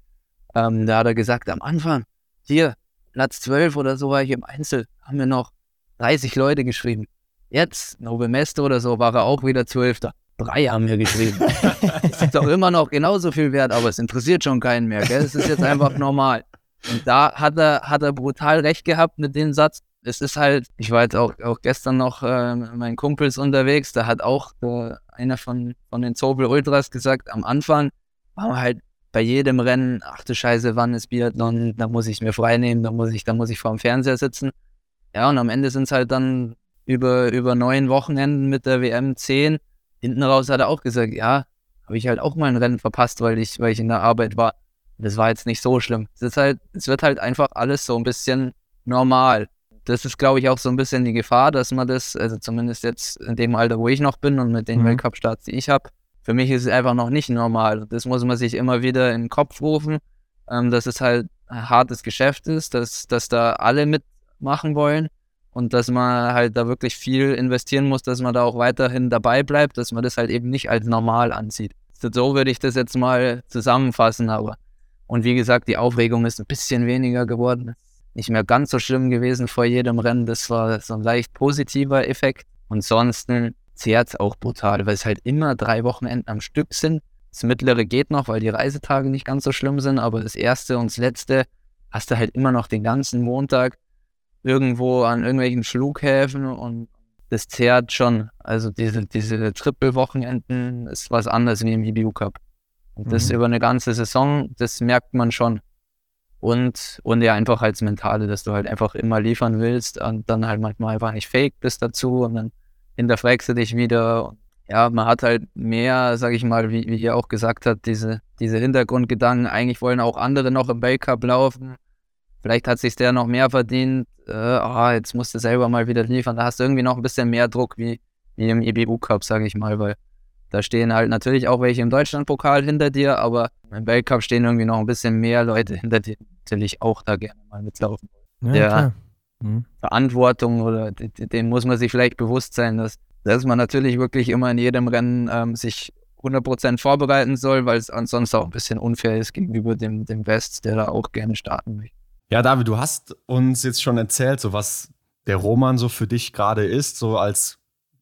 Ähm, da hat er gesagt, am Anfang, hier, Platz 12 oder so war ich im Einzel, haben wir noch 30 Leute geschrieben. Jetzt, Nove Meste oder so, war er auch wieder Zwölfter drei haben wir geschrieben. das ist doch immer noch genauso viel wert, aber es interessiert schon keinen mehr. Gell? Es ist jetzt einfach normal. Und da hat er, hat er brutal recht gehabt mit dem Satz. Es ist halt, ich war jetzt auch, auch gestern noch äh, mit meinen Kumpels unterwegs, da hat auch äh, einer von, von den Zobel Ultras gesagt, am Anfang waren wir halt bei jedem Rennen, ach du Scheiße, wann ist Biathlon, da muss ich mir frei nehmen, da muss ich, da muss ich vor dem Fernseher sitzen. Ja, und am Ende sind es halt dann über, über neun Wochenenden mit der WM zehn hinten raus hat er auch gesagt, ja, habe ich halt auch mal ein Rennen verpasst, weil ich, weil ich in der Arbeit war. Das war jetzt nicht so schlimm. Es ist halt, es wird halt einfach alles so ein bisschen normal. Das ist, glaube ich, auch so ein bisschen die Gefahr, dass man das, also zumindest jetzt in dem Alter, wo ich noch bin und mit den mhm. Weltcup-Starts, die ich habe, für mich ist es einfach noch nicht normal. Das muss man sich immer wieder in den Kopf rufen, ähm, dass es halt ein hartes Geschäft ist, dass, dass da alle mitmachen wollen und dass man halt da wirklich viel investieren muss, dass man da auch weiterhin dabei bleibt, dass man das halt eben nicht als normal ansieht. So würde ich das jetzt mal zusammenfassen, aber und wie gesagt, die Aufregung ist ein bisschen weniger geworden. Nicht mehr ganz so schlimm gewesen vor jedem Rennen. Das war so ein leicht positiver Effekt. Und sonst zehrt es auch brutal, weil es halt immer drei Wochenenden am Stück sind. Das mittlere geht noch, weil die Reisetage nicht ganz so schlimm sind, aber das erste und das letzte hast du halt immer noch den ganzen Montag irgendwo an irgendwelchen Flughäfen und das zehrt schon. Also diese, diese Triple-Wochenenden ist was anderes wie im EBU Cup. Und das mhm. über eine ganze Saison, das merkt man schon. Und, und ja, einfach als Mentale, dass du halt einfach immer liefern willst und dann halt manchmal einfach nicht fake bist dazu und dann hinterfragst du dich wieder. Ja, man hat halt mehr, sag ich mal, wie, wie ihr auch gesagt habt, diese, diese Hintergrundgedanken. Eigentlich wollen auch andere noch im Cup laufen. Vielleicht hat sich der noch mehr verdient. Äh, oh, jetzt musst du selber mal wieder liefern. Da hast du irgendwie noch ein bisschen mehr Druck wie, wie im EBU Cup, sag ich mal, weil da stehen halt natürlich auch welche im Deutschlandpokal hinter dir, aber im Weltcup stehen irgendwie noch ein bisschen mehr Leute hinter dir, natürlich auch da gerne mal mitlaufen. Ja, Der mhm. Verantwortung oder dem muss man sich vielleicht bewusst sein, dass, dass man natürlich wirklich immer in jedem Rennen ähm, sich 100% vorbereiten soll, weil es ansonsten auch ein bisschen unfair ist gegenüber dem, dem West, der da auch gerne starten möchte. Ja, David, du hast uns jetzt schon erzählt, so was der Roman so für dich gerade ist, so als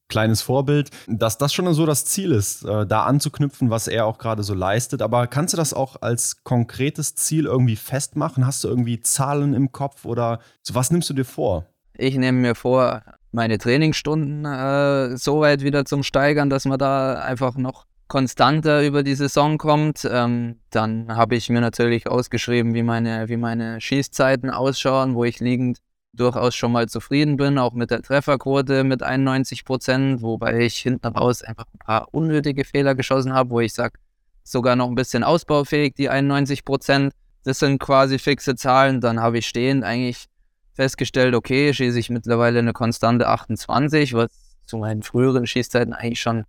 kleines Vorbild, dass das schon so das Ziel ist, äh, da anzuknüpfen, was er auch gerade so leistet. Aber kannst du das auch als konkretes Ziel irgendwie festmachen? Hast du irgendwie Zahlen im Kopf oder so was nimmst du dir vor? Ich nehme mir vor, meine Trainingsstunden äh, so weit wieder zum Steigern, dass man da einfach noch konstanter über die Saison kommt. Ähm, dann habe ich mir natürlich ausgeschrieben, wie meine, wie meine Schießzeiten ausschauen, wo ich liegend durchaus schon mal zufrieden bin, auch mit der Trefferquote mit 91 Prozent, wobei ich hinten raus einfach ein paar unnötige Fehler geschossen habe, wo ich sage, sogar noch ein bisschen ausbaufähig, die 91 Prozent. Das sind quasi fixe Zahlen. Dann habe ich stehend eigentlich festgestellt, okay, schieße ich mittlerweile eine konstante 28, was zu meinen früheren Schießzeiten eigentlich schon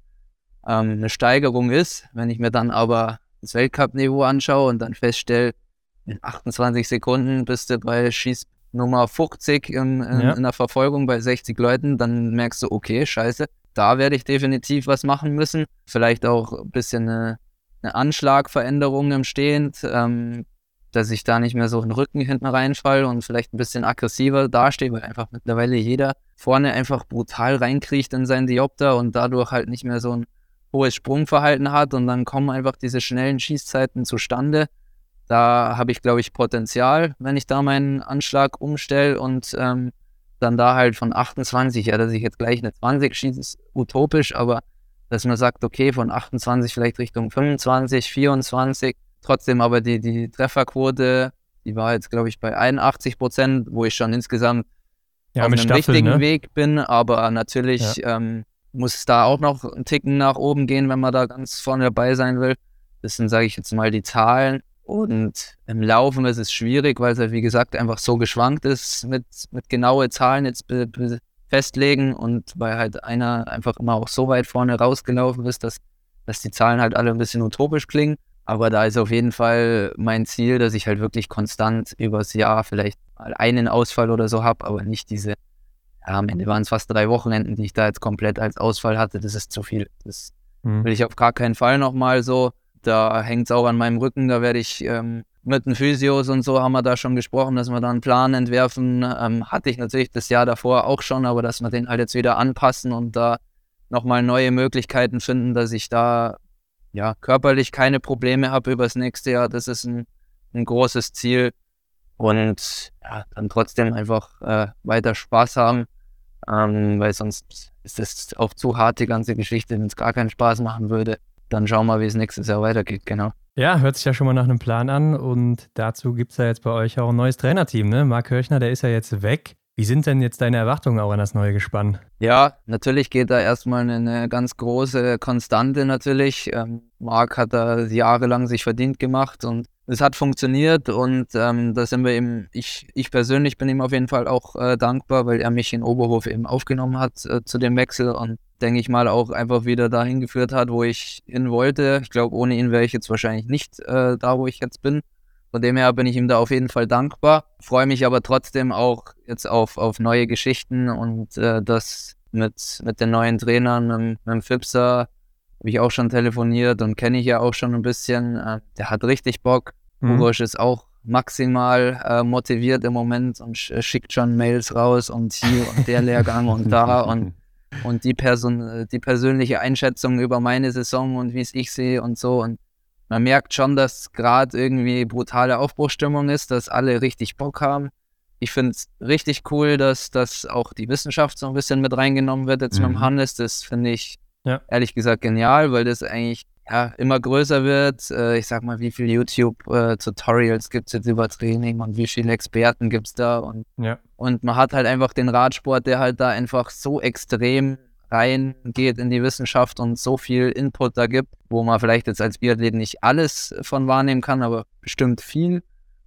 ähm, eine Steigerung ist. Wenn ich mir dann aber das Weltcup-Niveau anschaue und dann feststelle, in 28 Sekunden bist du bei Schieß Nummer 50 in, in, ja. in der Verfolgung bei 60 Leuten, dann merkst du, okay, scheiße, da werde ich definitiv was machen müssen. Vielleicht auch ein bisschen eine, eine Anschlagveränderung im Stehend, ähm, dass ich da nicht mehr so in den Rücken hinten reinfalle und vielleicht ein bisschen aggressiver dastehe, weil einfach mittlerweile jeder vorne einfach brutal reinkriecht in seinen Diopter und dadurch halt nicht mehr so ein hohes Sprungverhalten hat und dann kommen einfach diese schnellen Schießzeiten zustande da habe ich, glaube ich, Potenzial, wenn ich da meinen Anschlag umstelle und ähm, dann da halt von 28, ja, dass ich jetzt gleich eine 20 schieße, ist utopisch, aber dass man sagt, okay, von 28 vielleicht Richtung 25, 24, trotzdem aber die, die Trefferquote, die war jetzt, glaube ich, bei 81 Prozent, wo ich schon insgesamt ja, auf einem Staffel, richtigen ne? Weg bin, aber natürlich ja. ähm, muss es da auch noch einen Ticken nach oben gehen, wenn man da ganz vorne dabei sein will. Das sind, sage ich jetzt mal, die Zahlen. Und im Laufen ist es schwierig, weil es halt, wie gesagt, einfach so geschwankt ist, mit, mit genaue Zahlen jetzt festlegen und weil halt einer einfach immer auch so weit vorne rausgelaufen ist, dass, dass die Zahlen halt alle ein bisschen utopisch klingen. Aber da ist auf jeden Fall mein Ziel, dass ich halt wirklich konstant übers Jahr vielleicht mal einen Ausfall oder so habe, aber nicht diese, ja, am Ende waren es fast drei Wochenenden, die ich da jetzt komplett als Ausfall hatte. Das ist zu viel. Das mhm. will ich auf gar keinen Fall nochmal so. Da hängt es auch an meinem Rücken. Da werde ich ähm, mit den Physios und so haben wir da schon gesprochen, dass wir da einen Plan entwerfen. Ähm, hatte ich natürlich das Jahr davor auch schon, aber dass wir den halt jetzt wieder anpassen und da nochmal neue Möglichkeiten finden, dass ich da ja körperlich keine Probleme habe übers nächste Jahr. Das ist ein, ein großes Ziel. Und ja, dann trotzdem einfach äh, weiter Spaß haben, ähm, weil sonst ist das auch zu hart, die ganze Geschichte, wenn es gar keinen Spaß machen würde dann schauen wir, wie es nächstes Jahr weitergeht, genau. Ja, hört sich ja schon mal nach einem Plan an und dazu gibt es ja jetzt bei euch auch ein neues Trainerteam, ne? Marc Kirchner, der ist ja jetzt weg. Wie sind denn jetzt deine Erwartungen auch an das neue Gespann? Ja, natürlich geht da erstmal eine ganz große Konstante natürlich. Ähm, Marc hat da jahrelang sich verdient gemacht und es hat funktioniert und ähm, da sind wir eben, ich, ich persönlich bin ihm auf jeden Fall auch äh, dankbar, weil er mich in Oberhof eben aufgenommen hat äh, zu dem Wechsel und denke ich mal auch einfach wieder dahin geführt hat, wo ich hin wollte. Ich glaube, ohne ihn wäre ich jetzt wahrscheinlich nicht äh, da, wo ich jetzt bin. Von dem her bin ich ihm da auf jeden Fall dankbar. Freue mich aber trotzdem auch jetzt auf, auf neue Geschichten und äh, das mit, mit den neuen Trainern, mit, mit dem Fipser, habe ich auch schon telefoniert und kenne ich ja auch schon ein bisschen. Äh, der hat richtig Bock. Mhm. Urosch ist auch maximal äh, motiviert im Moment und sch schickt schon Mails raus und hier und der Lehrgang und da und, und die, Person, die persönliche Einschätzung über meine Saison und wie es ich sehe und so. Und man merkt schon, dass gerade irgendwie brutale Aufbruchstimmung ist, dass alle richtig Bock haben. Ich finde es richtig cool, dass, dass auch die Wissenschaft so ein bisschen mit reingenommen wird jetzt mhm. mit dem Hannes. Das finde ich ja. ehrlich gesagt genial, weil das eigentlich ja, immer größer wird. Äh, ich sag mal, wie viele YouTube-Tutorials äh, gibt es jetzt über Training und wie viele Experten gibt es da? Und, ja. und man hat halt einfach den Radsport, der halt da einfach so extrem reingeht in die Wissenschaft und so viel Input da gibt, wo man vielleicht jetzt als Biathlet nicht alles von wahrnehmen kann, aber bestimmt viel.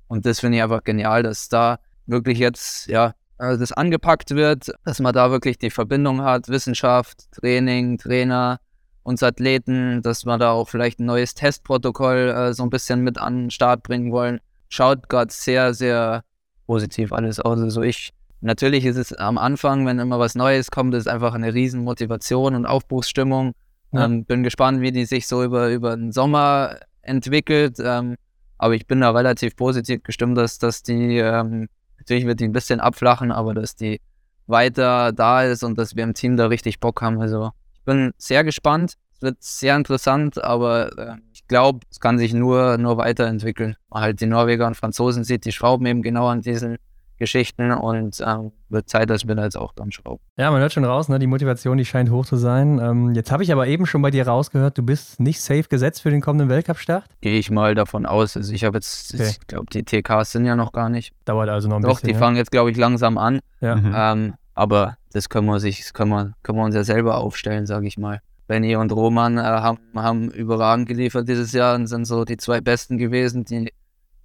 Und das finde ich einfach genial, dass da wirklich jetzt, ja, äh, das angepackt wird, dass man da wirklich die Verbindung hat, Wissenschaft, Training, Trainer, uns Athleten, dass wir da auch vielleicht ein neues Testprotokoll äh, so ein bisschen mit an den Start bringen wollen. Schaut gerade sehr, sehr positiv alles aus. Also ich, natürlich ist es am Anfang, wenn immer was Neues kommt, ist einfach eine riesen Motivation und Aufbruchsstimmung. Ja. Ähm, bin gespannt, wie die sich so über, über den Sommer entwickelt. Ähm, aber ich bin da relativ positiv gestimmt, dass, dass die, ähm, natürlich wird die ein bisschen abflachen, aber dass die weiter da ist und dass wir im Team da richtig Bock haben. Also ich bin sehr gespannt. Es wird sehr interessant, aber äh, ich glaube, es kann sich nur, nur weiterentwickeln. Man halt die Norweger und Franzosen sieht, die schrauben eben genau an diesen Geschichten und ähm, wird Zeit, dass wir da jetzt auch dran schrauben. Ja, man hört schon raus, ne? die Motivation, die scheint hoch zu sein. Ähm, jetzt habe ich aber eben schon bei dir rausgehört, du bist nicht safe gesetzt für den kommenden Weltcup-Start? Gehe ich mal davon aus. Also ich habe jetzt, okay. ich glaube, die TKs sind ja noch gar nicht. Dauert also noch ein Doch, bisschen. Doch, die ja? fangen jetzt, glaube ich, langsam an. Ja. Mhm. Ähm, aber das können wir sich, können wir, können wir uns ja selber aufstellen, sage ich mal. Benny und Roman äh, haben, haben überragend geliefert dieses Jahr und sind so die zwei Besten gewesen, die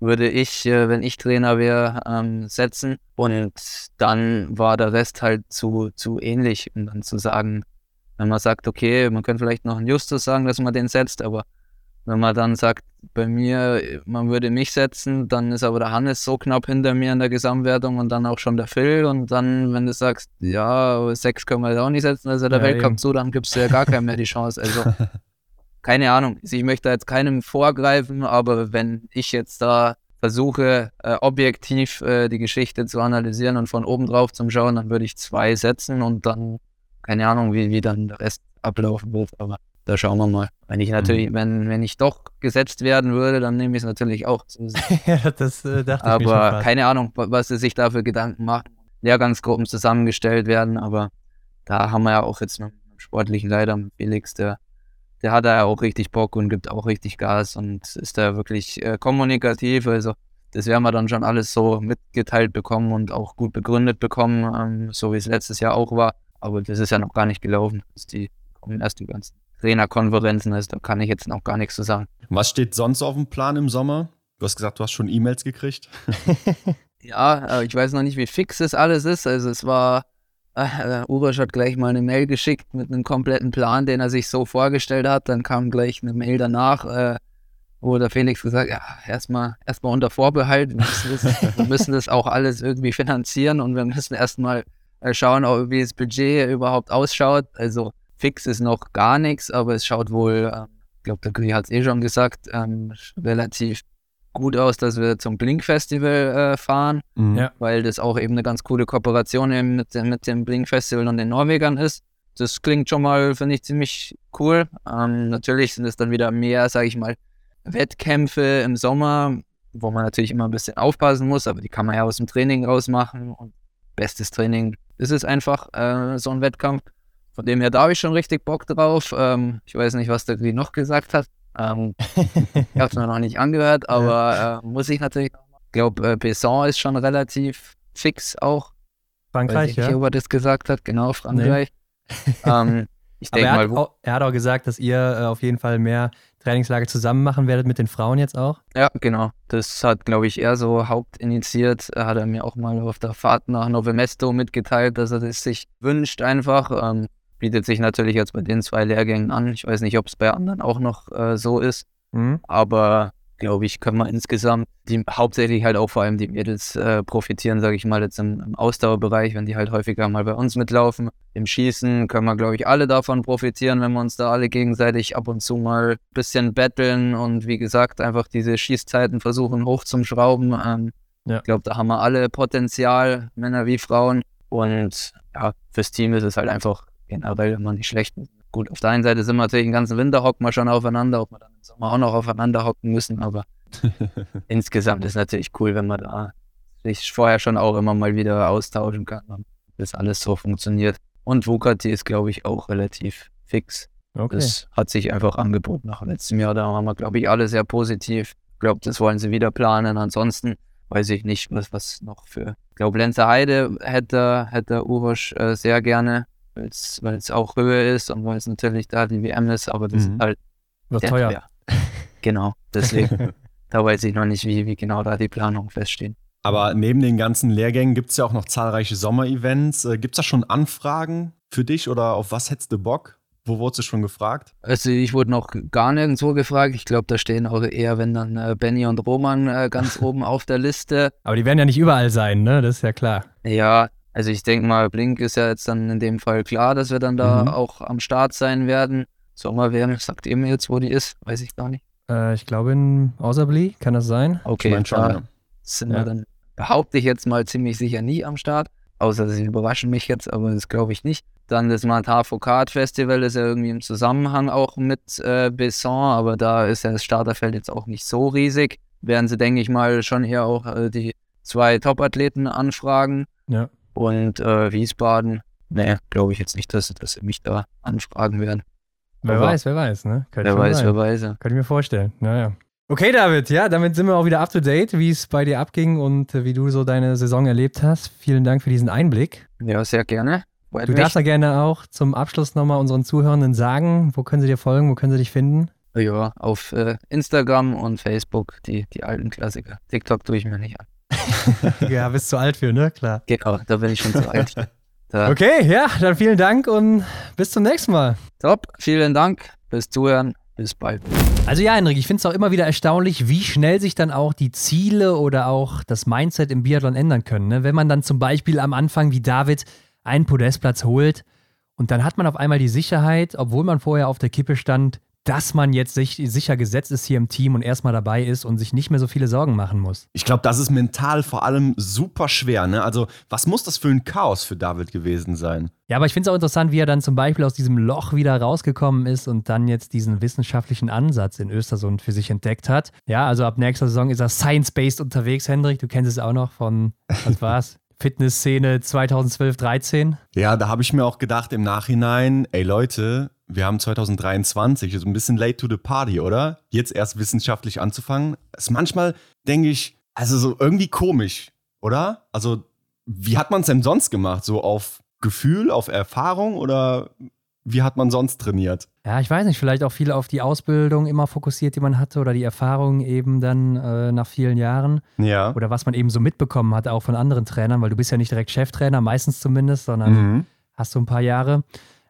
würde ich, äh, wenn ich Trainer wäre, ähm, setzen. Und dann war der Rest halt zu, zu ähnlich, um dann zu sagen, wenn man sagt, okay, man könnte vielleicht noch einen Justus sagen, dass man den setzt, aber wenn man dann sagt, bei mir, man würde mich setzen, dann ist aber der Hannes so knapp hinter mir in der Gesamtwertung und dann auch schon der Phil. Und dann, wenn du sagst, ja, sechs können wir jetzt auch nicht setzen, also der ja, Weltcup eben. zu, dann gibst du ja gar keinem mehr die Chance. Also, keine Ahnung. Ich möchte da jetzt keinem vorgreifen, aber wenn ich jetzt da versuche, äh, objektiv äh, die Geschichte zu analysieren und von oben drauf zu schauen, dann würde ich zwei setzen und dann, keine Ahnung, wie, wie dann der Rest ablaufen wird. Aber da schauen wir mal. Wenn ich natürlich, mhm. wenn, wenn ich doch gesetzt werden würde, dann nehme ich es natürlich auch. ja, das äh, dachte aber ich schon keine Ahnung, was sie sich da für Gedanken machen. Lehrgangsgruppen zusammengestellt werden, aber da haben wir ja auch jetzt einen sportlichen Leiter, Felix, der, der hat da ja auch richtig Bock und gibt auch richtig Gas und ist da wirklich äh, kommunikativ. Also das werden wir dann schon alles so mitgeteilt bekommen und auch gut begründet bekommen, ähm, so wie es letztes Jahr auch war. Aber das ist ja noch gar nicht gelaufen. Das die kommen erst die ganzen Trainerkonferenzen, also da kann ich jetzt noch gar nichts zu sagen. Was steht sonst auf dem Plan im Sommer? Du hast gesagt, du hast schon E-Mails gekriegt. ja, äh, ich weiß noch nicht, wie fix das alles ist. Also es war, äh, Urasch hat gleich mal eine Mail geschickt mit einem kompletten Plan, den er sich so vorgestellt hat. Dann kam gleich eine Mail danach, äh, wo der Felix gesagt hat, ja, erstmal erstmal unter Vorbehalt, wir müssen, das, wir müssen das auch alles irgendwie finanzieren und wir müssen erstmal äh, schauen, wie das Budget überhaupt ausschaut. Also Fix ist noch gar nichts, aber es schaut wohl, äh, ich glaube, der Gri hat es eh schon gesagt, ähm, relativ gut aus, dass wir zum Blink-Festival äh, fahren, mhm. ja. weil das auch eben eine ganz coole Kooperation eben mit, mit dem Blink-Festival und den Norwegern ist. Das klingt schon mal, finde ich, ziemlich cool. Ähm, natürlich sind es dann wieder mehr, sage ich mal, Wettkämpfe im Sommer, wo man natürlich immer ein bisschen aufpassen muss, aber die kann man ja aus dem Training rausmachen und bestes Training ist es einfach, äh, so ein Wettkampf. Von dem her, da habe ich schon richtig Bock drauf. Ähm, ich weiß nicht, was der Gri noch gesagt hat. Ähm, ich habe es mir noch nicht angehört, aber äh, muss ich natürlich. Ich glaube, äh, Besson ist schon relativ fix auch. Frankreich, ich ja. Nicht, ob er das gesagt hat, genau, Frankreich. Nee. ähm, ich denke mal. Auch, er hat auch gesagt, dass ihr äh, auf jeden Fall mehr Trainingslager zusammen machen werdet mit den Frauen jetzt auch? Ja, genau. Das hat, glaube ich, er so hauptinitiiert. Er hat er mir auch mal auf der Fahrt nach Novemesto mitgeteilt, dass er das sich wünscht einfach. Ähm, bietet sich natürlich jetzt bei den zwei Lehrgängen an. Ich weiß nicht, ob es bei anderen auch noch äh, so ist. Mhm. Aber glaube ich, können wir insgesamt, die hauptsächlich halt auch vor allem die Mädels äh, profitieren, sage ich mal, jetzt im, im, Ausdauerbereich, wenn die halt häufiger mal bei uns mitlaufen. Im Schießen können wir, glaube ich, alle davon profitieren, wenn wir uns da alle gegenseitig ab und zu mal ein bisschen betteln und wie gesagt, einfach diese Schießzeiten versuchen hochzuschrauben. Ähm, ja. Ich glaube, da haben wir alle Potenzial, Männer wie Frauen. Und ja, fürs Team ist es halt einfach generell immer nicht schlecht. Gut, auf der einen Seite sind wir natürlich den ganzen Winter hocken wir schon aufeinander, ob wir dann im Sommer auch noch aufeinander hocken müssen, aber insgesamt ist es natürlich cool, wenn man da sich vorher schon auch immer mal wieder austauschen kann und das alles so funktioniert. Und Vukati ist, glaube ich, auch relativ fix. Okay. Das hat sich einfach angeboten nach letztem Jahr. Da waren wir, glaube ich, alle sehr positiv. Ich glaube, das wollen sie wieder planen. Ansonsten weiß ich nicht, was, was noch für. Ich glaube, Lenzer Heide hätte, hätte Urosch äh, sehr gerne weil es auch Höhe ist und weil es natürlich da die WM ist, aber das mhm. ist halt Wird teuer. teuer. genau, deswegen, da weiß ich noch nicht, wie, wie genau da die Planungen feststehen. Aber neben den ganzen Lehrgängen gibt es ja auch noch zahlreiche Sommerevents. Äh, gibt es da schon Anfragen für dich oder auf was hättest du Bock? Wo wurdest du schon gefragt? Also ich wurde noch gar nirgendwo gefragt. Ich glaube, da stehen auch eher, wenn dann äh, Benny und Roman äh, ganz oben auf der Liste. Aber die werden ja nicht überall sein, ne? Das ist ja klar. Ja, also ich denke mal, Blink ist ja jetzt dann in dem Fall klar, dass wir dann da mhm. auch am Start sein werden. Sommerwärme, sagt ihr mir jetzt, wo die ist? Weiß ich gar nicht. Äh, ich glaube in Auserbli, kann das sein? Okay, ich schon, da sind ja. wir dann, behaupte ich jetzt mal ziemlich sicher nie am Start. Außer sie überraschen mich jetzt, aber das glaube ich nicht. Dann das Matar Foucault Festival ist ja irgendwie im Zusammenhang auch mit äh, Besson, aber da ist ja das Starterfeld jetzt auch nicht so riesig. Werden sie, denke ich mal, schon eher auch äh, die zwei Top-Athleten anfragen. Ja. Und äh, Wiesbaden, ne, glaube ich jetzt nicht, dass, dass sie mich da anfragen werden. Wer Aber weiß, wer weiß, ne? Könnte wer weiß, sein. wer weiß. Ja. Kann ich mir vorstellen. Naja. Okay, David, ja, damit sind wir auch wieder up to date, wie es bei dir abging und äh, wie du so deine Saison erlebt hast. Vielen Dank für diesen Einblick. Ja, sehr gerne. Freut du mich. darfst ja gerne auch zum Abschluss nochmal unseren Zuhörenden sagen, wo können sie dir folgen, wo können sie dich finden? Ja, auf äh, Instagram und Facebook, die, die alten Klassiker. TikTok tue ich mir nicht an. ja, bist zu alt für, ne? Klar. Genau, da bin ich schon zu alt. Da. Okay, ja, dann vielen Dank und bis zum nächsten Mal. Top, vielen Dank fürs Zuhören. Bis bald. Also ja, Henrik, ich finde es auch immer wieder erstaunlich, wie schnell sich dann auch die Ziele oder auch das Mindset im Biathlon ändern können. Ne? Wenn man dann zum Beispiel am Anfang wie David einen Podestplatz holt und dann hat man auf einmal die Sicherheit, obwohl man vorher auf der Kippe stand, dass man jetzt sich, sicher gesetzt ist hier im Team und erstmal dabei ist und sich nicht mehr so viele Sorgen machen muss. Ich glaube, das ist mental vor allem super schwer. Ne? Also, was muss das für ein Chaos für David gewesen sein? Ja, aber ich finde es auch interessant, wie er dann zum Beispiel aus diesem Loch wieder rausgekommen ist und dann jetzt diesen wissenschaftlichen Ansatz in Östersund für sich entdeckt hat. Ja, also ab nächster Saison ist er science-based unterwegs, Hendrik. Du kennst es auch noch von, was war's? Fitnessszene 2012, 13. Ja, da habe ich mir auch gedacht im Nachhinein, ey Leute, wir haben 2023, ist ein bisschen late to the party, oder? Jetzt erst wissenschaftlich anzufangen. Ist manchmal, denke ich, also so irgendwie komisch, oder? Also, wie hat man es denn sonst gemacht? So auf Gefühl, auf Erfahrung oder wie hat man sonst trainiert? Ja, ich weiß nicht, vielleicht auch viel auf die Ausbildung immer fokussiert, die man hatte oder die Erfahrung eben dann äh, nach vielen Jahren. Ja. Oder was man eben so mitbekommen hat, auch von anderen Trainern, weil du bist ja nicht direkt Cheftrainer, meistens zumindest, sondern mhm. hast du ein paar Jahre.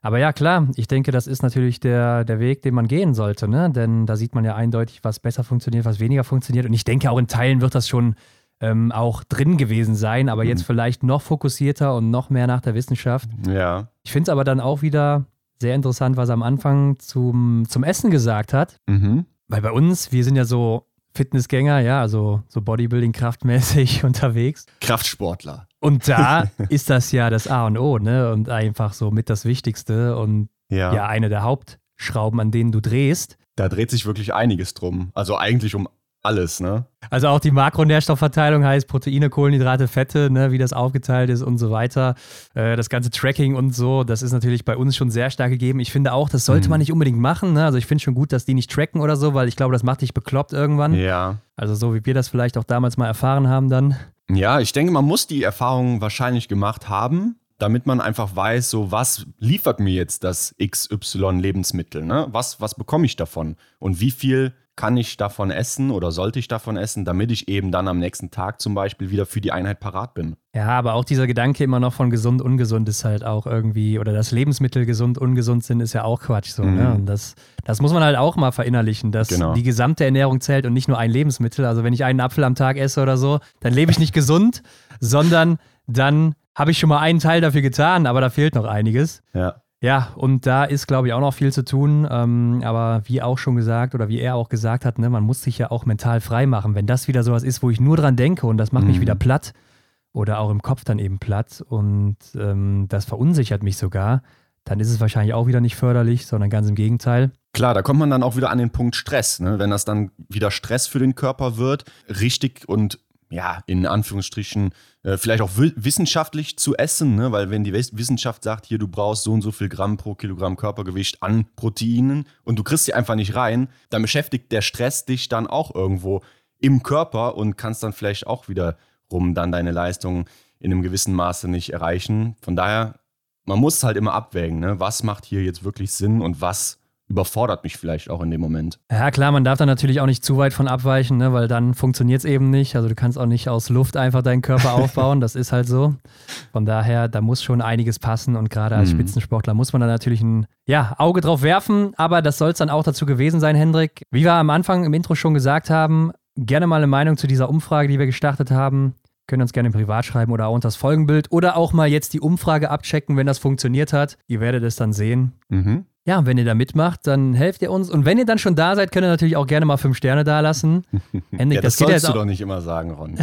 Aber ja, klar, ich denke, das ist natürlich der, der Weg, den man gehen sollte, ne? Denn da sieht man ja eindeutig, was besser funktioniert, was weniger funktioniert. Und ich denke, auch in Teilen wird das schon ähm, auch drin gewesen sein, aber mhm. jetzt vielleicht noch fokussierter und noch mehr nach der Wissenschaft. Ja. Ich finde es aber dann auch wieder sehr interessant, was er am Anfang zum, zum Essen gesagt hat. Mhm. Weil bei uns, wir sind ja so Fitnessgänger, ja, also so Bodybuilding-kraftmäßig unterwegs. Kraftsportler. Und da ist das ja das A und O, ne? Und einfach so mit das Wichtigste und ja, ja eine der Hauptschrauben, an denen du drehst. Da dreht sich wirklich einiges drum. Also eigentlich um alles, ne? Also auch die Makronährstoffverteilung heißt Proteine, Kohlenhydrate, Fette, ne, wie das aufgeteilt ist und so weiter. Äh, das ganze Tracking und so, das ist natürlich bei uns schon sehr stark gegeben. Ich finde auch, das sollte mhm. man nicht unbedingt machen. Ne? Also ich finde schon gut, dass die nicht tracken oder so, weil ich glaube, das macht dich bekloppt irgendwann. Ja. Also so wie wir das vielleicht auch damals mal erfahren haben dann. Ja, ich denke, man muss die Erfahrung wahrscheinlich gemacht haben, damit man einfach weiß, so was liefert mir jetzt das XY Lebensmittel, ne? Was, was bekomme ich davon? Und wie viel kann ich davon essen oder sollte ich davon essen, damit ich eben dann am nächsten Tag zum Beispiel wieder für die Einheit parat bin. Ja, aber auch dieser Gedanke immer noch von gesund, ungesund ist halt auch irgendwie, oder dass Lebensmittel gesund, ungesund sind, ist ja auch Quatsch so. Ne? Mhm. Ne? Und das, das muss man halt auch mal verinnerlichen, dass genau. die gesamte Ernährung zählt und nicht nur ein Lebensmittel. Also wenn ich einen Apfel am Tag esse oder so, dann lebe ich nicht gesund, sondern dann habe ich schon mal einen Teil dafür getan, aber da fehlt noch einiges. Ja. Ja, und da ist, glaube ich, auch noch viel zu tun. Ähm, aber wie auch schon gesagt oder wie er auch gesagt hat, ne, man muss sich ja auch mental frei machen. Wenn das wieder sowas ist, wo ich nur dran denke und das macht mhm. mich wieder platt oder auch im Kopf dann eben platt und ähm, das verunsichert mich sogar, dann ist es wahrscheinlich auch wieder nicht förderlich, sondern ganz im Gegenteil. Klar, da kommt man dann auch wieder an den Punkt Stress. Ne? Wenn das dann wieder Stress für den Körper wird, richtig und ja, in Anführungsstrichen, äh, vielleicht auch wissenschaftlich zu essen, ne? weil wenn die Wissenschaft sagt, hier, du brauchst so und so viel Gramm pro Kilogramm Körpergewicht an Proteinen und du kriegst sie einfach nicht rein, dann beschäftigt der Stress dich dann auch irgendwo im Körper und kannst dann vielleicht auch wiederum dann deine Leistung in einem gewissen Maße nicht erreichen. Von daher, man muss halt immer abwägen, ne? was macht hier jetzt wirklich Sinn und was überfordert mich vielleicht auch in dem Moment. Ja, klar, man darf da natürlich auch nicht zu weit von abweichen, ne, weil dann funktioniert es eben nicht. Also du kannst auch nicht aus Luft einfach deinen Körper aufbauen, das ist halt so. Von daher, da muss schon einiges passen und gerade als mhm. Spitzensportler muss man da natürlich ein ja, Auge drauf werfen, aber das soll es dann auch dazu gewesen sein, Hendrik. Wie wir am Anfang im Intro schon gesagt haben, gerne mal eine Meinung zu dieser Umfrage, die wir gestartet haben. Können uns gerne privat schreiben oder auch unter das Folgenbild oder auch mal jetzt die Umfrage abchecken, wenn das funktioniert hat. Ihr werdet es dann sehen. Mhm. Ja, wenn ihr da mitmacht, dann helft ihr uns. Und wenn ihr dann schon da seid, könnt ihr natürlich auch gerne mal fünf Sterne da lassen. Hendrik, ja, das, das sollst du auch, doch nicht immer sagen, Ron.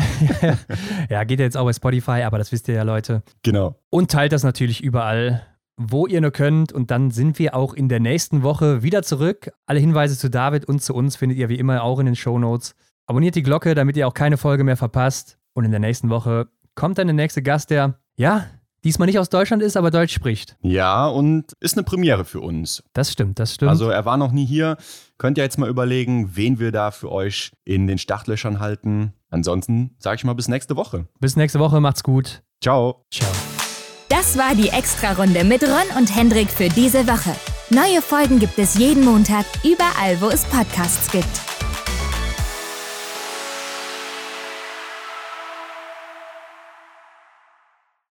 ja, geht ja jetzt auch bei Spotify, aber das wisst ihr ja, Leute. Genau. Und teilt das natürlich überall, wo ihr nur könnt. Und dann sind wir auch in der nächsten Woche wieder zurück. Alle Hinweise zu David und zu uns findet ihr wie immer auch in den Show Notes. Abonniert die Glocke, damit ihr auch keine Folge mehr verpasst. Und in der nächsten Woche kommt dann der nächste Gast, der, ja, diesmal nicht aus Deutschland ist, aber Deutsch spricht. Ja, und ist eine Premiere für uns. Das stimmt, das stimmt. Also er war noch nie hier. Könnt ihr jetzt mal überlegen, wen wir da für euch in den Startlöchern halten. Ansonsten sage ich mal bis nächste Woche. Bis nächste Woche, macht's gut. Ciao. Ciao. Das war die Extra-Runde mit Ron und Hendrik für diese Woche. Neue Folgen gibt es jeden Montag, überall, wo es Podcasts gibt.